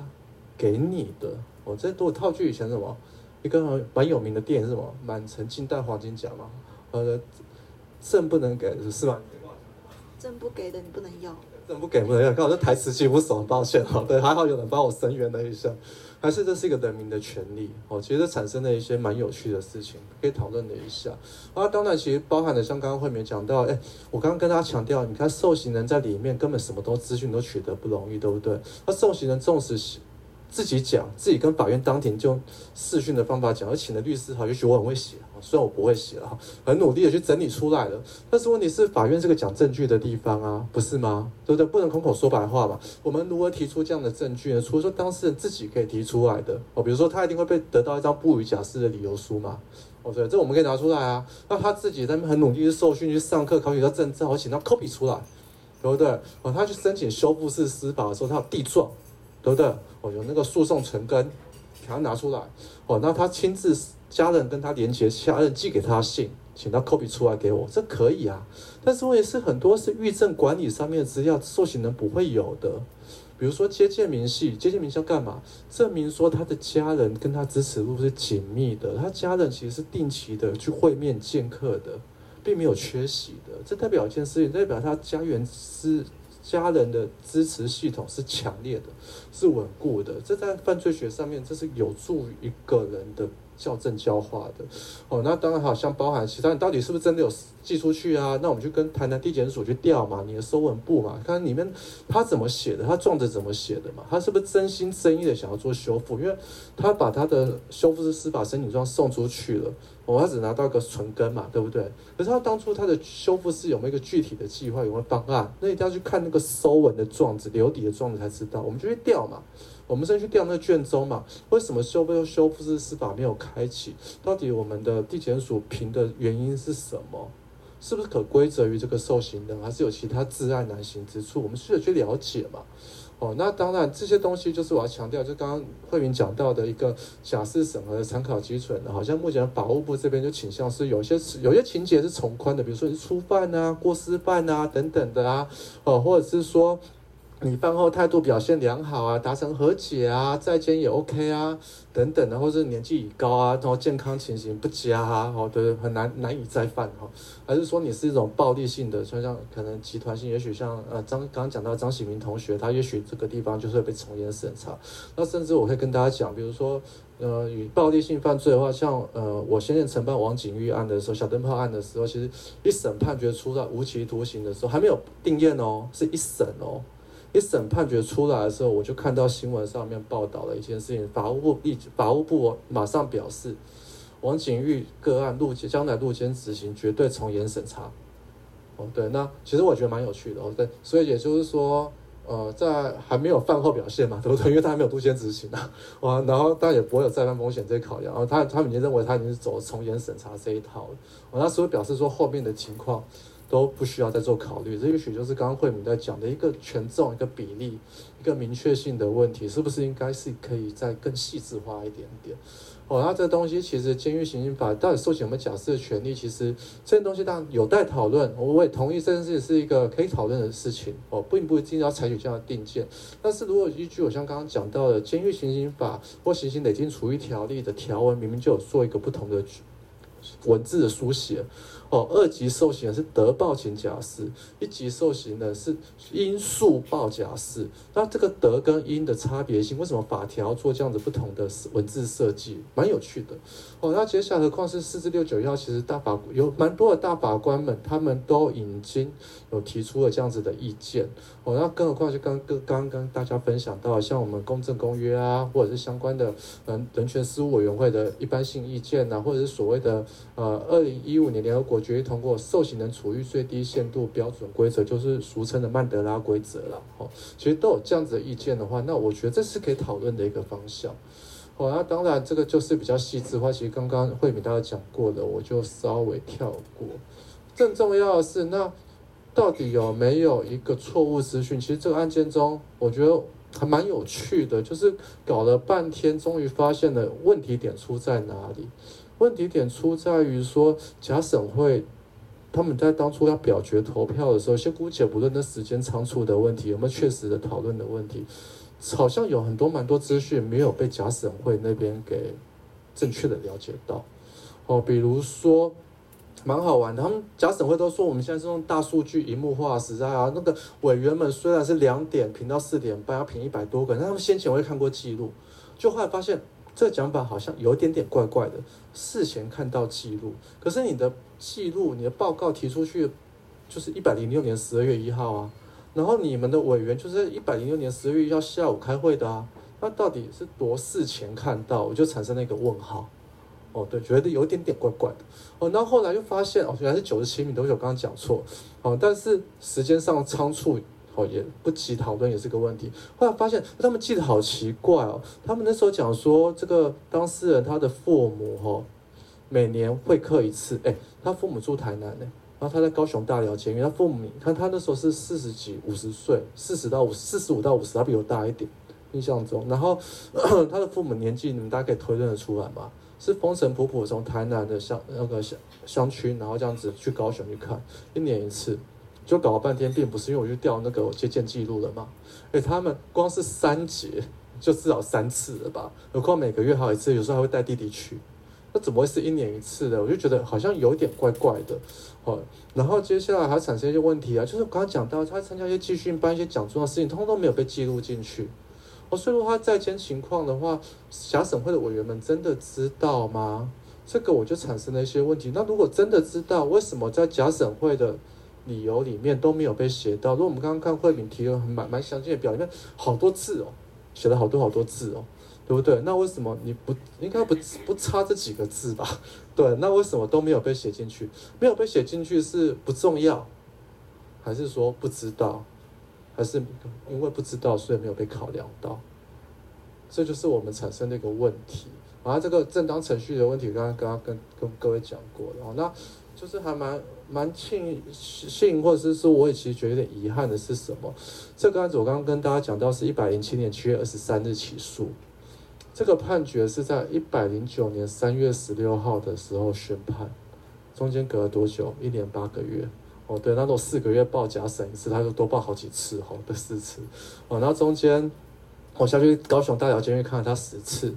给你的，我这都套句以前什么一个蛮有名的电影是什么？满城尽带黄金甲嘛。呃，证不能给是吧？证不给的你不能要。证不给不能要，刚好这台词记不熟，抱歉哈。对，还好有人帮我声援了一下。还是这是一个人民的权利哦。其实产生了一些蛮有趣的事情，可以讨论了一下。啊，当然其实包含了像刚刚慧敏讲到，哎，我刚刚跟大家强调，你看受刑人在里面根本什么都资讯都取得不容易，对不对？那受刑人纵使。自己讲，自己跟法院当庭就视讯的方法讲，而请的律师哈，也许我很会写，虽然我不会写了，很努力的去整理出来了。但是问题是，法院是个讲证据的地方啊，不是吗？对不对？不能空口说白话嘛。我们如何提出这样的证据呢？除了说当事人自己可以提出来的哦，比如说他一定会被得到一张不予假释的理由书嘛。哦，对，这我们可以拿出来啊。那他自己在那边很努力去受训、去上课、考取到证照，我请他 copy 出来，对不对？哦，他去申请修复式司法的时候，他有地状。对不对？哦，有那个诉讼存根，给他拿出来。哦，那他亲自家人跟他连结，家人寄给他信，请他 copy 出来给我，这可以啊。但是问题是很多是狱政管理上面的资料，受刑人不会有的。比如说接见明细，接见明细要干嘛？证明说他的家人跟他支持度是紧密的，他家人其实是定期的去会面见客的，并没有缺席的。这代表一件事情，代表他家园是。家人的支持系统是强烈的，是稳固的。这在犯罪学上面，这是有助于一个人的校正教化的。哦，那当然好像包含其他，你到底是不是真的有寄出去啊？那我们就跟台南地检署去调嘛，你的收文簿嘛，看里面他怎么写的，他状子怎么写的嘛，他是不是真心真意的想要做修复？因为他把他的修复师司法申请状送出去了。我、哦、他只拿到一个存根嘛，对不对？可是他当初他的修复是有没有一个具体的计划，有没有方案？那一定要去看那个收文的状子、留底的状子才知道。我们就去调嘛，我们先去调那卷宗嘛。为什么修复修复是司法没有开启？到底我们的地检署评的原因是什么？是不是可归责于这个受刑人，还是有其他自爱难行之处？我们需要去了解嘛。哦，那当然这些东西就是我要强调，就刚刚慧敏讲到的一个假释审核的参考基准的，好像目前法务部这边就倾向是有些有些情节是从宽的，比如说你是初犯啊、过失犯啊等等的啊，哦，或者是说。你犯后态度表现良好啊，达成和解啊，再监也 OK 啊，等等的，或是年纪已高啊，然后健康情形不佳啊，哦，对，很难难以再犯哈，还是说你是一种暴力性的，像像可能集团性，也许像呃张刚刚讲到张喜明同学，他也许这个地方就是会被从严审查。那甚至我会跟大家讲，比如说呃，与暴力性犯罪的话，像呃，我先前承办王景玉案的时候，小灯泡案的时候，其实一审判决出来无期徒刑的时候，还没有定谳哦，是一审哦。一审判决出来的时候，我就看到新闻上面报道了一件事情，法务部立法务部马上表示，王景玉个案入监将来入监执行绝对从严审查。哦，对，那其实我觉得蛮有趣的哦，对，所以也就是说，呃，在还没有犯后表现嘛，对不对？因为他还没有入监执行啊，哇，然后当然也不会有再犯风险这些考量，然后他他们已经认为他已经是走从严审查这一套了，哦，那所以表示说后面的情况。都不需要再做考虑，这也许就是刚刚慧敏在讲的一个权重、一个比例、一个明确性的问题，是不是应该是可以再更细致化一点点？哦，那这东西其实监狱刑刑法到底授权我们假释的权利，其实这些东西当然有待讨论。我也同意这件事是一个可以讨论的事情哦，并不一定要采取这样的定见。但是如果依据我像刚刚讲到的监狱行刑法或行刑累进处遇条例的条文，明明就有做一个不同的文字的书写。哦，二级受刑人是德报请假释，一级受刑人是因诉报假释。那这个德跟因的差别性，为什么法条做这样子不同的文字设计，蛮有趣的。哦，那接下来何况是四至六九一号，其实大法有蛮多的大法官们，他们都已经有提出了这样子的意见。哦，那更何况就刚刚刚跟大家分享到，像我们公正公约啊，或者是相关的嗯人权事务委员会的一般性意见啊，或者是所谓的呃二零一五年联合国。决议通过受刑人处遇最低限度标准规则，就是俗称的曼德拉规则了。哦，其实都有这样子的意见的话，那我觉得这是可以讨论的一个方向。哦，那当然这个就是比较细致化。其实刚刚慧敏大家讲过的，我就稍微跳过。更重要的是，那到底有没有一个错误资讯？其实这个案件中，我觉得还蛮有趣的，就是搞了半天，终于发现了问题点出在哪里。问题点出在于说，假审会他们在当初要表决投票的时候，先姑且不论那时间仓促的问题，有没有确实的讨论的问题，好像有很多蛮多资讯没有被假审会那边给正确的了解到。哦，比如说蛮好玩的，他们假审会都说我们现在是用大数据、荧幕化时代啊，那个委员们虽然是两点评到四点半，要评一百多个人，但他们先前会看过记录，就后来发现。这讲法好像有点点怪怪的。事前看到记录，可是你的记录、你的报告提出去，就是一百零六年十二月一号啊。然后你们的委员就是一百零六年十月一号下午开会的啊。那到底是多事前看到？我就产生了一个问号。哦，对，觉得有点点怪怪的。哦，然后来就发现，哦，原来是九十七名，都是我刚刚讲错。哦，但是时间上仓促。哦，也不急讨论也是个问题。后来发现他们记得好奇怪哦，他们那时候讲说，这个当事人他的父母哈，每年会客一次。哎，他父母住台南呢，然后他在高雄大寮监狱。他父母，看他那时候是四十几、五十岁，四十到五四十五到五十，他比我大一点，印象中。然后 他的父母年纪，你们大概可以推论得出来吗？是风尘仆仆从台南的乡那个乡乡区，然后这样子去高雄去看，一年一次。就搞了半天，并不是因为我去调那个接见记录了嘛？哎，他们光是三节就至少三次了吧？何况每个月还有一次，有时候还会带弟弟去，那怎么会是一年一次的？我就觉得好像有点怪怪的。哦，然后接下来还产生一些问题啊，就是我刚刚讲到他参加一些集训班、一些讲座的事情，通通都没有被记录进去。哦，所以说他在监情况的话，假审会的委员们真的知道吗？这个我就产生了一些问题。那如果真的知道，为什么在假审会的理由里面都没有被写到。如果我们刚刚看慧敏提了很蛮蛮详尽的表，里面好多字哦，写了好多好多字哦，对不对？那为什么你不应该不不差这几个字吧？对，那为什么都没有被写进去？没有被写进去是不重要，还是说不知道？还是因为不知道所以没有被考量到？这就是我们产生的一个问题。然后这个正当程序的问题，刚刚跟跟各位讲过了。那。就是还蛮蛮庆幸，或者是说我也其实觉得有点遗憾的是什么？这个案子我刚刚跟大家讲到是一百零七年七月二十三日起诉，这个判决是在一百零九年三月十六号的时候宣判，中间隔了多久？一年八个月。哦，对，那种四个月报假审一次，他就多报好几次，吼的四次。哦，然后中间我下去高雄大寮监狱看了他十次。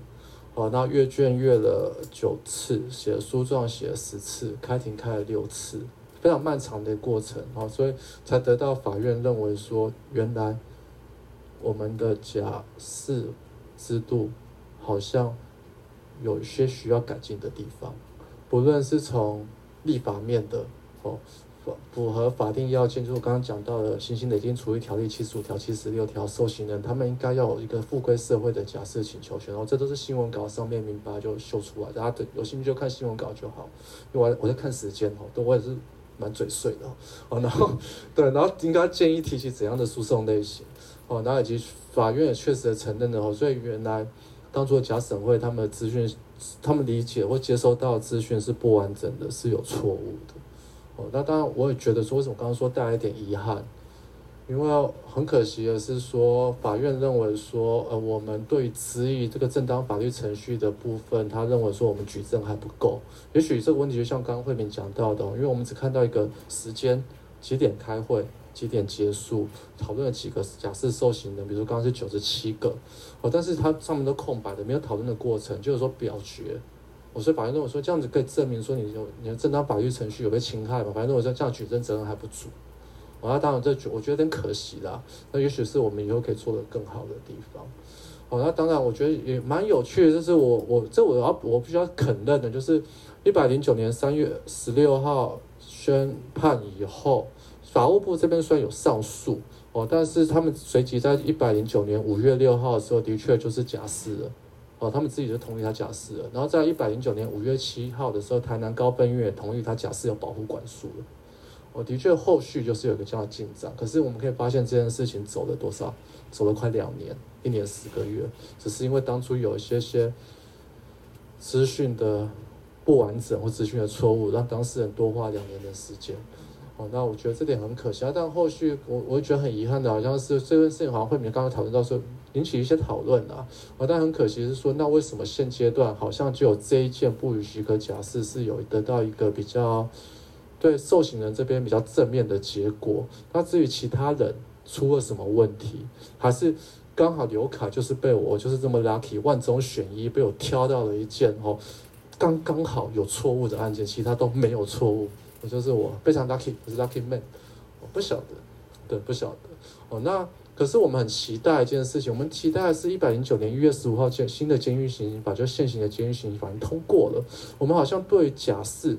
哦，那阅卷阅了九次，写了诉状写了十次，开庭开了六次，非常漫长的过程哦，所以才得到法院认为说，原来我们的假释制度好像有一些需要改进的地方，不论是从立法面的哦。符合法定要件，就是我刚刚讲到的《行刑累进处理条例》七十五条、七十六条，受刑人他们应该要有一个复归社会的假释请求权。然后这都是新闻稿上面明白就秀出来，大家有兴趣就看新闻稿就好。因为我我在看时间哦，都我也是蛮嘴碎的哦。然后对，然后应该建议提起怎样的诉讼类型哦，然后以及法院也确实承认了哦，所以原来当初假审会他们的资讯，他们理解或接收到资讯是不完整的，是有错误的。哦那当然，我也觉得说，为什么刚刚说带来一点遗憾？因为很可惜的是说，法院认为说，呃，我们对质疑这个正当法律程序的部分，他认为说我们举证还不够。也许这个问题就像刚刚慧敏讲到的，因为我们只看到一个时间，几点开会，几点结束，讨论了几个假释受刑人，比如刚刚是九十七个，哦，但是它上面都空白的，没有讨论的过程，就是说表决。我说法院认为说，这样子可以证明说你有你的正当法律程序有被侵害嘛？法院认为说这样举证责任还不足，我要当然这我觉得有点可惜啦。那也许是我们以后可以做得更好的地方。哦，那当然我觉得也蛮有趣的，就是我我这我要我必须要肯认的，就是一百零九年三月十六号宣判以后，法务部这边虽然有上诉哦，但是他们随即在一百零九年五月六号的时候，的确就是假释了。哦，他们自己就同意他假释了，然后在一百零九年五月七号的时候，台南高分院也同意他假释有保护管束了。我的确后续就是有一个这样的进展，可是我们可以发现这件事情走了多少？走了快两年，一年十个月，只是因为当初有一些些资讯的不完整或资讯的错误，让当事人多花两年的时间。哦，那我觉得这点很可惜啊，但后续我我觉得很遗憾的，好像是这件事情好像会面刚刚讨论到说引起一些讨论啊，哦，但很可惜是说，那为什么现阶段好像只有这一件不予许可假释是有得到一个比较对受刑人这边比较正面的结果？那至于其他人出了什么问题，还是刚好刘卡就是被我就是这么 lucky 万中选一被我挑到了一件哦，刚刚好有错误的案件，其他都没有错误。我就是我非常 lucky，我是 lucky man，我不晓得，对，不晓得。哦，那可是我们很期待一件事情，我们期待的是一百零九年一月十五号监新的监狱刑法，就现行的监狱刑法通过了。我们好像对假释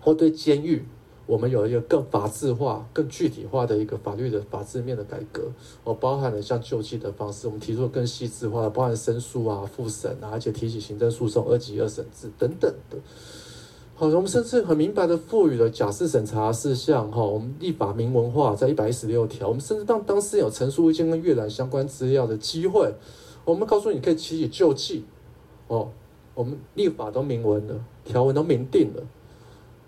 或对监狱，我们有一个更法制化、更具体化的一个法律的法制面的改革。哦，包含了像救济的方式，我们提出了更细致化的，包含申诉啊、复审啊，而且提起行政诉讼、二级二审制等等的。好，我们甚至很明白的赋予了假释审查事项，哈，我们立法明文化，在一百一十六条，我们甚至让当事人有陈述意见跟阅览相关资料的机会。我们告诉你可以提起救济，哦，我们立法都明文了，条文都明定了，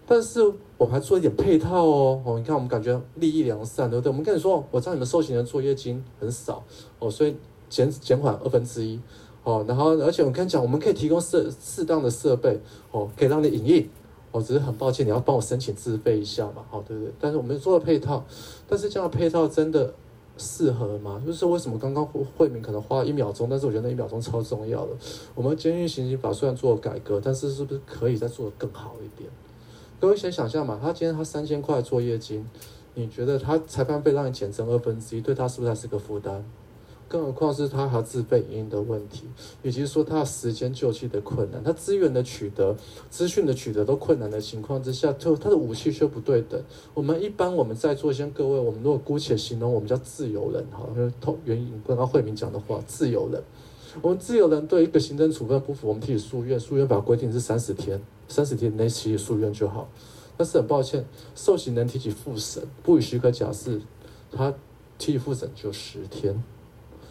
但是我们还做一点配套哦，哦，你看我们感觉利益良善，对不对？我们跟你说，我知道你们受刑人作业金很少，哦，所以减减缓二分之一。哦，然后而且我跟你讲，我们可以提供设适当的设备，哦，可以让你影印，哦，只是很抱歉，你要帮我申请自费一下嘛，哦，对不对？但是我们做了配套，但是这样的配套真的适合吗？就是为什么刚刚慧敏可能花一秒钟，但是我觉得那一秒钟超重要的。我们监狱行刑法虽然做了改革，但是是不是可以再做得更好一点？各位先想象嘛，他今天他三千块作业金，你觉得他裁判费让你减成二分之一，对他是不是还是个负担？更何况是他还自费影音的问题，以及说他时间救济的困难，他资源的取得、资讯的取得都困难的情况之下，就他的武器却不对等。我们一般我们在座先各位，我们如果姑且形容我们叫自由人哈，因为通援引刚刚慧敏讲的话，自由人，我们自由人对一个行政处分不服，我们提起诉愿，诉愿法规定是三十天，三十天内提起诉愿就好。但是很抱歉，受刑人提起复审不予许可假释，他提起复审就十天。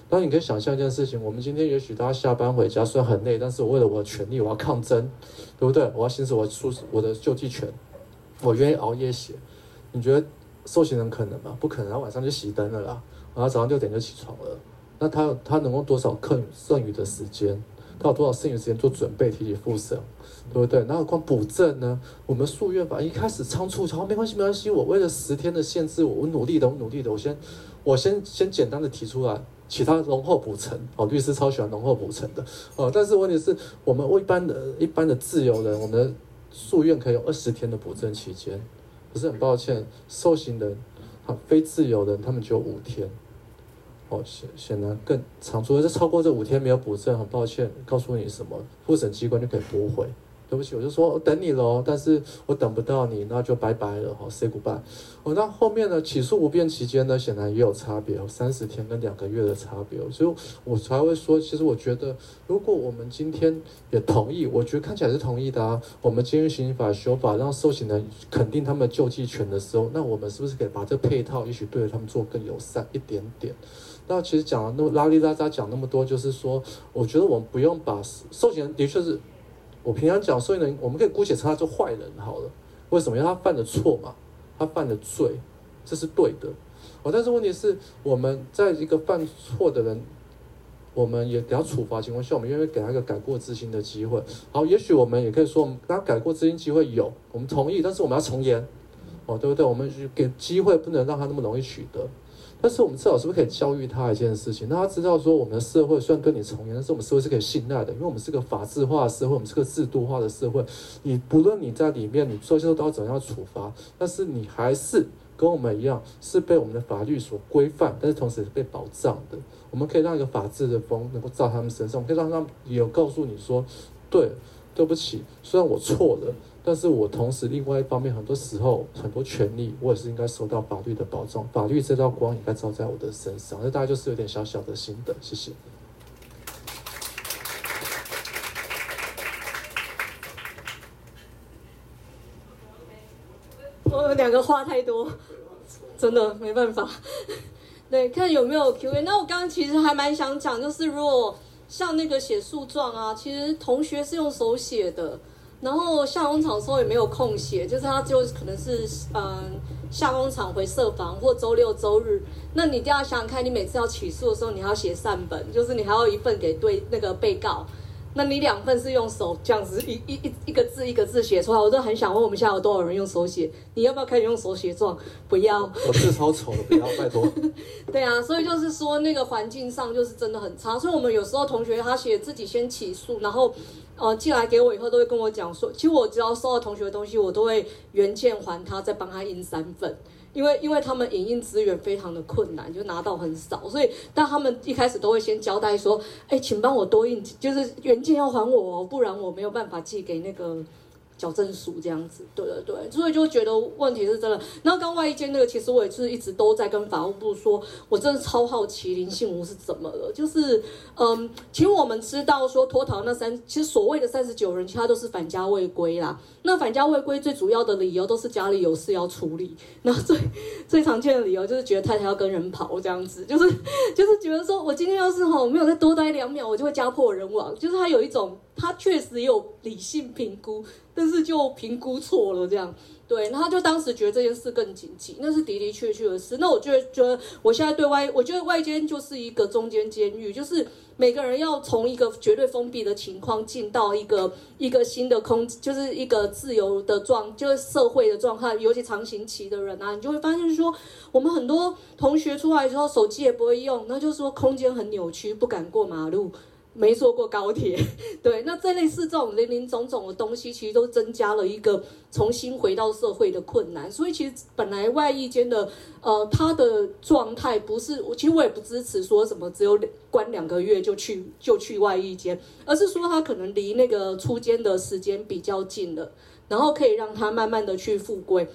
那你可以想象一件事情，我们今天也许大家下班回家虽然很累，但是我为了我的权利，我要抗争，对不对？我要行使我诉我的救济权，我愿意熬夜写，你觉得受刑人可能吗？不可能，他晚上就熄灯了啦，然后早上六点就起床了。那他他能够多少课剩余的时间？他有多少剩余时间做准备、提起复审，对不对？然后光补证呢？我们诉愿法一开始仓促，好，没关系，没关系。我为了十天的限制，我努力的，我努力的，我先我先先简单的提出来，其他容后补成。哦，律师超喜欢容后补成的哦。但是问题是我们一般的、一般的自由人，我们的诉愿可以有二十天的补证期间。不是很抱歉，受刑人啊，非自由人，他们只有五天。哦，显显然更长，除非是超过这五天没有补证，很抱歉，告诉你什么，复审机关就可以驳回。对不起，我就说我等你喽，但是我等不到你，那就拜拜了，好，say goodbye。哦，那后面呢，起诉不变期间呢，显然也有差别，三十天跟两个月的差别，所以我才会说，其实我觉得，如果我们今天也同意，我觉得看起来是同意的啊，我们监狱刑法修法，让受刑人肯定他们的救济权的时候，那我们是不是可以把这配套，也许对他们做更友善一点点？那其实讲了那么拉里拉杂讲那么多，就是说，我觉得我们不用把受刑人的确是，我平常讲所以呢，我们可以姑且称他做坏人好了。为什么？因为他犯的错嘛，他犯的罪，这是对的。哦，但是问题是，我们在一个犯错的人，我们也给他处罚情况下，我们愿意给他一个改过自新的机会。好，也许我们也可以说，我们给他改过自新机会有，我们同意，但是我们要从严，哦，对不对？我们给机会，不能让他那么容易取得。但是我们至少是不是可以教育他一件事情，让他知道说，我们的社会虽然跟你从严，但是我们社会是可以信赖的，因为我们是个法制化的社会，我们是个制度化的社会。你不论你在里面，你做些都要怎样处罚，但是你还是跟我们一样，是被我们的法律所规范，但是同时也是被保障的。我们可以让一个法治的风能够照他们身上，我可以让他们有告诉你说，对，对不起，虽然我错了。但是我同时另外一方面，很多时候很多权利，我也是应该受到法律的保障。法律这道光应该照在我的身上。那大概就是有点小小的心得，谢谢。我们两个话太多，真的没办法。对，看有没有 Q&A。那我刚刚其实还蛮想讲，就是如果像那个写诉状啊，其实同学是用手写的。然后下工厂的时候也没有空写，就是他就可能是嗯下工厂回社房或周六周日。那你一定要想想看，你每次要起诉的时候，你还要写善本，就是你还要一份给对那个被告。那你两份是用手这样子一一一一个字一个字写出来，我都很想问我们现在有多少人用手写？你要不要开始用手写状？不要，我字超丑的，不要，拜托。对啊，所以就是说那个环境上就是真的很差，所以我们有时候同学他写自己先起诉，然后呃寄来给我以后，都会跟我讲说，其实我只要收到同学的东西，我都会原件还他，再帮他印三份。因为因为他们影印资源非常的困难，就拿到很少，所以但他们一开始都会先交代说，哎，请帮我多印，就是原件要还我，不然我没有办法寄给那个。矫正署这样子，对对对，所以就觉得问题是真的。然后刚外一间那个，其实我也是一直都在跟法务部说，我真的超好奇林信吾是怎么了。就是，嗯，其实我们知道说脱逃那三，其实所谓的三十九人，其他都是返家未归啦。那返家未归最主要的理由都是家里有事要处理。然后最最常见的理由就是觉得太太要跟人跑这样子，就是就是觉得说我今天要是哈没有再多待两秒，我就会家破人亡。就是他有一种。他确实有理性评估，但是就评估错了，这样对，那他就当时觉得这件事更紧急，那是的的确确的事。那我就觉得，我现在对外，我觉得外间就是一个中间监狱，就是每个人要从一个绝对封闭的情况进到一个一个新的空，就是一个自由的状，就是社会的状态。尤其长刑期的人啊，你就会发现说，我们很多同学出来之后，手机也不会用，那就是说空间很扭曲，不敢过马路。没坐过高铁，对，那这类似这种林林总总的东西，其实都增加了一个重新回到社会的困难。所以其实本来外役间的，呃，他的状态不是，其实我也不支持说什么只有关两个月就去就去外役间，而是说他可能离那个出监的时间比较近了，然后可以让他慢慢的去复归。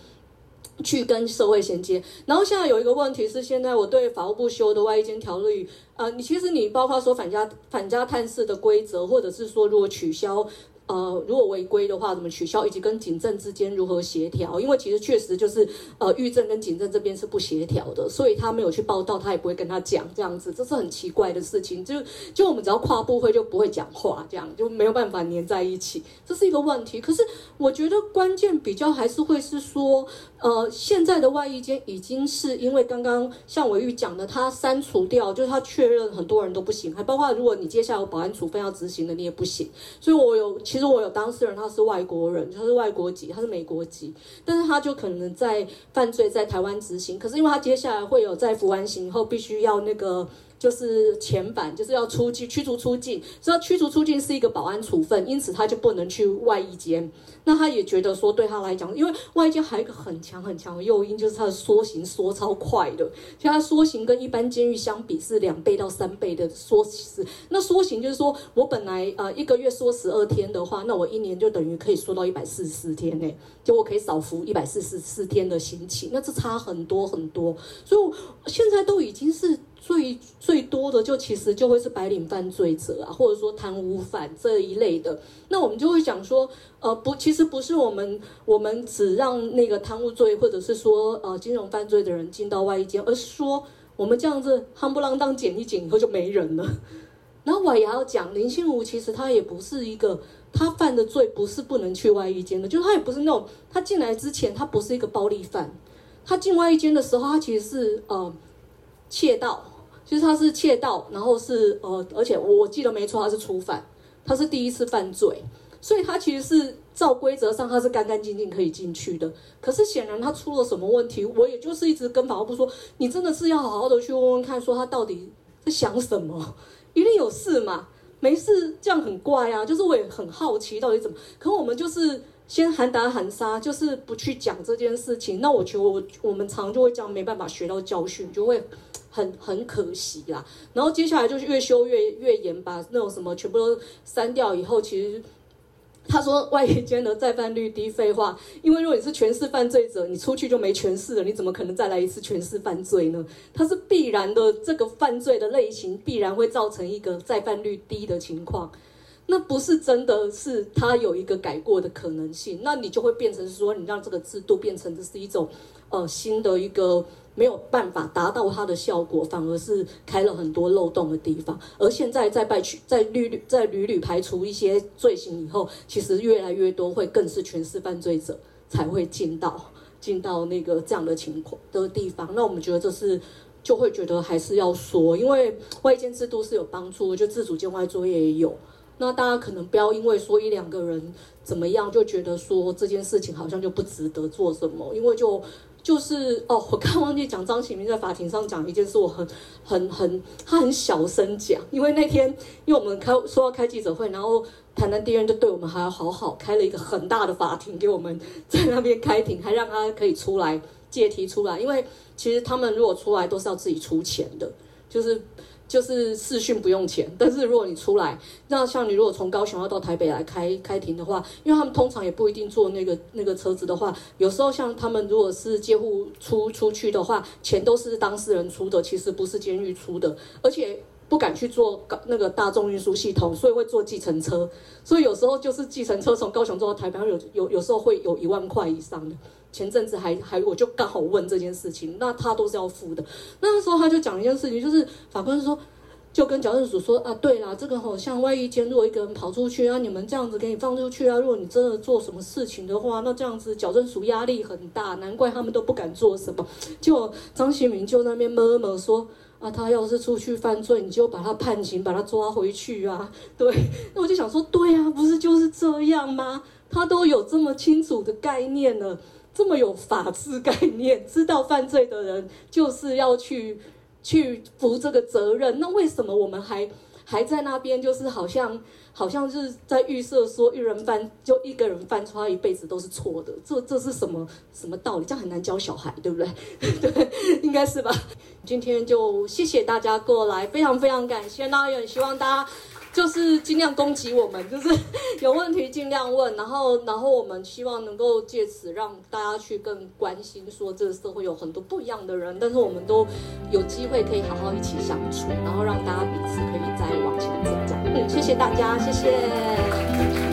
去跟社会衔接，然后现在有一个问题是，现在我对法务部修的外役监条例，呃，你其实你包括说反家反家探视的规则，或者是说如果取消呃，如果违规的话怎么取消，以及跟警政之间如何协调？因为其实确实就是呃，狱政跟警政这边是不协调的，所以他没有去报道，他也不会跟他讲这样子，这是很奇怪的事情。就就我们只要跨部会就不会讲话，这样就没有办法黏在一起，这是一个问题。可是我觉得关键比较还是会是说，呃，现在的外役监已经是因为刚刚像维玉讲的，他删除掉，就是他确认很多人都不行，还包括如果你接下来有保安处分要执行的，你也不行。所以我有其实。其实我有当事人，他是外国人，他是外国籍，他是美国籍，但是他就可能在犯罪在台湾执行，可是因为他接下来会有在服完刑以后必须要那个。就是遣返，就是要出境驱逐出境，所以驱逐出境是一个保安处分，因此他就不能去外役监。那他也觉得说，对他来讲，因为外役监还有一个很强很强的诱因，就是他的缩刑缩超快的，其实他缩刑跟一般监狱相比是两倍到三倍的缩刑。那缩刑就是说我本来呃一个月缩十二天的话，那我一年就等于可以缩到一百四十四天呢，就我可以少服一百四十四天的刑期，那这差很多很多。所以现在都已经是。最最多的就其实就会是白领犯罪者啊，或者说贪污犯这一类的。那我们就会讲说，呃，不，其实不是我们我们只让那个贪污罪或者是说呃金融犯罪的人进到外衣间，而是说我们这样子夯不啷当捡一捡以后就没人了。然后我也要讲林心如，其实他也不是一个他犯的罪不是不能去外衣间的，就是他也不是那种他进来之前他不是一个暴力犯，他进外衣间的时候他其实是呃窃盗。就是他是窃盗，然后是呃，而且我记得没错，他是初犯，他是第一次犯罪，所以他其实是照规则上他是干干净净可以进去的。可是显然他出了什么问题，我也就是一直跟法务部说，你真的是要好好的去问问看，说他到底在想什么，一定有事嘛？没事这样很怪啊，就是我也很好奇到底怎么，可我们就是先喊打喊杀，就是不去讲这件事情。那我觉得我我们常就会这样，没办法学到教训，就会。很很可惜啦，然后接下来就是越修越越严，把那种什么全部都删掉以后，其实他说外役监的再犯率低，废话，因为如果你是权势犯罪者，你出去就没权势了，你怎么可能再来一次权势犯罪呢？它是必然的，这个犯罪的类型必然会造成一个再犯率低的情况。那不是真的是他有一个改过的可能性，那你就会变成说，你让这个制度变成这是一种呃新的一个没有办法达到它的效果，反而是开了很多漏洞的地方。而现在在败去在屡屡在屡屡排除一些罪行以后，其实越来越多会更是全是犯罪者才会进到进到那个这样的情况的地方。那我们觉得这是就会觉得还是要说，因为外监制度是有帮助，就自主监外作业也有。那大家可能不要因为说一两个人怎么样，就觉得说这件事情好像就不值得做什么，因为就就是哦，我刚忘记讲张启明在法庭上讲一件事，我很很很他很小声讲，因为那天因为我们开说要开记者会，然后台南地院就对我们还要好好开了一个很大的法庭给我们在那边开庭，还让他可以出来借题出来，因为其实他们如果出来都是要自己出钱的，就是。就是视讯不用钱，但是如果你出来，那像你如果从高雄要到台北来开开庭的话，因为他们通常也不一定坐那个那个车子的话，有时候像他们如果是戒护出出去的话，钱都是当事人出的，其实不是监狱出的，而且不敢去坐高那个大众运输系统，所以会坐计程车，所以有时候就是计程车从高雄坐到台北，有有有时候会有一万块以上的。前阵子还还，我就刚好问这件事情，那他都是要付的。那时候他就讲一件事情，就是法官说，就跟矫正署说啊，对啦，这个好像外役监，如果一个人跑出去啊，你们这样子给你放出去啊，如果你真的做什么事情的话，那这样子矫正署压力很大，难怪他们都不敢做什么。就张新民就那边摸摸说啊，他要是出去犯罪，你就把他判刑，把他抓回去啊。对，那我就想说，对啊，不是就是这样吗？他都有这么清楚的概念了。这么有法治概念，知道犯罪的人就是要去去负这个责任。那为什么我们还还在那边？就是好像好像是在预设说，一人犯就一个人犯错，他一辈子都是错的。这这是什么什么道理？这样很难教小孩，对不对？对，应该是吧。今天就谢谢大家过来，非常非常感谢。那也希望大家。就是尽量攻击我们，就是 有问题尽量问，然后然后我们希望能够借此让大家去更关心，说这个社会有很多不一样的人，但是我们都有机会可以好好一起相处，然后让大家彼此可以再往前走。这样，嗯，谢谢大家，谢谢。